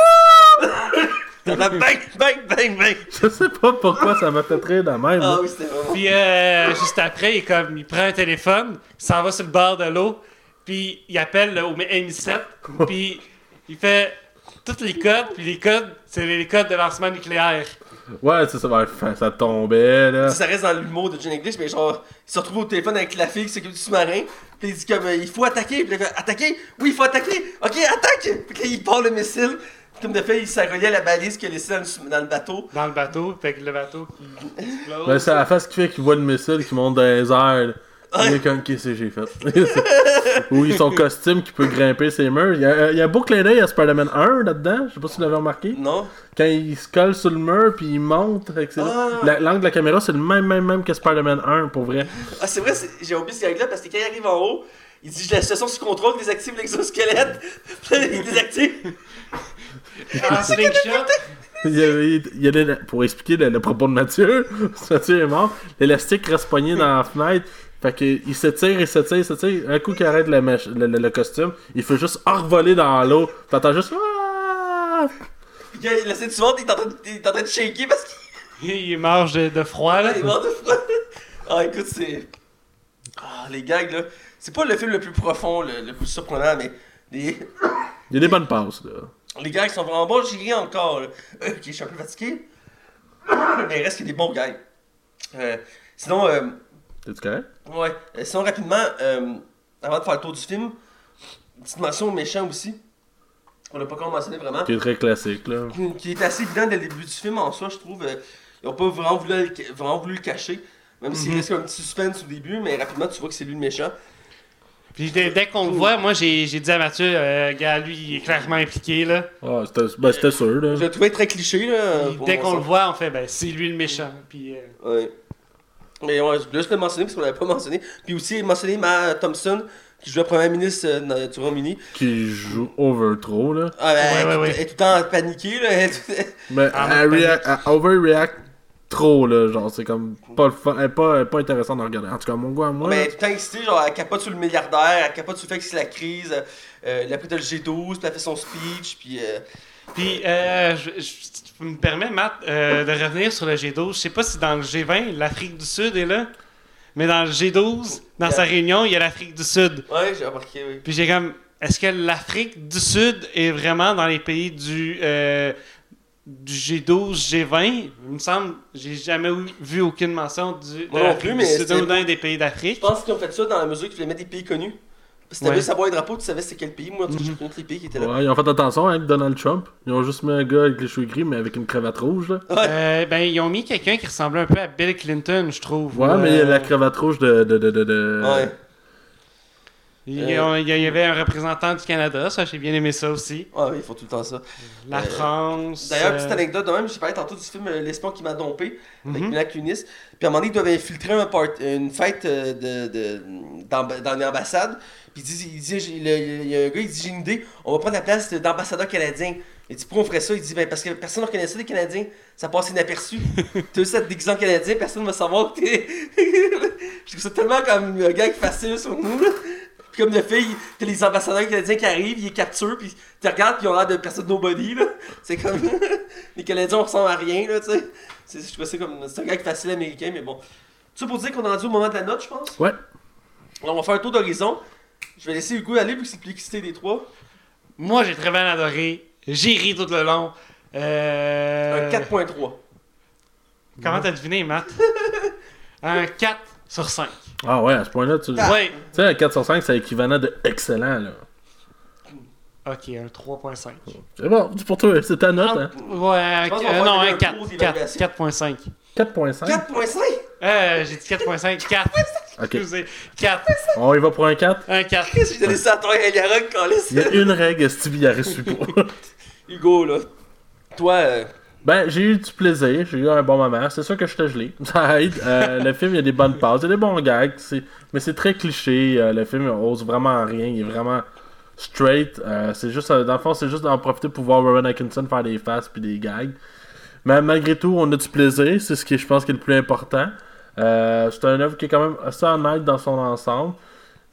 Bang, bang, bang, bang.
Je sais pas pourquoi ça m'a fait rire de même.
Ah oui, c'était vraiment.
Puis euh, juste après, il, comme, il prend un téléphone, il s'en va sur le bord de l'eau, puis il appelle là, au M7, puis il fait tous les codes, puis les codes, c'est les codes de lancement nucléaire.
Ouais, ça, ouais, fa- ça tombait, là.
Ça reste dans l'humour de John English, mais genre, il se retrouve au téléphone avec la fille qui s'occupe du sous-marin, puis il dit comme, euh, il faut attaquer, puis il fait, attaquer? Oui, il faut attaquer! Ok, attaque! Puis là, il part le missile, comme de fait, il s'est relié à la balise qu'il a laissée dans le, sous- dans le bateau.
Dans le bateau, fait que le bateau qui explose.
Ben, c'est la face qui fait qu'il voit le missile qui monte dans les airs. Il est comme, qu'est-ce que j'ai fait? oui, son costume qui peut grimper ses murs. Il y a, il y a un beau clin d'œil à Spider-Man 1 là-dedans. Je sais pas si vous l'avez remarqué.
Non?
Quand il se colle sur le mur puis il monte.
Ah.
la- L'angle de la caméra, c'est le même, même, même que Spider-Man 1 pour vrai.
Ah, c'est vrai, c'est- j'ai oublié ce gag-là, parce que quand il arrive en haut, il dit, la situation sous contrôle, désactive l'exosquelette. Il désactive.
En slingshot,
Il y a, il y a des- pour expliquer le, le propos de Mathieu, Mathieu est mort. L'élastique reste pogné dans la fenêtre. Fait que il s'étire, il s'étire, il s'étire. Un coup qu'il arrête le, mèche- le, le- le costume, il fait juste envoler dans l'eau. T'entends juste.
Il se il est en train de, il est en train de shaker parce qu'il
il mange de, de froid, là.
est mort de froid. Ah, écoute, c'est. Ah, les gags, là. C'est pas le film le plus profond, le, le plus surprenant, mais les,
Il y a des bonnes passes, là.
les gags sont vraiment bons. J'y ris encore, là. Euh, ok, je suis un peu fatigué. Mais il reste que des bons gags. Euh, sinon, euh,
T'es-tu correct?
Ouais. Euh, sinon, rapidement, euh, avant de faire le tour du film, une petite mention au méchant aussi. On l'a pas encore mentionné vraiment.
Qui est très classique, là.
Qui- Qui est assez évident dès le début du film en soi, je trouve. Euh, ils ont pas vraiment voulu, le- vraiment voulu le cacher. Même s'il
Mhm.
reste un petit suspense au début, mais rapidement, tu vois que c'est lui le méchant.
Puis dès, dès qu'on le voit, moi j'ai dit à Mathieu, euh, gars, lui il est clairement impliqué là.
Ah, c'était ben, c'était sûr, là.
Je le trouvais très cliché, là.
Puis dès qu'on le voit, on fait, ben c'est lui le méchant. Puis euh,
Ouais. Mais ouais, je voulais juste le mentionner parce qu'on l'avait pas mentionné. Puis aussi mentionner Ma Thompson, qui joue la première ministre euh, dans- du Royaume-Uni.
Qui joue over trop, là.
Ah, ben,
Ouais,
elle,
ouais, ouais.
elle est tout le temps paniquée, là. Elle
Mais
Ah,
elle, elle overreact trop, là. Genre, c'est comme pas, le fun- elle pas, elle pas intéressant à regarder. En tout cas, mon gars, moi.
Mais elle est tout le temps excitée, genre, elle capote sur le milliardaire, elle capote sur le fait que c'est la crise. Euh, euh, après, t'as le G12, puis elle fait son speech, puis. euh,
Puis, euh, je, je- tu me permets, Matt, euh, de revenir sur le G12. Je sais pas si dans le G20, l'Afrique du Sud est là, mais dans le G12, dans sa réunion, il y a l'Afrique du Sud.
Ouais, j'ai remarqué, oui.
Puis j'ai comme, est-ce que l'Afrique du Sud est vraiment dans les pays du, euh, du G12, G20 Il me semble, j'ai jamais vu aucune mention du, de
non
Sud ou d'un des pays d'Afrique.
Je pense qu'ils ont fait ça dans la mesure qu'ils voulaient mettre des pays connus. Si t'avais
Ouais.
savoir un drapeau, tu savais c'était quel pays. Moi, je connais tous les pays qui étaient là.
Ouais, ils ont fait attention avec Donald Trump. Ils ont juste mis un gars avec les cheveux gris, mais avec une cravate rouge, là.
Euh, ben, ils ont mis quelqu'un qui ressemblait un peu à Bill Clinton, je trouve.
Ouais,
Euh,
mais il y a la cravate rouge de. de, de, de, de-
Ouais.
Il y, a- il y avait un représentant du Canada, ça, j'ai bien aimé ça aussi.
Ah oui, ils font tout le temps ça.
La
Euh,
France.
D'ailleurs,
euh,
petite anecdote de même, j'ai parlé tantôt du film euh, L'espion qui m'a dompé avec
Mhm.
Mila Kunis. Puis à un moment donné, ils doivent infiltrer un part- une fête euh, de, de, d'amba- dans une ambassade. Puis il dit, il y a un gars, il dit J'ai une idée, on va prendre la place d'ambassadeur canadien. Il dit Pourquoi on ferait ça? Il dit ben, Parce que personne ne reconnaît ça, les Canadiens. Ça passe inaperçu. T'as aussi en Canadien, personne ne va savoir que t'es. Je trouve ça tellement comme un gag facile sur nous. là. Puis comme de fait, t'as les ambassadeurs canadiens qui arrivent, ils les capturent, puis tu regardes, puis ils ont l'air de personne nobody, là. C'est comme. les Canadiens, on ressemble à rien, là, tu sais. C'est- Je trouve ça comme. C'est un gag facile américain, mais bon. Tout ça pour dire qu'on est rendu au moment de la note, je pense?
Ouais.
Alors, on va faire un tour d'horizon. Je vais laisser Hugo aller, vu que c'est le plus excité des trois.
Moi, j'ai très bien adoré. J'ai ri tout le long. Euh...
Un 4.3.
Comment t'as deviné, Matt? Un 4 sur 5.
Ah ouais, à ce point-là, tu
Ah.
Ouais.
Tu sais, un 4 sur 5, c'est équivalent de excellent, là.
Ok, un 3.5.
C'est bon, pour toi, c'est ta note, hein.
Ouais,
qu'on va
euh,
faire
non,
un
un
cours
4. 4
d'évaluation.
4.5.
4.5.
4.5
Euh, j'ai dit 4.5. 4.
Ok.
Excusez. 4.
On y va pour un 4.
Un 4.
J'ai donné ça à toi quand
Il y a une règle, Stevie a reçu pas.
Hugo, là. Toi, euh,
Ben, j'ai eu du plaisir, j'ai eu un bon moment. C'est sûr que je te gelé. Ça aide. Euh, le film, il y a des bonnes passes, il y a des bons gags. Mais c'est très cliché. Euh, le film, il ose vraiment rien. Il est vraiment straight. Euh, c'est juste, dans le fond, c'est juste d'en profiter pour voir Rowan Atkinson faire des faces puis des gags. Mais malgré tout, on a du plaisir. C'est ce qui, je pense, qui est le plus important. C'est un œuvre qui est quand même assez honnête dans son ensemble.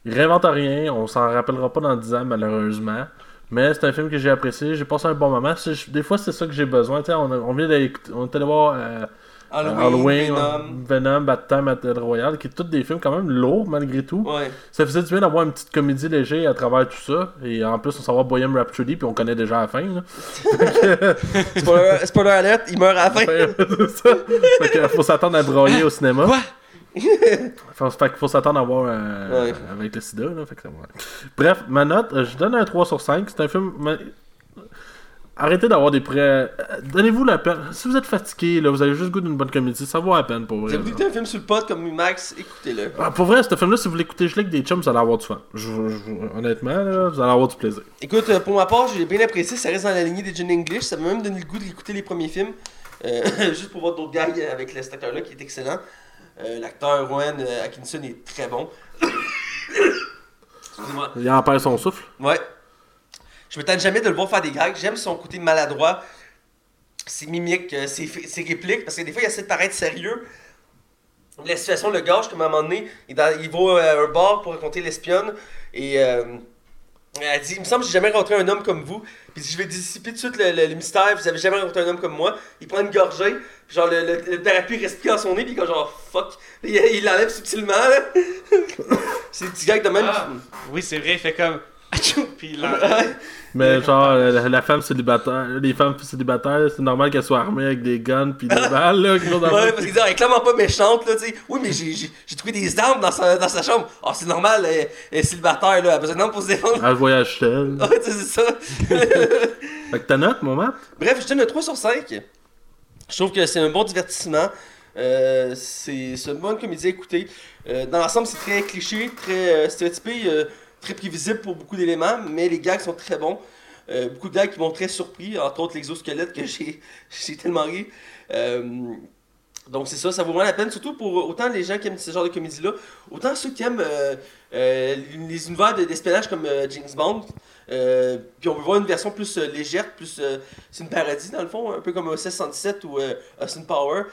Il réinvente rien. On s'en rappellera pas dans 10 ans, malheureusement. Mais c'est un film que j'ai apprécié, j'ai passé un bon moment. Des fois, c'est ça que j'ai besoin. Tu sais, on, on vient d'aller on est allé voir euh,
Halloween,
Halloween,
Venom.
Time, Battle Royale, qui est tous des films quand même lourds malgré tout.
Ouais.
Ça faisait du bien d'avoir une petite comédie légère à travers tout ça. Et en plus, on savoir Bohemian Rhapsody, puis on connaît déjà la fin. Là.
Spoiler, spoiler alert, il meurt à la fin.
c'est ça. Fait que faut s'attendre à broyer au cinéma.
Quoi?
Faut, fait faut s'attendre à voir euh,
Ouais.
avec le sida. Là, fait que. Bref, ma note, euh, je donne un 3 sur 5. C'est un film. Arrêtez d'avoir des prêts. euh, Donnez-vous la peine. Si vous êtes fatigué, là, vous avez juste le goût d'une bonne comédie, ça vaut la peine pour
Vous
vrai.
avez
là.
écouté un film sur le pod comme Max, écoutez-le.
Ah, pour vrai, ce film-là, si vous l'écoutez juste avec des chums, vous allez avoir du fun. Je- je- honnêtement, là, vous allez avoir du plaisir.
Écoute, pour ma part, j'ai bien apprécié, ça reste dans la lignée des John English, ça m'a même donné le goût d'écouter les premiers films, euh, juste pour voir d'autres gags avec cet acteur-là qui est excellent. Euh, L'acteur Rowan euh, Atkinson est très bon. Excusez-moi.
Il en perd son souffle.
Ouais. Je me tente jamais de le voir faire des gags. J'aime son côté maladroit, ses mimiques, euh, ses, ses répliques, parce que des fois, il essaie de paraître sérieux. La situation le gâche, comme à un moment donné, il, dans- il va à un bar pour raconter l'espionne, et euh, elle dit Il me semble que j'ai jamais rencontré un homme comme vous. Puis je vais dissiper tout de suite le, le- mystère, vous avez jamais rencontré un homme comme moi. Il prend une gorgée, genre le, le, le respire dans son nez, puis quand genre fuck, il l'enlève subtilement. C'est des petits gags de même.
Ah. Oui, c'est vrai, il fait comme. Achou! Puis là.
Mais genre, la, la femme célibataire, les femmes célibataires, c'est normal qu'elles soient armées avec des guns puis des balles, là.
Ouais, parce qu'il dit, elle est clairement pas méchante, là, tu sais. Oui, mais j'ai- trouvé des armes dans sa, dans sa chambre. Ah, c'est normal, elle, elle est célibataire, là, elle a besoin d'armes pour se défendre.
Elle voyage seule.
Ouais, c'est ça.
Fait que ta note, mon?
Bref, je donne un 3 sur 5. Je trouve que c'est un bon divertissement. Euh, c'est c'est une bonne comédie à écouter. Euh, dans l'ensemble, c'est très cliché, très euh, stéréotypé, euh, prévisible pour beaucoup d'éléments, mais les gags sont très bons. Euh, beaucoup de gags qui m'ont très surpris, entre autres l'exosquelette que j'ai j'ai tellement ri. Euh, donc c'est ça, ça vaut vraiment la peine, surtout pour autant les gens qui aiment ce genre de comédie-là, autant ceux qui aiment euh, les univers de- d'espionnage comme James Bond. Puis on peut voir une version plus légère, plus c'est une parodie dans le fond, un peu comme OSS 117 ou Austin Power.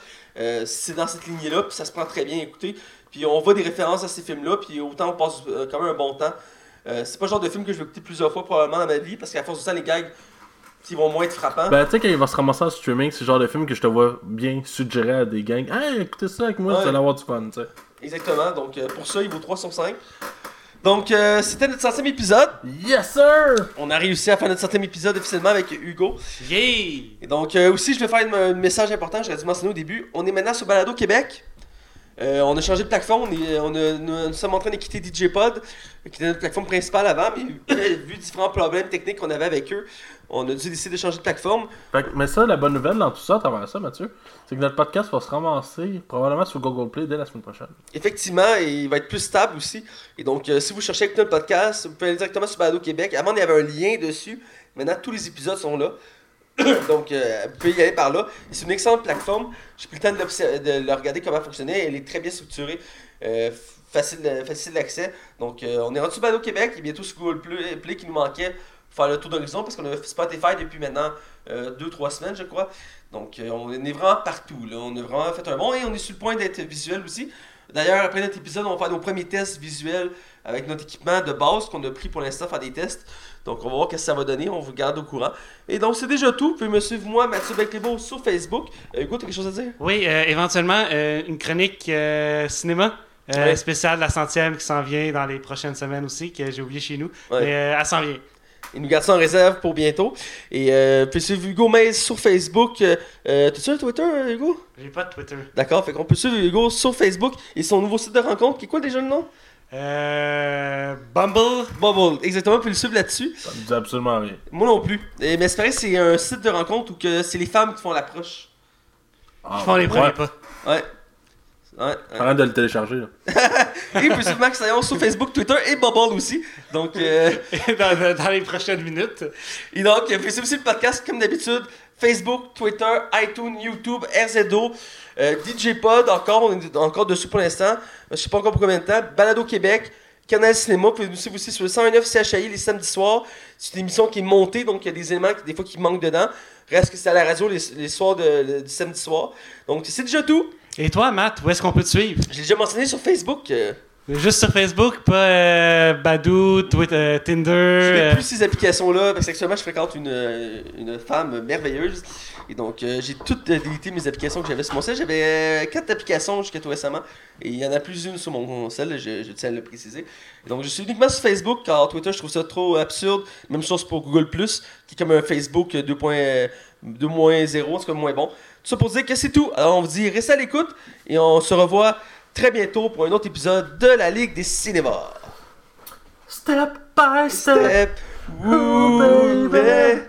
C'est dans cette lignée-là, puis ça se prend très bien à écouter. Puis on voit des références à ces films-là, puis autant on passe quand même un bon temps. Euh, c'est pas le genre de film que je vais écouter plusieurs fois probablement dans ma vie, parce qu'à force du temps, les gags qui vont moins être frappants.
Ben, tu sais, quand il va se ramasser en streaming, c'est le genre de film que je te vois bien suggérer à des gangs. Hey, écoutez ça avec moi,
Ouais.
vous allez avoir du fun, tu sais.
Exactement, donc euh, pour ça, il vaut 3 sur 5. Donc euh, c'était notre centième épisode.
Yes, sir!
On a réussi à faire notre centième épisode officiellement avec Hugo.
Yeah!
Et donc, euh, aussi, je vais faire un message important, j'aurais dû mentionner au début. On est maintenant sur Balado Québec. Euh, on a changé de plateforme, on est- on a- nous, nous sommes en train de quitter DJ Pod, qui était notre plateforme principale avant, mais vu différents problèmes techniques qu'on avait avec eux, on a dû décider de changer de plateforme.
Fait que- mais ça, la bonne nouvelle dans tout ça, à travers ça, Mathieu, c'est que notre podcast va se ramasser probablement sur Google Play dès la semaine prochaine.
Effectivement, et il va être plus stable aussi. Et donc, euh, si vous cherchez à écouter notre podcast, vous pouvez aller directement sur Balado Québec. Avant, il y avait un lien dessus. Maintenant, tous les épisodes sont là. donc, euh, vous pouvez y aller par là. C'est une excellente plateforme. J'ai pris le temps de, le regarder comment elle fonctionnait. Elle est très bien structurée. euh, facile, facile d'accès. Donc, euh, on est rendu sur Balado Québec et bientôt sur Google Play, qui nous manquait pour faire le tour d'horizon parce qu'on a Spotify depuis maintenant 2-3 semaines, je crois. Donc, euh, on est vraiment partout. Là. On a vraiment fait un bon et on est sur le point d'être visuel aussi. D'ailleurs, après notre épisode, on va faire nos premiers tests visuels avec notre équipement de base qu'on a pris pour l'instant faire des tests. Donc, on va voir ce que ça va donner. On vous garde au courant. Et donc, c'est déjà tout. Vous pouvez me suivre, moi, Mathieu Beclevo, sur Facebook. Euh, Hugo, t'as quelque chose à dire?
Oui, euh, éventuellement, euh, une chronique cinéma
Ouais.
spéciale de la centième qui s'en vient dans les prochaines semaines aussi, que j'ai oublié chez nous.
Ouais.
Mais elle s'en vient.
Il nous garde ça en réserve pour bientôt. Et euh, pouvez suivre Hugo Mays sur Facebook. Euh, T'as-tu un Twitter, Hugo?
J'ai pas de Twitter.
D'accord, fait qu'on peut suivre Hugo sur Facebook et son nouveau site de rencontre, qui est quoi déjà le nom?
Euh, Bumble.
Bubble, exactement, vous pouvez le suivre là-dessus.
Ça me dit absolument rien.
Moi non plus. Et, mais c'est pareil, c'est un site de rencontre où que c'est les femmes qui font l'approche.
Ah,
Ils font les
ouais.
premiers pas.
Ouais. Ouais, ouais.
Arrête de le télécharger. Là.
Et vous pouvez suivre Max Saillon sur Facebook, Twitter et Bubble aussi. Donc, euh,
dans, les prochaines minutes.
et donc, vous pouvez suivre aussi le podcast comme d'habitude. Facebook, Twitter, iTunes, YouTube, RZO, euh, DJ Pod, encore, on est encore dessus pour l'instant. Je sais pas encore pour combien de temps. Balado Québec, Canal Cinéma, vous pouvez nous suivre aussi sur le 109 CHI les samedis soirs. C'est une émission qui est montée, donc il y a des éléments qui, des fois qui manquent dedans. Reste que c'est à la radio les, les soirs de, le- du samedi soir. Donc c'est déjà tout.
Et toi, Matt, où est-ce qu'on peut te suivre?
Je l'ai déjà mentionné sur Facebook. euh,
Juste sur Facebook, pas euh, Badoo, Twitter, euh, Tinder.
Je fais
euh,
plus ces applications-là parce qu'actuellement je fréquente une, euh, une femme merveilleuse et donc euh, j'ai toutes délité mes applications que j'avais sur mon sel. J'avais quatre applications jusqu'à tout récemment et il y en a plus d'une sur mon, sel, je, je tiens à le préciser. Et donc je suis uniquement sur Facebook car Twitter je trouve ça trop absurde. Même chose pour Google Plus qui est comme un Facebook 2.0, c'est comme moins bon. Tout ça pour dire que c'est tout. Alors on vous dit restez à l'écoute et on se revoit très bientôt pour un autre épisode de la Ligue des cinémas.
Step by step.
Step,
baby.